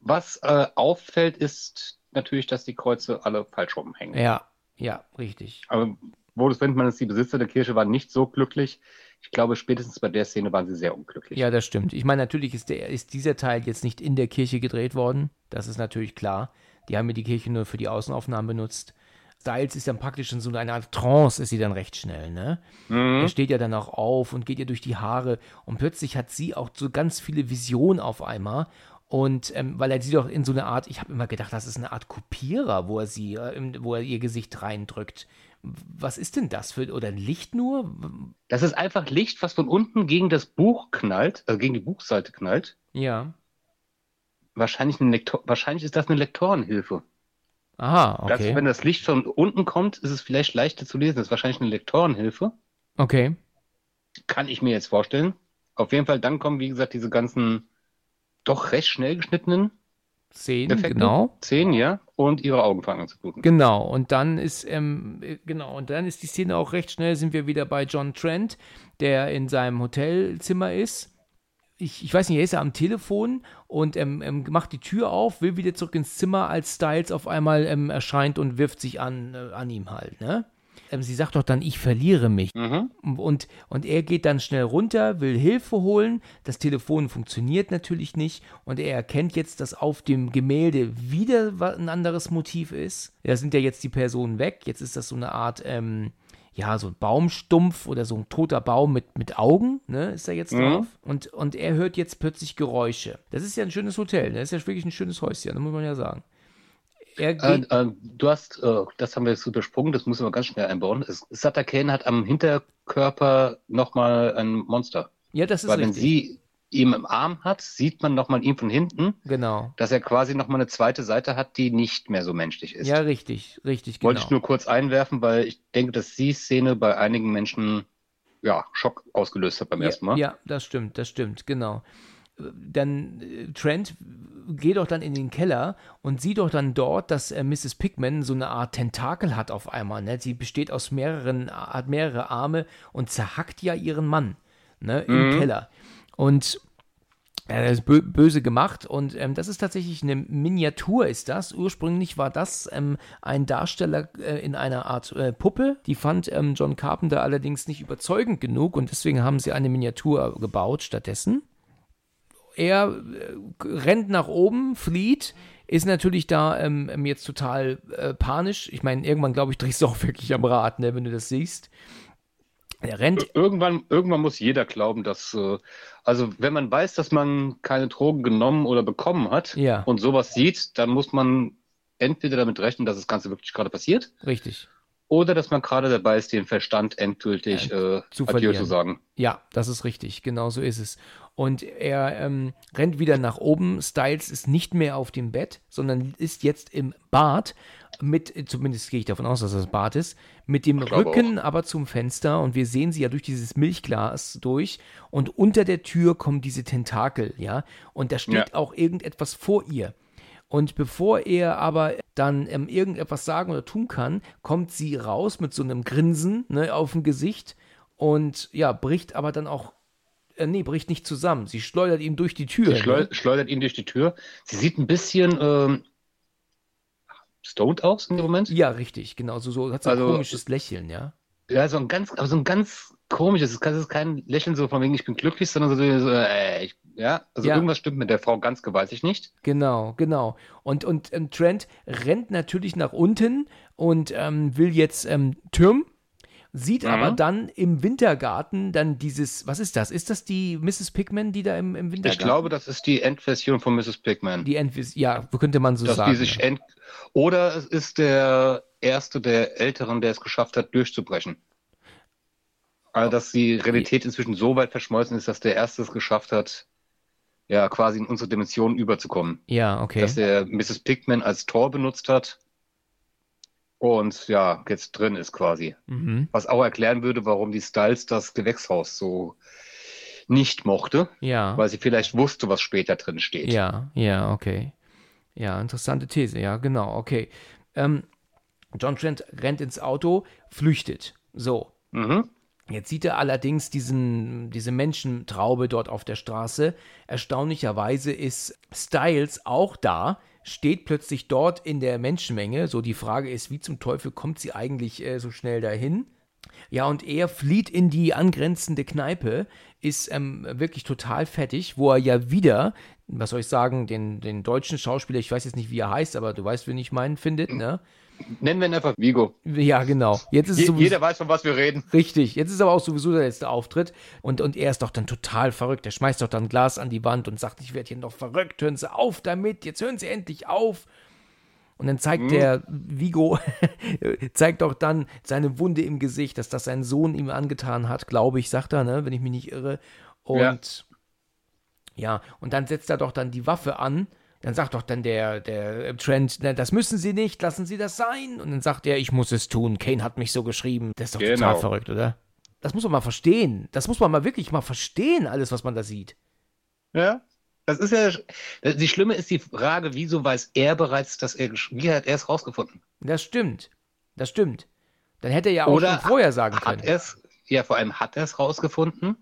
[SPEAKER 3] Was äh, auffällt, ist natürlich, dass die Kreuze alle falsch rumhängen.
[SPEAKER 2] Ja, ja, richtig.
[SPEAKER 3] Aber Boris Wendmann ist die Besitzer der Kirche, waren nicht so glücklich. Ich glaube, spätestens bei der Szene waren sie sehr unglücklich.
[SPEAKER 2] Ja, das stimmt. Ich meine, natürlich ist, der, ist dieser Teil jetzt nicht in der Kirche gedreht worden. Das ist natürlich klar. Die haben ja die Kirche nur für die Außenaufnahmen benutzt. Styles ist dann praktisch in so einer Art Trance, ist sie dann recht schnell, ne?
[SPEAKER 3] Mhm.
[SPEAKER 2] Er steht ja dann auch auf und geht ihr durch die Haare und plötzlich hat sie auch so ganz viele Visionen auf einmal. Und ähm, weil er sie doch in so eine Art, ich habe immer gedacht, das ist eine Art Kopierer, wo er sie, äh, wo er ihr Gesicht reindrückt. Was ist denn das für, oder ein Licht nur?
[SPEAKER 3] Das ist einfach Licht, was von unten gegen das Buch knallt, also gegen die Buchseite knallt.
[SPEAKER 2] Ja.
[SPEAKER 3] Wahrscheinlich, eine Lektor wahrscheinlich ist das eine Lektorenhilfe.
[SPEAKER 2] Aha,
[SPEAKER 3] Das,
[SPEAKER 2] okay.
[SPEAKER 3] wenn das Licht von unten kommt, ist es vielleicht leichter zu lesen. Das ist wahrscheinlich eine Lektorenhilfe.
[SPEAKER 2] Okay.
[SPEAKER 3] Kann ich mir jetzt vorstellen. Auf jeden Fall, dann kommen, wie gesagt, diese ganzen doch recht schnell geschnittenen
[SPEAKER 2] Szenen,
[SPEAKER 3] Effekte.
[SPEAKER 2] genau.
[SPEAKER 3] Szenen, ja. Und ihre Augen fangen an zu bluten.
[SPEAKER 2] Genau, und dann ist, ähm, äh, genau, und dann ist die Szene auch recht schnell, sind wir wieder bei John Trent, der in seinem Hotelzimmer ist. Ich, ich weiß nicht, er ist ja am Telefon und ähm, ähm, macht die Tür auf, will wieder zurück ins Zimmer, als Styles auf einmal ähm, erscheint und wirft sich an, äh, an ihm halt, ne? Ähm, sie sagt doch dann, ich verliere mich.
[SPEAKER 3] Mhm.
[SPEAKER 2] Und, und er geht dann schnell runter, will Hilfe holen. Das Telefon funktioniert natürlich nicht. Und er erkennt jetzt, dass auf dem Gemälde wieder ein anderes Motiv ist. Da sind ja jetzt die Personen weg. Jetzt ist das so eine Art, ähm, ja, so ein Baumstumpf oder so ein toter Baum mit, mit Augen, ne, ist da jetzt
[SPEAKER 3] Mhm.
[SPEAKER 2] drauf. Und, und er hört jetzt plötzlich Geräusche. Das ist ja ein schönes Hotel. Das ist ja wirklich ein schönes Häuschen, das muss man ja sagen. Er
[SPEAKER 3] Äh, äh, du hast, äh, das haben wir jetzt übersprungen, das müssen wir ganz schnell einbauen. Sutter Kane hat am Hinterkörper nochmal ein Monster.
[SPEAKER 2] ja, das ist
[SPEAKER 3] Weil wenn
[SPEAKER 2] richtig.
[SPEAKER 3] sie ihn im Arm hat, sieht man nochmal ihn von hinten,
[SPEAKER 2] genau.
[SPEAKER 3] dass er quasi nochmal eine zweite Seite hat, die nicht mehr so menschlich ist.
[SPEAKER 2] Ja, richtig, richtig, genau.
[SPEAKER 3] Wollte ich nur kurz einwerfen, weil ich denke, dass die Szene bei einigen Menschen ja, Schock ausgelöst hat beim ersten Mal.
[SPEAKER 2] Ja, das stimmt, das stimmt, genau. Dann äh, Trent geht doch dann in den Keller und sieht doch dann dort, dass äh, Mrs. Pickman so eine Art Tentakel hat auf einmal. Ne? Sie besteht aus mehreren, hat mehrere Arme und zerhackt ja ihren Mann ne? im
[SPEAKER 3] Mhm.
[SPEAKER 2] Keller. Und ja, das ist bö böse gemacht und ähm, das ist tatsächlich eine Miniatur, ist das. Ursprünglich war das ähm, ein Darsteller äh, in einer Art äh, Puppe. Die fand ähm, John Carpenter allerdings nicht überzeugend genug und deswegen haben sie eine Miniatur gebaut stattdessen. Er äh, rennt nach oben, flieht, ist natürlich da ähm, ähm, jetzt total äh, panisch. Ich meine, irgendwann, glaube ich, drehst du auch wirklich am Rad, ne, wenn du das siehst. Er rennt
[SPEAKER 3] Irgendwann, irgendwann muss jeder glauben, dass, äh, also wenn man weiß, dass man keine Drogen genommen oder bekommen hat
[SPEAKER 2] Ja.
[SPEAKER 3] und sowas sieht, dann muss man entweder damit rechnen, dass das Ganze wirklich gerade passiert,
[SPEAKER 2] richtig.
[SPEAKER 3] Oder dass man gerade dabei ist, den Verstand endgültig äh,
[SPEAKER 2] zu
[SPEAKER 3] Adieu
[SPEAKER 2] verlieren.
[SPEAKER 3] zu sagen.
[SPEAKER 2] Ja, das ist richtig, genau so ist es. Und er ähm, rennt wieder nach oben. Styles ist nicht mehr auf dem Bett, sondern ist jetzt im Bad mit, zumindest gehe ich davon aus, dass das Bad ist, mit dem Rücken aber zum Fenster und wir sehen sie ja durch dieses Milchglas durch und unter der Tür kommen diese Tentakel, ja, und da steht
[SPEAKER 3] Ja.
[SPEAKER 2] auch irgendetwas vor ihr. Und bevor er aber dann ähm, irgendetwas sagen oder tun kann, kommt sie raus mit so einem Grinsen ne, auf dem Gesicht und ja, bricht aber dann auch, äh, nee, bricht nicht zusammen. Sie schleudert ihn durch die Tür.
[SPEAKER 3] Sie schleu
[SPEAKER 2] ne?
[SPEAKER 3] schleudert ihn durch die Tür. Sie sieht ein bisschen ähm, stoned aus in dem Moment.
[SPEAKER 2] Ja, richtig, genau. So, so hat so ein
[SPEAKER 3] Also-
[SPEAKER 2] komisches Lächeln, ja.
[SPEAKER 3] Ja, so ein ganz, aber so ein ganz komisches, es ist kein Lächeln so von wegen, ich bin glücklich, sondern so, so äh, ich, ja, also
[SPEAKER 2] Ja.
[SPEAKER 3] irgendwas stimmt mit der Frau ganz gewaltig nicht.
[SPEAKER 2] Genau, genau. Und, und ähm, Trent rennt natürlich nach unten und ähm, will jetzt ähm, Türm, sieht
[SPEAKER 3] Mhm.
[SPEAKER 2] aber dann im Wintergarten dann dieses, was ist das? Ist das die Mrs. Pickman, die da im, im Wintergarten?
[SPEAKER 3] Ich glaube, das ist die Endversion von Mrs. Pigman.
[SPEAKER 2] Die Endvis, ja, könnte man so
[SPEAKER 3] dass
[SPEAKER 2] sagen.
[SPEAKER 3] die sich
[SPEAKER 2] ja.
[SPEAKER 3] end oder es ist der erste der Älteren, der es geschafft hat, durchzubrechen. Also, dass die Realität inzwischen so weit verschmolzen ist, dass der Erste es geschafft hat, ja, quasi in unsere Dimension überzukommen.
[SPEAKER 2] ja, okay.
[SPEAKER 3] Dass er Mrs. Pigman als Tor benutzt hat und ja, jetzt drin ist quasi.
[SPEAKER 2] Mhm.
[SPEAKER 3] Was auch erklären würde, warum die Styles das Gewächshaus so nicht mochte,
[SPEAKER 2] Ja.
[SPEAKER 3] weil sie vielleicht wusste, was später drin steht.
[SPEAKER 2] Ja, ja, okay. Ja, interessante These, ja, genau, okay. Ähm, John Trent rennt ins Auto, flüchtet. So.
[SPEAKER 3] Mhm.
[SPEAKER 2] Jetzt sieht er allerdings diesen, diese Menschentraube dort auf der Straße. Erstaunlicherweise ist Styles auch da, steht plötzlich dort in der Menschenmenge. So die Frage ist, wie zum Teufel kommt sie eigentlich äh, so schnell dahin? Ja, und er flieht in die angrenzende Kneipe, ist ähm, wirklich total fertig, wo er ja wieder, was soll ich sagen, den, den deutschen Schauspieler, ich weiß jetzt nicht, wie er heißt, aber du weißt, wen ich meinen, findet, ne?
[SPEAKER 3] Nennen wir ihn einfach Vigo.
[SPEAKER 2] Ja, genau. Jetzt ist
[SPEAKER 3] Je
[SPEAKER 2] sowieso-
[SPEAKER 3] jeder weiß, von was wir reden.
[SPEAKER 2] Richtig, jetzt ist aber auch sowieso der letzte Auftritt und, und er ist doch dann total verrückt. Er schmeißt doch dann Glas an die Wand und sagt, ich werde hier noch verrückt, hören Sie auf damit, jetzt hören Sie endlich auf. Und dann zeigt der Vigo, zeigt doch dann seine Wunde im Gesicht, dass das sein Sohn ihm angetan hat, glaube ich, sagt er, ne, wenn ich mich nicht irre. Und ja. und dann setzt er doch dann die Waffe an. Dann sagt doch dann der, der Trent, "Na, das müssen Sie nicht, lassen Sie das sein. Und dann sagt er, ich muss es tun. Kane hat mich so geschrieben. Das ist doch total
[SPEAKER 3] Genau.
[SPEAKER 2] verrückt, oder? das muss man mal verstehen. Das muss man mal wirklich mal verstehen, alles, was man da sieht.
[SPEAKER 3] Ja. Das ist ja, die Schlimme ist die Frage, wieso weiß er bereits, dass er, wie hat er es rausgefunden?
[SPEAKER 2] Das stimmt. Das stimmt. Dann hätte er ja auch Oder schon vorher sagen
[SPEAKER 3] hat
[SPEAKER 2] können.
[SPEAKER 3] Er's, ja, vor allem hat er es rausgefunden.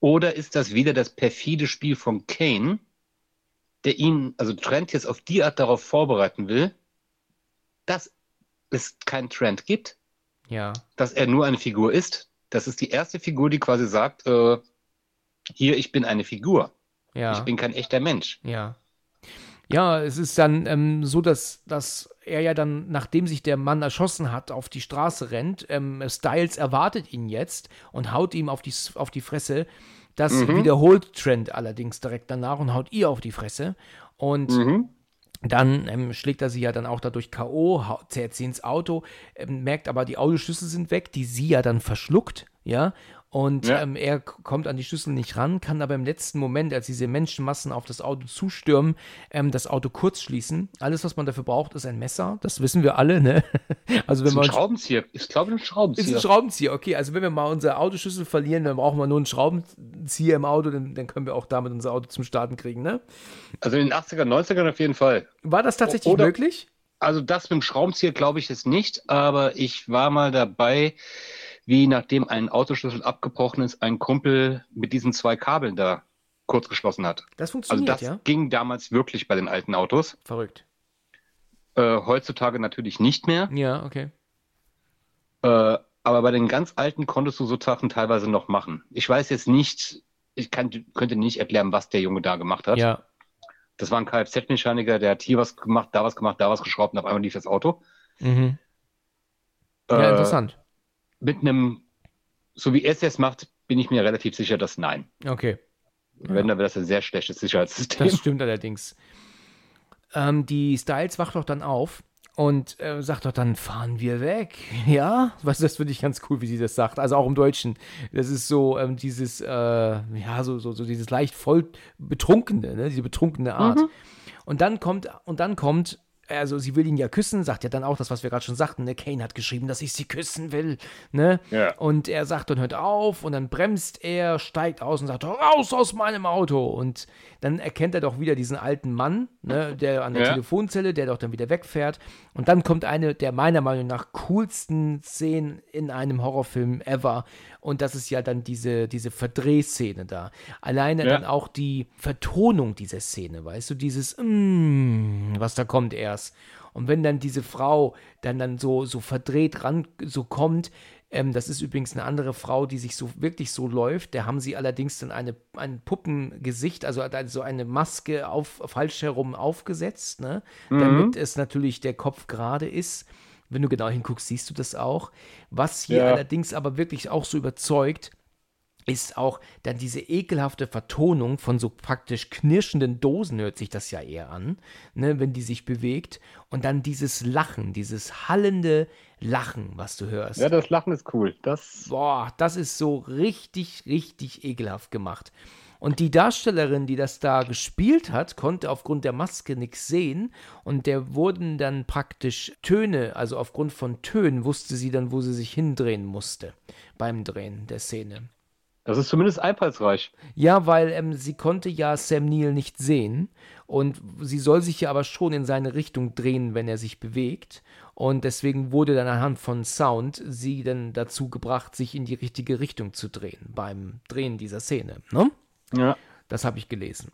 [SPEAKER 3] Oder ist das wieder das perfide Spiel von Kane, der ihn, also Trent jetzt auf die Art darauf vorbereiten will, dass es keinen Trend gibt,
[SPEAKER 2] ja.
[SPEAKER 3] dass er nur eine Figur ist. Das ist die erste Figur, die quasi sagt, äh, hier, ich bin eine Figur. Ja. Ich bin kein echter Mensch.
[SPEAKER 2] Ja. Ja, es ist dann ähm, so, dass, dass er ja dann, nachdem sich der Mann erschossen hat, auf die Straße rennt. Ähm, Styles erwartet ihn jetzt und haut ihm auf die, auf die Fresse. Das mhm. wiederholt Trent allerdings direkt danach und haut ihr auf die Fresse. Und mhm. Dann ähm, schlägt er sie ja dann auch dadurch K.O., zerrt sie ins Auto, ähm, merkt aber, die Autoschlüssel sind weg, die sie ja dann verschluckt, ja. Und ja. ähm, er kommt an die Schlüssel nicht ran, kann aber im letzten Moment, als diese Menschenmassen auf das Auto zustürmen, ähm, das Auto kurz schließen. Alles, was man dafür braucht, ist ein Messer. Das wissen wir alle, ne?
[SPEAKER 3] Also wenn ist ein Schraubenzieher. Ich glaube, ein Schraubenzieher.
[SPEAKER 2] Ist ein Schraubenzieher, okay. Also wenn wir mal unser Autoschlüssel verlieren, dann brauchen wir nur einen Schraubenzieher im Auto, dann, dann können wir auch damit unser Auto zum Starten kriegen, ne?
[SPEAKER 3] Also in den 80er, 90ern auf jeden Fall.
[SPEAKER 2] War das tatsächlich Oder, möglich?
[SPEAKER 3] Also das mit dem Schraubenzieher glaube ich es nicht, aber ich war mal dabei, wie nachdem ein Autoschlüssel abgebrochen ist, ein Kumpel mit diesen zwei Kabeln da kurz geschlossen hat.
[SPEAKER 2] Das funktioniert,
[SPEAKER 3] Also das
[SPEAKER 2] ja?
[SPEAKER 3] ging damals wirklich bei den alten Autos.
[SPEAKER 2] Verrückt.
[SPEAKER 3] Äh, heutzutage natürlich nicht mehr.
[SPEAKER 2] Ja, okay.
[SPEAKER 3] Äh, aber bei den ganz alten konntest du so Sachen teilweise noch machen. Ich weiß jetzt nicht, ich kann, könnte nicht erklären, was der Junge da gemacht hat.
[SPEAKER 2] Ja.
[SPEAKER 3] Das war ein Kfz-Mechaniker, der hat hier was gemacht, da was gemacht, da was geschraubt und auf einmal lief das Auto.
[SPEAKER 2] Mhm. Ja, äh, interessant
[SPEAKER 3] mit einem, so wie er es jetzt macht, bin ich mir relativ sicher, dass nein.
[SPEAKER 2] Okay.
[SPEAKER 3] Wenn, ja. dann wäre das ein sehr schlechtes Sicherheitssystem.
[SPEAKER 2] Das stimmt allerdings. Ähm, die Styles wacht doch dann auf und äh, sagt doch dann, fahren wir weg. Ja, was das finde ich ganz cool, wie sie das sagt. Also auch im Deutschen. Das ist so ähm, dieses, äh, ja, so, so, so dieses leicht voll betrunkene, ne? diese betrunkene Art. Mhm. Und dann kommt, und dann kommt also sie will ihn ja küssen, sagt ja dann auch das, was wir gerade schon sagten, ne? Kane hat geschrieben, dass ich sie küssen will, ne? Ja. Und er sagt dann, hört auf und dann bremst er, steigt aus und sagt, raus aus meinem Auto und dann erkennt er doch wieder diesen alten Mann, ne, der an der ja. Telefonzelle, der doch dann wieder wegfährt und dann kommt eine der meiner Meinung nach coolsten Szenen in einem Horrorfilm ever und das ist ja dann diese, diese Verdrehszene da. Alleine ja. dann auch die Vertonung dieser Szene, weißt du, dieses, mm, was da kommt erst. Und wenn dann diese Frau dann, dann so, so verdreht ran, so kommt, ähm, das ist übrigens eine andere Frau, die sich so wirklich so läuft. Da haben sie allerdings dann eine, ein Puppengesicht, also, also eine Maske auf, falsch herum aufgesetzt, ne? Mhm. damit es natürlich der Kopf gerade ist wenn du genau hinguckst, siehst du das auch. Was hier ja. allerdings aber wirklich auch so überzeugt, ist auch dann diese ekelhafte Vertonung von so praktisch knirschenden Dosen, hört sich das ja eher an, ne, wenn die sich bewegt. Und dann dieses Lachen, dieses hallende Lachen, was du hörst.
[SPEAKER 3] Ja, das Lachen ist cool. Das
[SPEAKER 2] Boah, das ist so richtig, richtig ekelhaft gemacht. Und die Darstellerin, die das da gespielt hat, konnte aufgrund der Maske nichts sehen. Und der wurden dann praktisch Töne, also aufgrund von Tönen wusste sie dann, wo sie sich hindrehen musste beim Drehen der Szene.
[SPEAKER 3] Das ist zumindest einfallsreich.
[SPEAKER 2] Ja, weil ähm, sie konnte ja Sam Neill nicht sehen und sie soll sich ja aber schon in seine Richtung drehen, wenn er sich bewegt. Und deswegen wurde dann anhand von Sound sie dann dazu gebracht, sich in die richtige Richtung zu drehen beim Drehen dieser Szene. Ne?
[SPEAKER 3] Ja.
[SPEAKER 2] Das habe ich gelesen.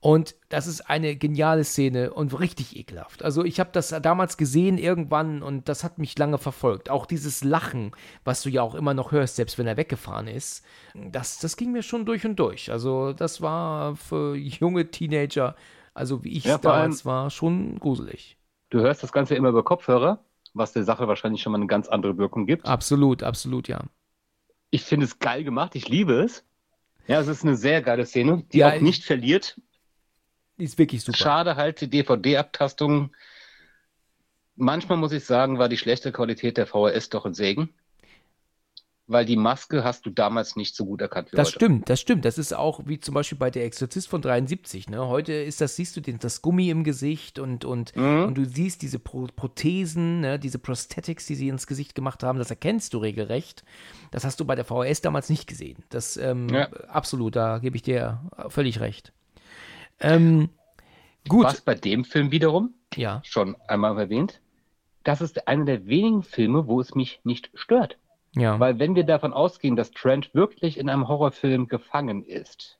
[SPEAKER 2] Und das ist eine geniale Szene und richtig ekelhaft. Also ich habe das damals gesehen irgendwann und das hat mich lange verfolgt. Auch dieses Lachen, was du ja auch immer noch hörst, selbst wenn er weggefahren ist, das, das ging mir schon durch und durch. Also das war für junge Teenager, also wie ich ja, damals war, schon gruselig.
[SPEAKER 3] Du hörst das Ganze immer über Kopfhörer, was der Sache wahrscheinlich schon mal eine ganz andere Wirkung gibt.
[SPEAKER 2] Absolut, absolut, ja.
[SPEAKER 3] Ich finde es geil gemacht, ich liebe es. Ja, es ist eine sehr geile Szene, die ja, auch nicht verliert.
[SPEAKER 2] Die ist wirklich super.
[SPEAKER 3] Schade halt die DVD-Abtastung. Manchmal muss ich sagen, war die schlechte Qualität der VHS doch ein Segen. Weil die Maske hast du damals nicht so gut erkannt
[SPEAKER 2] wie Das heute. stimmt, das stimmt. Das ist auch wie zum Beispiel bei der Exorzist von 73. Ne? Heute ist das, siehst du den, das Gummi im Gesicht und, und, mhm. und du siehst diese Pro Prothesen, ne? diese Prosthetics, die sie ins Gesicht gemacht haben, das erkennst du regelrecht. Das hast du bei der VHS damals nicht gesehen. Das ähm, ja. absolut, da gebe ich dir völlig recht. Ähm, gut.
[SPEAKER 3] Was bei dem Film wiederum,
[SPEAKER 2] ja.
[SPEAKER 3] schon einmal erwähnt, das ist einer der wenigen Filme, wo es mich nicht stört.
[SPEAKER 2] Ja.
[SPEAKER 3] Weil wenn wir davon ausgehen, dass Trent wirklich in einem Horrorfilm gefangen ist,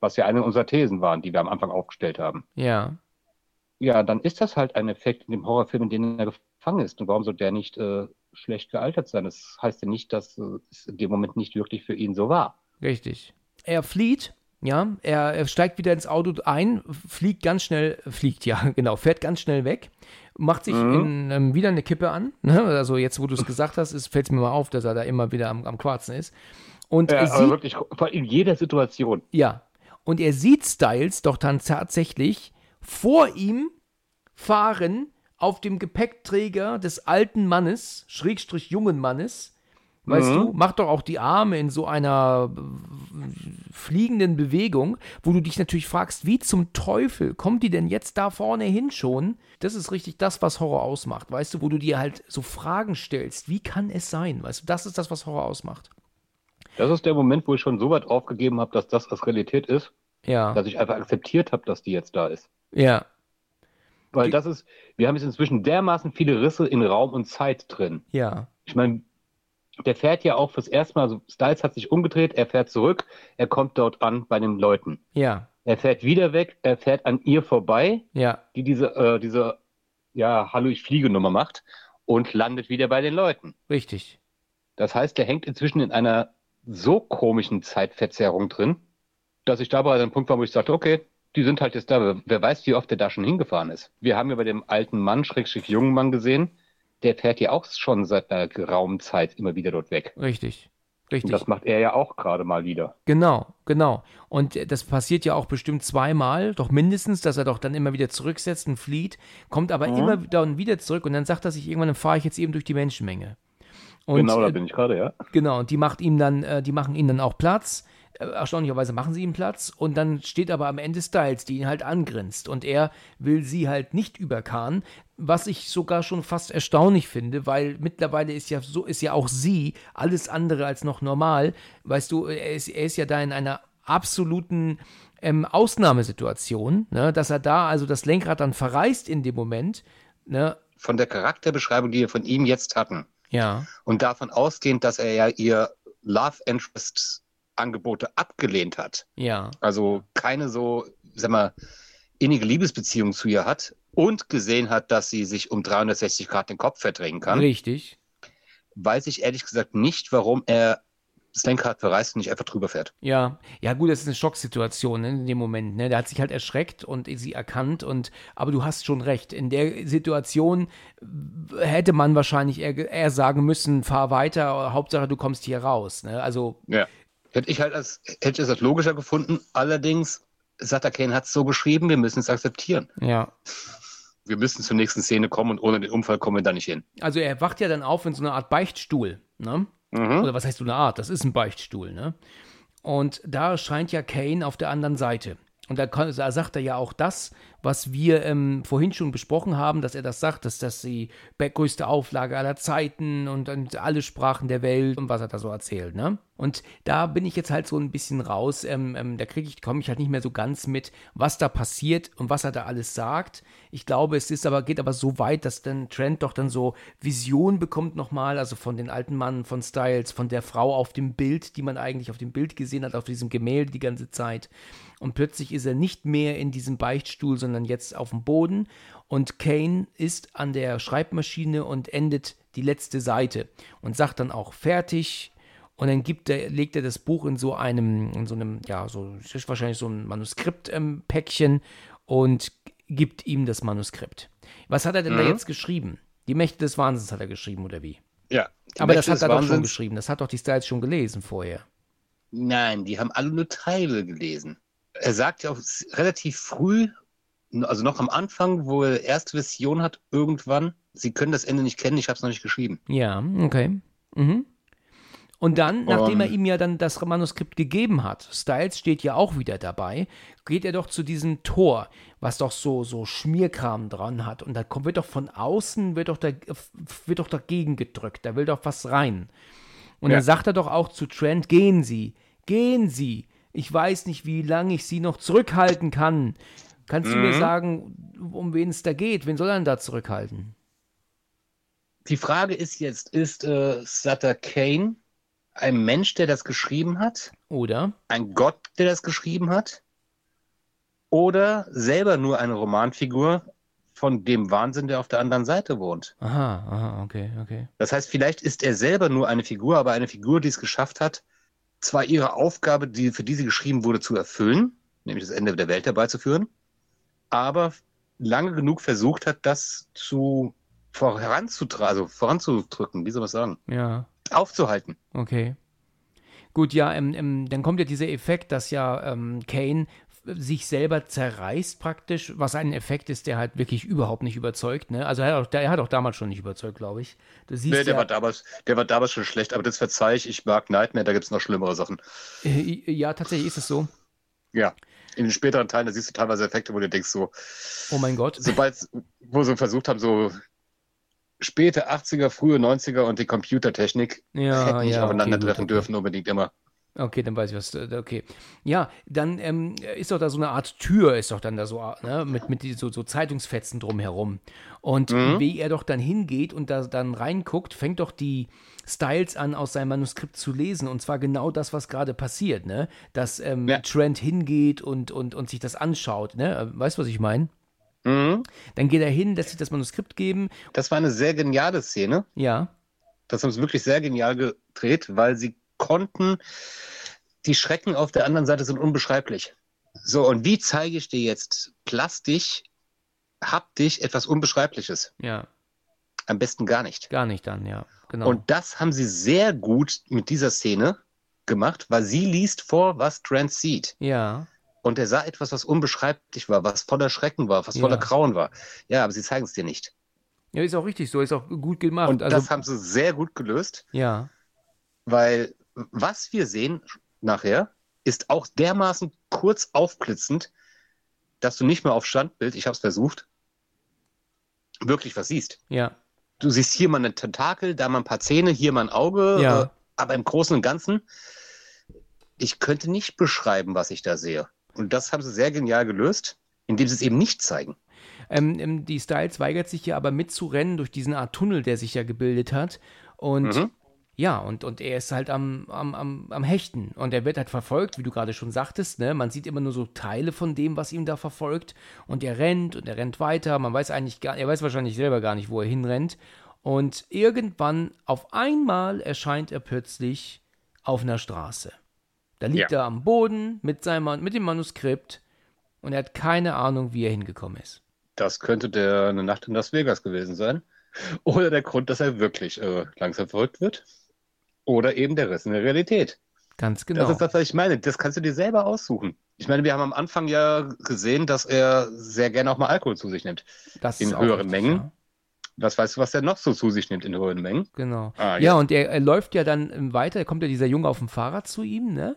[SPEAKER 3] was ja eine unserer Thesen waren, die wir am Anfang aufgestellt haben.
[SPEAKER 2] Ja.
[SPEAKER 3] Ja, dann ist das halt ein Effekt in dem Horrorfilm, in dem er gefangen ist. Und warum soll der nicht äh, schlecht gealtert sein? Das heißt ja nicht, dass äh, es in dem Moment nicht wirklich für ihn so war.
[SPEAKER 2] Richtig. Er flieht ja, er, er, steigt wieder ins Auto ein, fliegt ganz schnell, fliegt, ja, genau, fährt ganz schnell weg, macht sich mhm. in, ähm, wieder eine Kippe an. Ne? Also jetzt, wo du es gesagt hast, fällt es mir mal auf, dass er da immer wieder am, am Quarzen ist. Und
[SPEAKER 3] ja, sieht, wirklich in jeder Situation.
[SPEAKER 2] Ja. Und er sieht Styles doch dann tatsächlich vor ihm fahren auf dem Gepäckträger des alten Mannes, Schrägstrich jungen Mannes, Weißt mhm. du, mach doch auch die Arme in so einer fliegenden Bewegung, wo du dich natürlich fragst, wie zum Teufel kommt die denn jetzt da vorne hin schon? Das ist richtig das, was Horror ausmacht, weißt du, wo du dir halt so Fragen stellst, wie kann es sein? Weißt du, das ist das, was Horror ausmacht.
[SPEAKER 3] Das ist der Moment, wo ich schon so weit aufgegeben habe, dass das als Realität ist,
[SPEAKER 2] ja.
[SPEAKER 3] dass ich einfach akzeptiert habe, dass die jetzt da ist.
[SPEAKER 2] Ja.
[SPEAKER 3] Weil das ist, wir haben jetzt inzwischen dermaßen viele Risse in Raum und Zeit drin.
[SPEAKER 2] Ja.
[SPEAKER 3] Ich meine, der fährt ja auch fürs erste Mal, also Styles hat sich umgedreht, er fährt zurück, er kommt dort an bei den Leuten.
[SPEAKER 2] Ja.
[SPEAKER 3] Er fährt wieder weg, er fährt an ihr vorbei,
[SPEAKER 2] ja.
[SPEAKER 3] die diese, äh, diese, ja, Hallo, ich fliege Nummer macht und landet wieder bei den Leuten.
[SPEAKER 2] Richtig.
[SPEAKER 3] Das heißt, er hängt inzwischen in einer so komischen Zeitverzerrung drin, dass ich dabei an einem Punkt war, wo ich sagte, okay, die sind halt jetzt da. Wer weiß, wie oft der da schon hingefahren ist. Wir haben ja bei dem alten Mann, Schrägstrich jungen Mann gesehen, der fährt ja auch schon seit einer geraumen Zeit immer wieder dort weg.
[SPEAKER 2] Richtig. Richtig.
[SPEAKER 3] Und das macht er ja auch gerade mal wieder.
[SPEAKER 2] Genau, genau. Und das passiert ja auch bestimmt zweimal, doch mindestens, dass er doch dann immer wieder zurücksetzt und flieht, kommt aber mhm. immer dann wieder zurück und dann sagt er sich irgendwann, dann fahre ich jetzt eben durch die Menschenmenge.
[SPEAKER 3] Und, genau, da äh, bin ich gerade, ja.
[SPEAKER 2] Genau, und die macht ihm dann, äh, die machen ihm dann auch Platz erstaunlicherweise machen sie ihm Platz und dann steht aber am Ende Styles, die ihn halt angrinst und er will sie halt nicht überkarren, was ich sogar schon fast erstaunlich finde, weil mittlerweile ist ja so ist ja auch sie alles andere als noch normal, weißt du, er ist, er ist ja da in einer absoluten ähm, Ausnahmesituation, ne, dass er da also das Lenkrad dann verreißt in dem Moment, ne?
[SPEAKER 3] Von der Charakterbeschreibung, die wir von ihm jetzt hatten.
[SPEAKER 2] Ja.
[SPEAKER 3] Und davon ausgehend, dass er ja ihr Love Interest Angebote abgelehnt hat.
[SPEAKER 2] Ja.
[SPEAKER 3] Also keine so, sag mal, innige Liebesbeziehung zu ihr hat und gesehen hat, dass sie sich um 360 Grad den Kopf verdrängen kann.
[SPEAKER 2] Richtig.
[SPEAKER 3] Weiß ich ehrlich gesagt nicht, warum er das Lenkrad verreißt und nicht einfach drüber fährt.
[SPEAKER 2] Ja, ja gut, das ist eine Schocksituation ne, in dem Moment. Ne? Der hat sich halt erschreckt und sie erkannt und aber du hast schon recht. In der Situation hätte man wahrscheinlich eher, eher sagen müssen, fahr weiter, Hauptsache du kommst hier raus. Ne? Also
[SPEAKER 3] ja. Hätte ich halt als, hätte es als logischer gefunden. Allerdings, Sutter Kane hat es so geschrieben, wir müssen es akzeptieren.
[SPEAKER 2] Ja.
[SPEAKER 3] Wir müssen zur nächsten Szene kommen und ohne den Unfall kommen wir da nicht hin.
[SPEAKER 2] Also er wacht ja dann auf in so einer Art Beichtstuhl, ne? Mhm. Oder was heißt so eine Art? Das ist ein Beichtstuhl, ne? Und da scheint ja Kane auf der anderen Seite. Und da, kann, da, sagt er ja auch das, was wir ähm, vorhin schon besprochen haben, dass er das sagt, dass das die größte Auflage aller Zeiten und, und alle Sprachen der Welt und was er da so erzählt, ne? Und da bin ich jetzt halt so ein bisschen raus. Ähm, ähm, da kriege ich, komme ich halt nicht mehr so ganz mit, was da passiert und was er da alles sagt. Ich glaube, es ist aber, geht aber so weit, dass dann Trent doch dann so Vision bekommt nochmal, also von den alten Mann von Styles, von der Frau auf dem Bild, die man eigentlich auf dem Bild gesehen hat, auf diesem Gemälde die ganze Zeit. Und plötzlich ist er nicht mehr in diesem Beichtstuhl, sondern jetzt auf dem Boden. Und Kane ist an der Schreibmaschine und endet die letzte Seite und sagt dann auch fertig, und dann gibt er, legt er das Buch in so einem, in so einem, ja, so, ist wahrscheinlich so ein Manuskript-Päckchen ähm, und gibt ihm das Manuskript. Was hat er denn mhm. da jetzt geschrieben? Die Mächte des Wahnsinns hat er geschrieben, oder wie?
[SPEAKER 3] Ja.
[SPEAKER 2] Aber Mächte das hat er doch schon geschrieben. Das hat doch die Styles schon gelesen vorher.
[SPEAKER 3] Nein, die haben alle nur Teile gelesen. Er sagt ja auch relativ früh, also noch am Anfang, wo er erste Vision hat, irgendwann, Sie können das Ende nicht kennen, ich habe es noch nicht geschrieben.
[SPEAKER 2] Ja, okay. Mhm. Und dann, nachdem er ihm ja dann das Manuskript gegeben hat, Styles steht ja auch wieder dabei, geht er doch zu diesem Tor, was doch so, so Schmierkram dran hat. Und da kommt, wird doch von außen, wird doch, da, wird doch dagegen gedrückt, da will doch was rein. Und ja. dann sagt er doch auch zu Trent, gehen Sie, gehen Sie. Ich weiß nicht, wie lange ich Sie noch zurückhalten kann. Kannst mhm. du mir mhm. sagen, um wen es da geht? Wen soll er denn da zurückhalten?
[SPEAKER 3] Die Frage ist jetzt, ist äh, Sutter Kane ein Mensch, der das geschrieben hat?
[SPEAKER 2] Oder?
[SPEAKER 3] Ein Gott, der das geschrieben hat? Oder selber nur eine Romanfigur von dem Wahnsinn, der auf der anderen Seite wohnt?
[SPEAKER 2] Aha, aha, okay, okay.
[SPEAKER 3] Das heißt, vielleicht ist er selber nur eine Figur, aber eine Figur, die es geschafft hat, zwar ihre Aufgabe, die, für die sie geschrieben wurde, zu erfüllen, nämlich das Ende der Welt herbeizuführen, aber lange genug versucht hat, das zu voranzutragen, also voranzudrücken, wie soll man sagen?
[SPEAKER 2] Ja.
[SPEAKER 3] Aufzuhalten.
[SPEAKER 2] Okay. Gut, ja, ähm, ähm, dann kommt ja dieser Effekt, dass ja ähm, Kane sich selber zerreißt praktisch, was ein Effekt ist, der halt wirklich überhaupt nicht überzeugt. Ne? Also er hat, auch, der, er hat auch damals schon nicht überzeugt, glaube ich.
[SPEAKER 3] Du siehst nee, der, ja, war damals, der war damals schon schlecht, aber das verzeih ich, ich mag Nightmare, da gibt es noch schlimmere Sachen.
[SPEAKER 2] Äh, ja, tatsächlich ist es so.
[SPEAKER 3] Ja in den späteren Teilen, da siehst du teilweise Effekte, wo du denkst so,
[SPEAKER 2] oh mein Gott.
[SPEAKER 3] Sobald, wo sie versucht haben, so späte 80er, frühe 90er und die Computertechnik
[SPEAKER 2] ja, hätten nicht
[SPEAKER 3] ja, aufeinandertreffen okay, dürfen, unbedingt immer.
[SPEAKER 2] Okay, dann weiß ich was. Äh, okay. Ja, dann ähm, ist doch da so eine Art Tür, ist doch dann da so, ne, mit, mit so, so Zeitungsfetzen drumherum. Und mhm. wie er doch dann hingeht und da dann reinguckt, fängt doch die Styles an, aus seinem Manuskript zu lesen. Und zwar genau das, was gerade passiert, ne? Dass ähm, ja. Trent hingeht und, und, und sich das anschaut, ne? Weißt du, was ich meine? Mhm. Dann geht er hin, lässt sich das Manuskript geben.
[SPEAKER 3] Das war eine sehr geniale Szene.
[SPEAKER 2] Ja.
[SPEAKER 3] Das haben sie wirklich sehr genial gedreht, weil sie konnten, die Schrecken auf der anderen Seite sind unbeschreiblich. So, und wie zeige ich dir jetzt plastisch, haptisch etwas Unbeschreibliches?
[SPEAKER 2] Ja.
[SPEAKER 3] Am besten gar nicht.
[SPEAKER 2] Gar nicht dann, ja. Genau.
[SPEAKER 3] Und das haben sie sehr gut mit dieser Szene gemacht, weil sie liest vor, was Trent sieht.
[SPEAKER 2] Ja.
[SPEAKER 3] Und er sah etwas, was unbeschreiblich war, was voller Schrecken war, was voller ja. Grauen war. Ja, aber sie zeigen es dir nicht.
[SPEAKER 2] Ja, ist auch richtig so, ist auch gut gemacht.
[SPEAKER 3] Und also, das haben sie sehr gut gelöst.
[SPEAKER 2] Ja.
[SPEAKER 3] Weil was wir sehen nachher, ist auch dermaßen kurz aufblitzend, dass du nicht mehr auf Standbild, ich habe es versucht, wirklich was siehst.
[SPEAKER 2] Ja.
[SPEAKER 3] Du siehst hier mal eine Tentakel, da mal ein paar Zähne, hier mal ein Auge,
[SPEAKER 2] ja. äh,
[SPEAKER 3] aber im Großen und Ganzen, ich könnte nicht beschreiben, was ich da sehe. Und das haben sie sehr genial gelöst, indem sie es eben nicht zeigen.
[SPEAKER 2] Ähm, ähm die Styles weigert sich ja aber mitzurennen durch diesen Art Tunnel, der sich ja gebildet hat. Und mhm. Ja, und, und er ist halt am, am, am, am Hechten. Und er wird halt verfolgt, wie du gerade schon sagtest, ne? Man sieht immer nur so Teile von dem, was ihm da verfolgt. Und er rennt und er rennt weiter. Man weiß eigentlich gar, er weiß wahrscheinlich selber gar nicht, wo er hinrennt. Und irgendwann, auf einmal, erscheint er plötzlich auf einer Straße. Da liegt ja. er am Boden mit, seinem, mit dem Manuskript und er hat keine Ahnung, wie er hingekommen ist.
[SPEAKER 3] Das könnte der eine Nacht in Las Vegas gewesen sein. Oder der Grund, dass er wirklich äh, langsam verrückt wird. Oder eben der Rest in der Realität.
[SPEAKER 2] Ganz genau.
[SPEAKER 3] Das ist das, was ich meine. Das kannst du dir selber aussuchen. Ich meine, wir haben am Anfang ja gesehen, dass er sehr gerne auch mal Alkohol zu sich nimmt.
[SPEAKER 2] Das
[SPEAKER 3] in höheren richtig, Mengen. Ja. Was weißt du, was er noch so zu sich nimmt in höheren Mengen?
[SPEAKER 2] Genau. Ah, ja. ja, und er, er, läuft ja dann weiter, da kommt ja dieser Junge auf dem Fahrrad zu ihm, ne?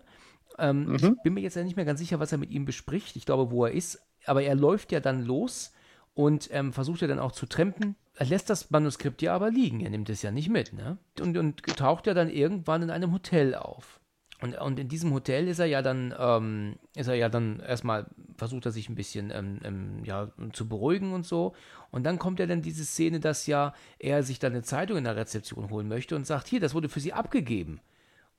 [SPEAKER 2] Ähm, mhm. Ich bin mir jetzt ja nicht mehr ganz sicher, was er mit ihm bespricht. Ich glaube, wo er ist. Aber er läuft ja dann los und ähm, versucht ja dann auch zu trampen. Er lässt das Manuskript ja aber liegen, er nimmt es ja nicht mit, ne? Und, und taucht ja dann irgendwann in einem Hotel auf. Und, und in diesem Hotel ist er ja dann, ähm, ist er ja dann erstmal, versucht er sich ein bisschen ähm, ähm, ja, zu beruhigen und so. Und dann kommt ja dann diese Szene, dass ja er sich dann eine Zeitung in der Rezeption holen möchte und sagt, hier, das wurde für Sie abgegeben.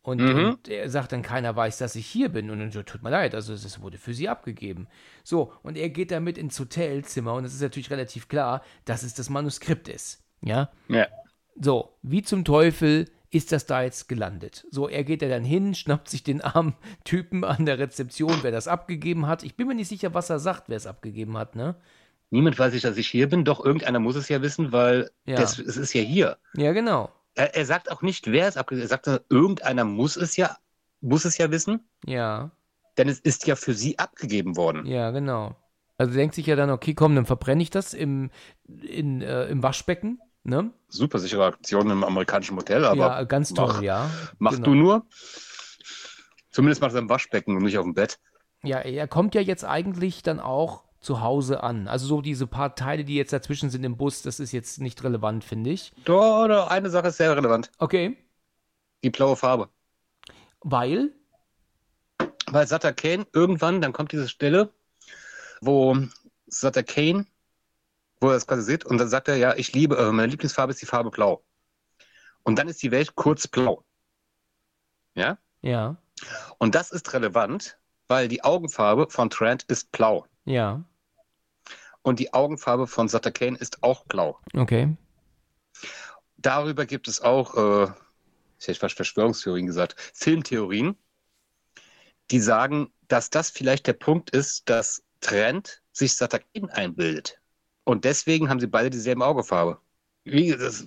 [SPEAKER 2] Und, mhm. und, er sagt dann, keiner weiß, dass ich hier bin. Und dann so, tut mir leid, also es wurde für sie abgegeben. So, und er geht damit ins Hotelzimmer und es ist natürlich relativ klar, dass es das Manuskript ist. Ja?
[SPEAKER 3] Ja.
[SPEAKER 2] So, wie zum Teufel ist das da jetzt gelandet? So, er geht da dann hin, schnappt sich den armen Typen an der Rezeption, wer das abgegeben hat. Ich bin mir nicht sicher, was er sagt, wer es abgegeben hat, ne?
[SPEAKER 3] Niemand weiß ich, dass ich hier bin, doch irgendeiner muss es ja wissen, weil ja. Das, es ist ja hier.
[SPEAKER 2] Ja, genau.
[SPEAKER 3] Er, er sagt auch nicht, wer es abgegeben hat. Er sagt, irgendeiner muss es ja, muss es ja wissen.
[SPEAKER 2] Ja.
[SPEAKER 3] Denn es ist ja für sie abgegeben worden.
[SPEAKER 2] Ja, genau. Also denkt sich ja dann, okay, komm, dann verbrenne ich das im, in, äh, im Waschbecken. Ne?
[SPEAKER 3] Super sichere Aktion im amerikanischen Hotel, aber.
[SPEAKER 2] Ja, ganz toll,
[SPEAKER 3] mach,
[SPEAKER 2] ja.
[SPEAKER 3] Mach
[SPEAKER 2] Genau.
[SPEAKER 3] du nur. Zumindest macht er im Waschbecken und nicht auf dem Bett.
[SPEAKER 2] Ja, er kommt ja jetzt eigentlich dann auch zu Hause an. Also so diese paar Teile, die jetzt dazwischen sind im Bus, das ist jetzt nicht relevant, finde ich.
[SPEAKER 3] Doch, doch, eine Sache ist sehr relevant.
[SPEAKER 2] Okay.
[SPEAKER 3] Die blaue Farbe.
[SPEAKER 2] Weil?
[SPEAKER 3] Weil Sutter Kane irgendwann, dann kommt diese Stelle, wo Sutter Kane, wo er das quasi sieht, und dann sagt er, ja, ich liebe, äh, meine Lieblingsfarbe ist die Farbe blau. Und dann ist die Welt kurz blau. Ja?
[SPEAKER 2] Ja.
[SPEAKER 3] Und das ist relevant, weil die Augenfarbe von Trent ist blau.
[SPEAKER 2] Ja.
[SPEAKER 3] Und die Augenfarbe von Sutter Kane ist auch blau.
[SPEAKER 2] Okay.
[SPEAKER 3] Darüber gibt es auch, äh, ich hätte fast Verschwörungstheorien gesagt, Filmtheorien, die sagen, dass das vielleicht der Punkt ist, dass Trent sich Sutter Kane einbildet. Und deswegen haben sie beide dieselbe Augenfarbe. Wie, das,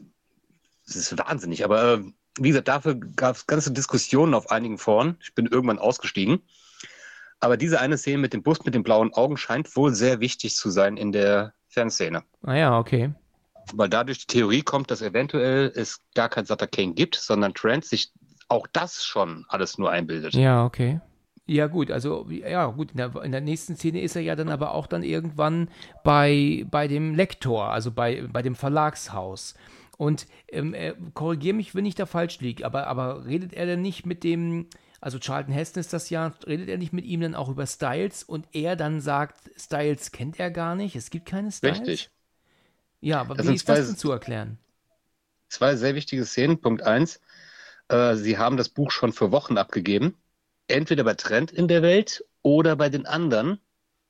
[SPEAKER 3] das ist wahnsinnig, aber äh, wie gesagt, dafür gab es ganze Diskussionen auf einigen Foren. Ich bin irgendwann ausgestiegen. Aber diese eine Szene mit dem Bus mit den blauen Augen scheint wohl sehr wichtig zu sein in der Fernszene.
[SPEAKER 2] Ah ja, okay.
[SPEAKER 3] Weil dadurch die Theorie kommt, dass eventuell es gar kein Sutter Kane gibt, sondern Trent sich auch das schon alles nur einbildet.
[SPEAKER 2] Ja, okay. Ja, gut, also, ja, gut, in der, in der nächsten Szene ist er ja dann aber auch dann irgendwann bei, bei dem Lektor, also bei, bei dem Verlagshaus. Und ähm, äh, korrigier mich, wenn ich da falsch liege, aber, aber redet er denn nicht mit dem, also Charlton Heston ist das ja, redet er nicht mit ihm dann auch über Styles und er dann sagt, Styles kennt er gar nicht, es gibt keine Styles?
[SPEAKER 3] Richtig.
[SPEAKER 2] Ja, aber
[SPEAKER 3] Das
[SPEAKER 2] wie
[SPEAKER 3] sind
[SPEAKER 2] ist das
[SPEAKER 3] zwei-
[SPEAKER 2] denn zu erklären?
[SPEAKER 3] Zwei sehr wichtige Szenen. Punkt eins, äh, sie haben das Buch schon für Wochen abgegeben. Entweder bei Trent in der Welt oder bei den anderen.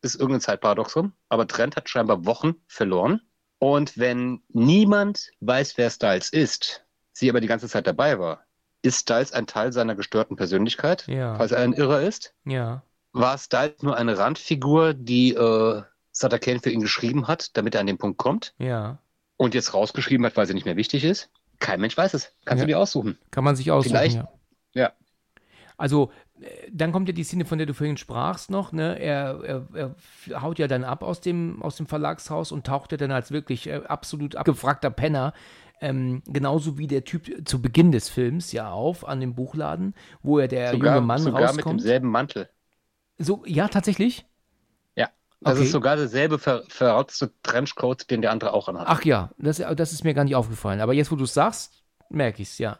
[SPEAKER 3] Ist irgendein Zeitparadoxum. Aber Trent hat scheinbar Wochen verloren. Und wenn niemand weiß, wer Styles ist, sie aber die ganze Zeit dabei war, ist Styles ein Teil seiner gestörten Persönlichkeit,
[SPEAKER 2] Ja.
[SPEAKER 3] falls er ein Irrer ist?
[SPEAKER 2] Ja,
[SPEAKER 3] War Styles nur eine Randfigur, die äh, Sutter Kane für ihn geschrieben hat, damit er an den Punkt kommt
[SPEAKER 2] ja.
[SPEAKER 3] und jetzt rausgeschrieben hat, weil sie nicht mehr wichtig ist? Kein Mensch weiß es. Kannst
[SPEAKER 2] Ja.
[SPEAKER 3] du dir aussuchen.
[SPEAKER 2] Kann man sich aussuchen,
[SPEAKER 3] Vielleicht-
[SPEAKER 2] ja.
[SPEAKER 3] Ja.
[SPEAKER 2] Also, äh, dann kommt ja die Szene, von der du vorhin sprachst noch, ne? Er, er, er haut ja dann ab aus dem, aus dem Verlagshaus und taucht ja dann als wirklich äh, absolut abgefragter Penner, ähm, genauso wie der Typ zu Beginn des Films ja auf an dem Buchladen, wo er der
[SPEAKER 3] sogar
[SPEAKER 2] junge Mann
[SPEAKER 3] sogar mit
[SPEAKER 2] rauskommt.
[SPEAKER 3] demselben Mantel.
[SPEAKER 2] So, ja, tatsächlich?
[SPEAKER 3] Ja. Das
[SPEAKER 2] Okay.
[SPEAKER 3] ist sogar derselbe ver verrotzte Trenchcoat, den der andere auch anhat.
[SPEAKER 2] Ach ja, das, das ist mir gar nicht aufgefallen. Aber jetzt, wo du es sagst, merke ich es, ja.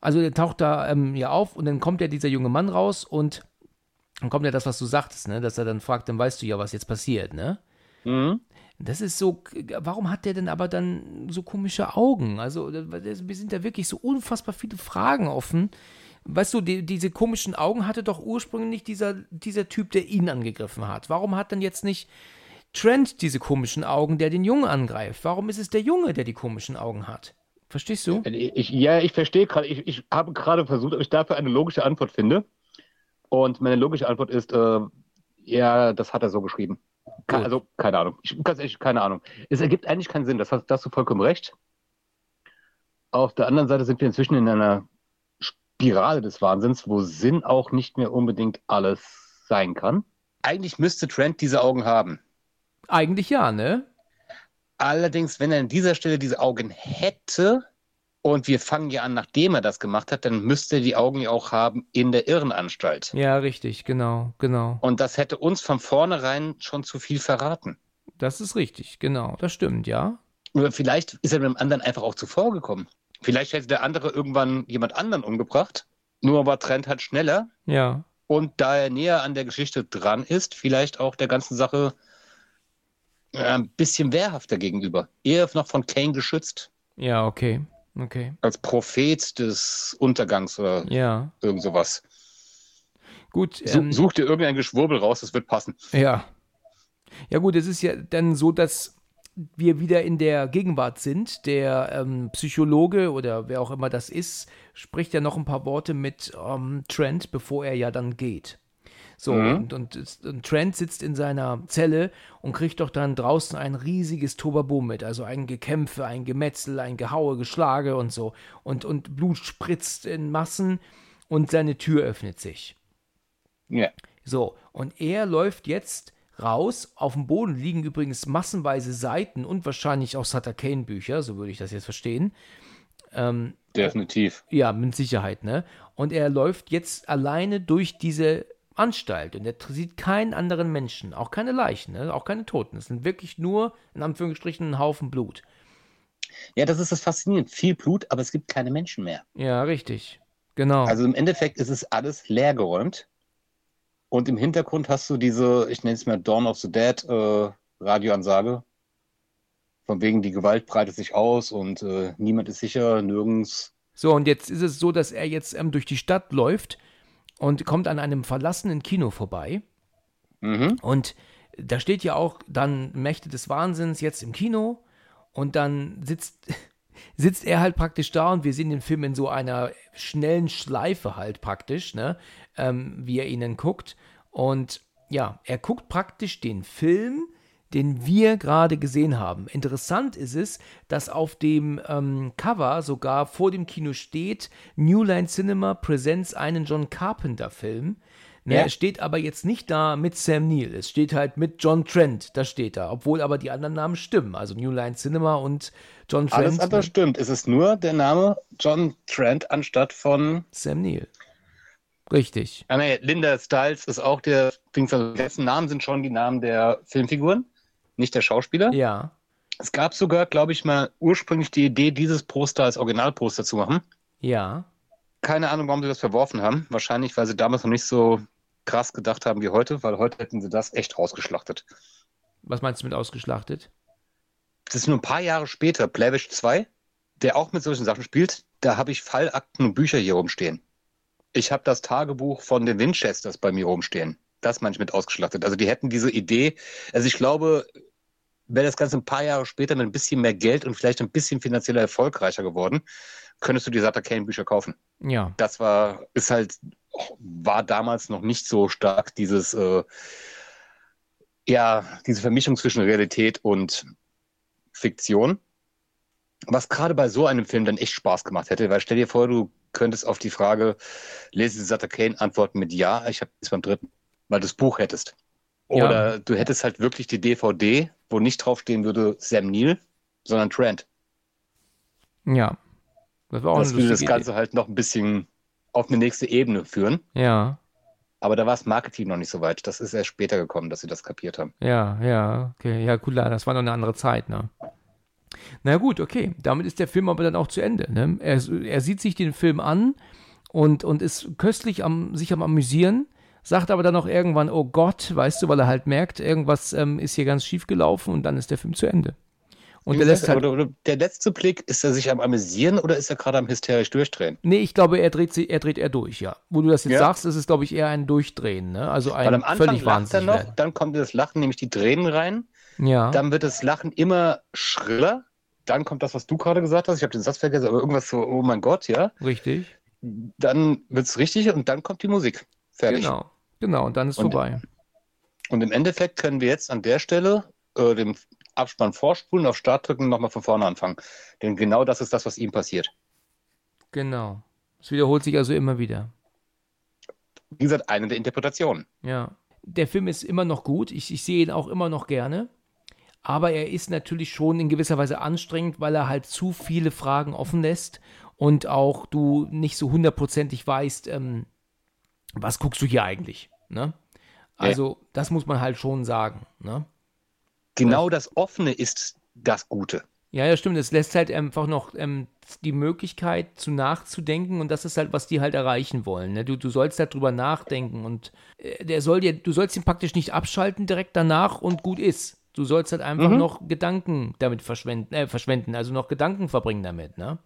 [SPEAKER 2] Also der taucht da ähm, ja auf und dann kommt ja dieser junge Mann raus und dann kommt ja das, was du sagtest, ne? Dass er dann fragt, dann weißt du ja, was jetzt passiert, ne?
[SPEAKER 3] Mhm.
[SPEAKER 2] Das ist so, warum hat der denn aber dann so komische Augen? Also, wir sind da wirklich so unfassbar viele Fragen offen. Weißt du, die, diese komischen Augen hatte doch ursprünglich dieser, dieser Typ, der ihn angegriffen hat. Warum hat denn jetzt nicht Trent diese komischen Augen, der den Jungen angreift? Warum ist es der Junge, der die komischen Augen hat? Verstehst du?
[SPEAKER 3] Ich, ja, ich verstehe gerade. Ich, ich habe gerade versucht, ob ich dafür eine logische Antwort finde. Und meine logische Antwort ist, äh, ja, das hat er so geschrieben. Ke
[SPEAKER 2] Gut.
[SPEAKER 3] also, keine Ahnung. Ich, ganz ehrlich, keine Ahnung. Es ergibt eigentlich keinen Sinn. Das hast, da hast du vollkommen recht. Auf der anderen Seite sind wir inzwischen in einer Spirale des Wahnsinns, wo Sinn auch nicht mehr unbedingt alles sein kann. Eigentlich müsste Trent diese Augen haben.
[SPEAKER 2] Eigentlich ja, ne?
[SPEAKER 3] Allerdings, wenn er an dieser Stelle diese Augen hätte, und wir fangen ja an, nachdem er das gemacht hat, dann müsste er die Augen ja auch haben in der Irrenanstalt.
[SPEAKER 2] Ja, richtig, genau, genau.
[SPEAKER 3] Und das hätte uns von vornherein schon zu viel verraten.
[SPEAKER 2] Das ist richtig, genau. Das stimmt, ja.
[SPEAKER 3] Oder vielleicht ist er mit dem anderen einfach auch zuvor gekommen. Vielleicht hätte der andere irgendwann jemand anderen umgebracht. Nur war Trent halt schneller.
[SPEAKER 2] Ja.
[SPEAKER 3] Und da er näher an der Geschichte dran ist, vielleicht auch der ganzen Sache äh, ein bisschen wehrhafter gegenüber. Eher noch von Kane geschützt.
[SPEAKER 2] Ja, okay. Okay.
[SPEAKER 3] Als Prophet des Untergangs oder
[SPEAKER 2] Ja.
[SPEAKER 3] irgend sowas.
[SPEAKER 2] Gut. Ähm,
[SPEAKER 3] such dir irgendein Geschwurbel raus, das wird passen.
[SPEAKER 2] Ja. Ja gut, es ist ja dann so, dass wir wieder in der Gegenwart sind. Der ähm, Psychologe oder wer auch immer das ist, spricht ja noch ein paar Worte mit ähm, Trent, bevor er ja dann geht. So,
[SPEAKER 3] Mhm.
[SPEAKER 2] und, und, und Trent sitzt in seiner Zelle und kriegt doch dann draußen ein riesiges Tobabo mit. Also ein Gekämpfe, ein Gemetzel, ein Gehaue, Geschlage und so. Und, und Blut spritzt in Massen und seine Tür öffnet sich.
[SPEAKER 3] Ja.
[SPEAKER 2] So, und er läuft jetzt raus. Auf dem Boden liegen übrigens massenweise Seiten und wahrscheinlich auch Sutter Kane Bücher, so würde ich das jetzt verstehen.
[SPEAKER 3] Ähm, Definitiv.
[SPEAKER 2] Ja, mit Sicherheit, ne? Und er läuft jetzt alleine durch diese Anstalt und er sieht keinen anderen Menschen, auch keine Leichen, ne? auch keine Toten. Es sind wirklich nur, in Anführungsstrichen, ein Haufen Blut.
[SPEAKER 3] Ja, das ist das Faszinierende. Viel Blut, aber es gibt keine Menschen mehr.
[SPEAKER 2] Ja, richtig. Genau.
[SPEAKER 3] Also im Endeffekt ist es alles leergeräumt. Und im Hintergrund hast du diese, ich nenne es mal Dawn of the Dead äh, Radioansage. Von wegen, die Gewalt breitet sich aus und äh, niemand ist sicher, nirgends.
[SPEAKER 2] So, und jetzt ist es so, dass er jetzt ähm, durch die Stadt läuft und kommt an einem verlassenen Kino vorbei. Mhm. Und da steht ja auch dann Mächte des Wahnsinns jetzt im Kino. Und dann sitzt, sitzt er halt praktisch da und wir sehen den Film in so einer schnellen Schleife halt praktisch, ne? Ähm, wie er ihnen guckt. Und ja, er guckt praktisch den Film den wir gerade gesehen haben. Interessant ist es, dass auf dem ähm, Cover sogar vor dem Kino steht, New Line Cinema presents einen John Carpenter Film. Ne, ja. Es steht aber jetzt nicht da mit Sam Neill, es steht halt mit John Trent, da steht da, obwohl aber die anderen Namen stimmen, also New Line Cinema und John Trent.
[SPEAKER 3] Alles andere stimmt, es ist nur der Name John Trent anstatt von
[SPEAKER 2] Sam Neill. Richtig.
[SPEAKER 3] Ah, nee, Linda Stiles ist auch der, dessen Namen sind schon die Namen der Filmfiguren nicht der Schauspieler.
[SPEAKER 2] Ja.
[SPEAKER 3] Es gab sogar, glaube ich, mal ursprünglich die Idee, dieses Poster als Originalposter zu machen.
[SPEAKER 2] Ja.
[SPEAKER 3] Keine Ahnung, warum sie das verworfen haben. Wahrscheinlich, weil sie damals noch nicht so krass gedacht haben wie heute, weil heute hätten sie das echt ausgeschlachtet.
[SPEAKER 2] Was meinst du mit ausgeschlachtet?
[SPEAKER 3] Das ist nur ein paar Jahre später, Blavish 2, der auch mit solchen Sachen spielt. Da habe ich Fallakten und Bücher hier rumstehen. Ich habe das Tagebuch von den Winchesters bei mir rumstehen das manchmal mit ausgeschlachtet. Also die hätten diese Idee, also ich glaube, wäre das Ganze ein paar Jahre später mit ein bisschen mehr Geld und vielleicht ein bisschen finanzieller erfolgreicher geworden, könntest du die Sutter Kane Bücher kaufen.
[SPEAKER 2] Ja.
[SPEAKER 3] Das war, ist halt, war damals noch nicht so stark dieses, äh, ja, diese Vermischung zwischen Realität und Fiktion. Was gerade bei so einem Film dann echt Spaß gemacht hätte, weil stell dir vor, du könntest auf die Frage, lese die Sutter Kane antworten mit Ja, ich habe es beim dritten weil du das Buch hättest. Oder ja. du hättest halt wirklich die DVD, wo nicht draufstehen würde Sam Neill, sondern Trent.
[SPEAKER 2] Ja.
[SPEAKER 3] Das, war auch das würde das Ganze Idee. halt noch ein bisschen auf eine nächste Ebene führen.
[SPEAKER 2] Ja.
[SPEAKER 3] Aber da war das Marketing noch nicht so weit. Das ist erst später gekommen, dass sie das kapiert haben.
[SPEAKER 2] Ja, ja, okay. Ja, cool, das war noch eine andere Zeit, ne? Na gut, okay. Damit ist der Film aber dann auch zu Ende. Ne? Er, er sieht sich den Film an und, und ist köstlich am, sich am Amüsieren sagt aber dann auch irgendwann, oh Gott, weißt du, weil er halt merkt, irgendwas ähm, ist hier ganz schief gelaufen und dann ist der Film zu Ende.
[SPEAKER 3] Und der, lässt halt, oder, der letzte Blick, ist er sich am Amüsieren oder ist er gerade am hysterisch durchdrehen?
[SPEAKER 2] Nee, ich glaube, er dreht, er dreht er durch, ja. Wo du das jetzt ja. sagst, ist es, glaube ich, eher ein Durchdrehen, ne? Also ein Weil am Anfang völlig lacht er noch, werden.
[SPEAKER 3] dann kommt das Lachen, nämlich die Tränen rein.
[SPEAKER 2] Ja.
[SPEAKER 3] Dann wird das Lachen immer schriller. Dann kommt das, was du gerade gesagt hast. Ich habe den Satz vergessen, aber irgendwas so, oh mein Gott, ja.
[SPEAKER 2] Richtig.
[SPEAKER 3] Dann wird es richtig und dann kommt die Musik. Fertig.
[SPEAKER 2] Genau. Genau, und dann ist und, vorbei.
[SPEAKER 3] Und im Endeffekt können wir jetzt an der Stelle äh, dem Abspann vorspulen, auf Start drücken und nochmal von vorne anfangen. Denn genau das ist das, was ihm passiert.
[SPEAKER 2] Genau. Es wiederholt sich also immer wieder.
[SPEAKER 3] Wie gesagt, eine der Interpretationen.
[SPEAKER 2] Ja. Der Film ist immer noch gut. Ich, ich sehe ihn auch immer noch gerne. Aber er ist natürlich schon in gewisser Weise anstrengend, weil er halt zu viele Fragen offen lässt und auch du nicht so hundertprozentig weißt, ähm, was guckst du hier eigentlich? Ne? Also, ja. das muss man halt schon sagen. Ne?
[SPEAKER 3] Genau das Offene ist das Gute.
[SPEAKER 2] Ja, ja, stimmt. Es lässt halt einfach noch ähm, die Möglichkeit zu nachzudenken und das ist halt, was die halt erreichen wollen. Ne? Du, du sollst halt drüber nachdenken und äh, der soll dir, du sollst ihn praktisch nicht abschalten direkt danach und gut ist. Du sollst halt einfach mhm. noch Gedanken damit verschwenden, äh, verschwenden, also noch Gedanken verbringen damit, ne?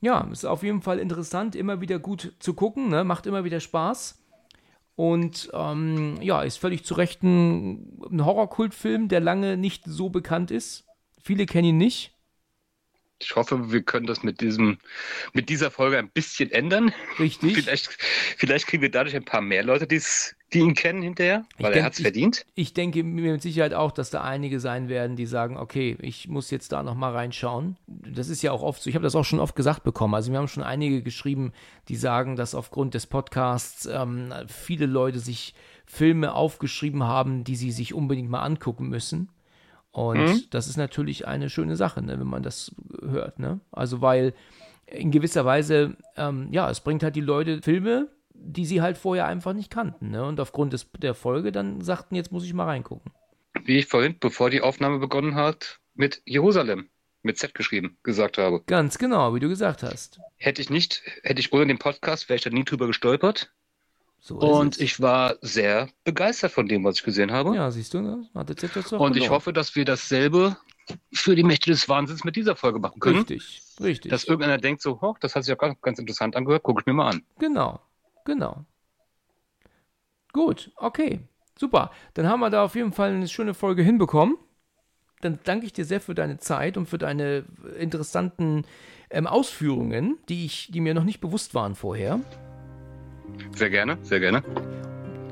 [SPEAKER 2] Ja, ist auf jeden Fall interessant, immer wieder gut zu gucken, ne? Macht immer wieder Spaß. Und ähm, ja, ist völlig zu Recht ein, ein Horrorkultfilm, der lange nicht so bekannt ist. Viele kennen ihn nicht.
[SPEAKER 3] Ich hoffe, wir können das mit diesem, mit dieser Folge ein bisschen ändern.
[SPEAKER 2] Richtig.
[SPEAKER 3] Vielleicht, vielleicht kriegen wir dadurch ein paar mehr Leute, die ihn kennen hinterher, weil denk, er hat es verdient.
[SPEAKER 2] Ich, ich, denke mir mit Sicherheit auch, dass da einige sein werden, die sagen, okay, ich muss jetzt da nochmal reinschauen. Das ist ja auch oft so, ich habe das auch schon oft gesagt bekommen. Also wir haben schon einige geschrieben, die sagen, dass aufgrund des Podcasts ähm, viele Leute sich Filme aufgeschrieben haben, die sie sich unbedingt mal angucken müssen. Und mhm. das ist natürlich eine schöne Sache, ne, wenn man das hört. Ne? Also, weil in gewisser Weise, ähm, ja, es bringt halt die Leute Filme, die sie halt vorher einfach nicht kannten. Ne? Und aufgrund des, der Folge dann sagten, jetzt muss ich mal reingucken.
[SPEAKER 3] Wie ich vorhin, bevor die Aufnahme begonnen hat, mit Jerusalem, mit Z geschrieben, gesagt habe.
[SPEAKER 2] Ganz genau, wie du gesagt hast.
[SPEAKER 3] Hätte ich nicht, hätte ich ohne den Podcast, wäre ich da nie drüber gestolpert. So und es. ich war sehr begeistert von dem, was ich gesehen habe.
[SPEAKER 2] Ja, siehst du, ne? Hat
[SPEAKER 3] jetzt etwas Und ich hoffe, dass wir dasselbe für die Mächte des Wahnsinns mit dieser Folge machen können.
[SPEAKER 2] Richtig, richtig.
[SPEAKER 3] Dass irgendeiner denkt so, hoch, das hat sich ja ganz, ganz interessant angehört, gucke ich mir mal an.
[SPEAKER 2] Genau, genau. Gut, okay, super. Dann haben wir da auf jeden Fall eine schöne Folge hinbekommen. Dann danke ich dir sehr für deine Zeit und für deine interessanten ähm, Ausführungen, die, ich, die mir noch nicht bewusst waren vorher.
[SPEAKER 3] Sehr gerne, sehr gerne.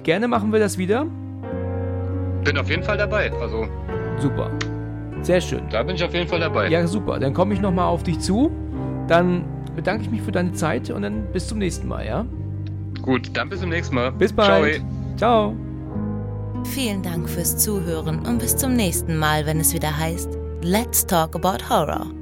[SPEAKER 2] Gerne machen wir das wieder.
[SPEAKER 3] Bin auf jeden Fall dabei. Also.
[SPEAKER 2] Super. Sehr schön.
[SPEAKER 3] Da bin ich auf jeden Fall dabei.
[SPEAKER 2] Ja, super. Dann komme ich nochmal auf dich zu. Dann bedanke ich mich für deine Zeit und dann bis zum nächsten Mal, ja?
[SPEAKER 3] Gut, dann bis zum nächsten Mal.
[SPEAKER 2] Bis bald. Ciao. Ciao.
[SPEAKER 1] Vielen Dank fürs Zuhören und bis zum nächsten Mal, wenn es wieder heißt Let's Talk About Horror.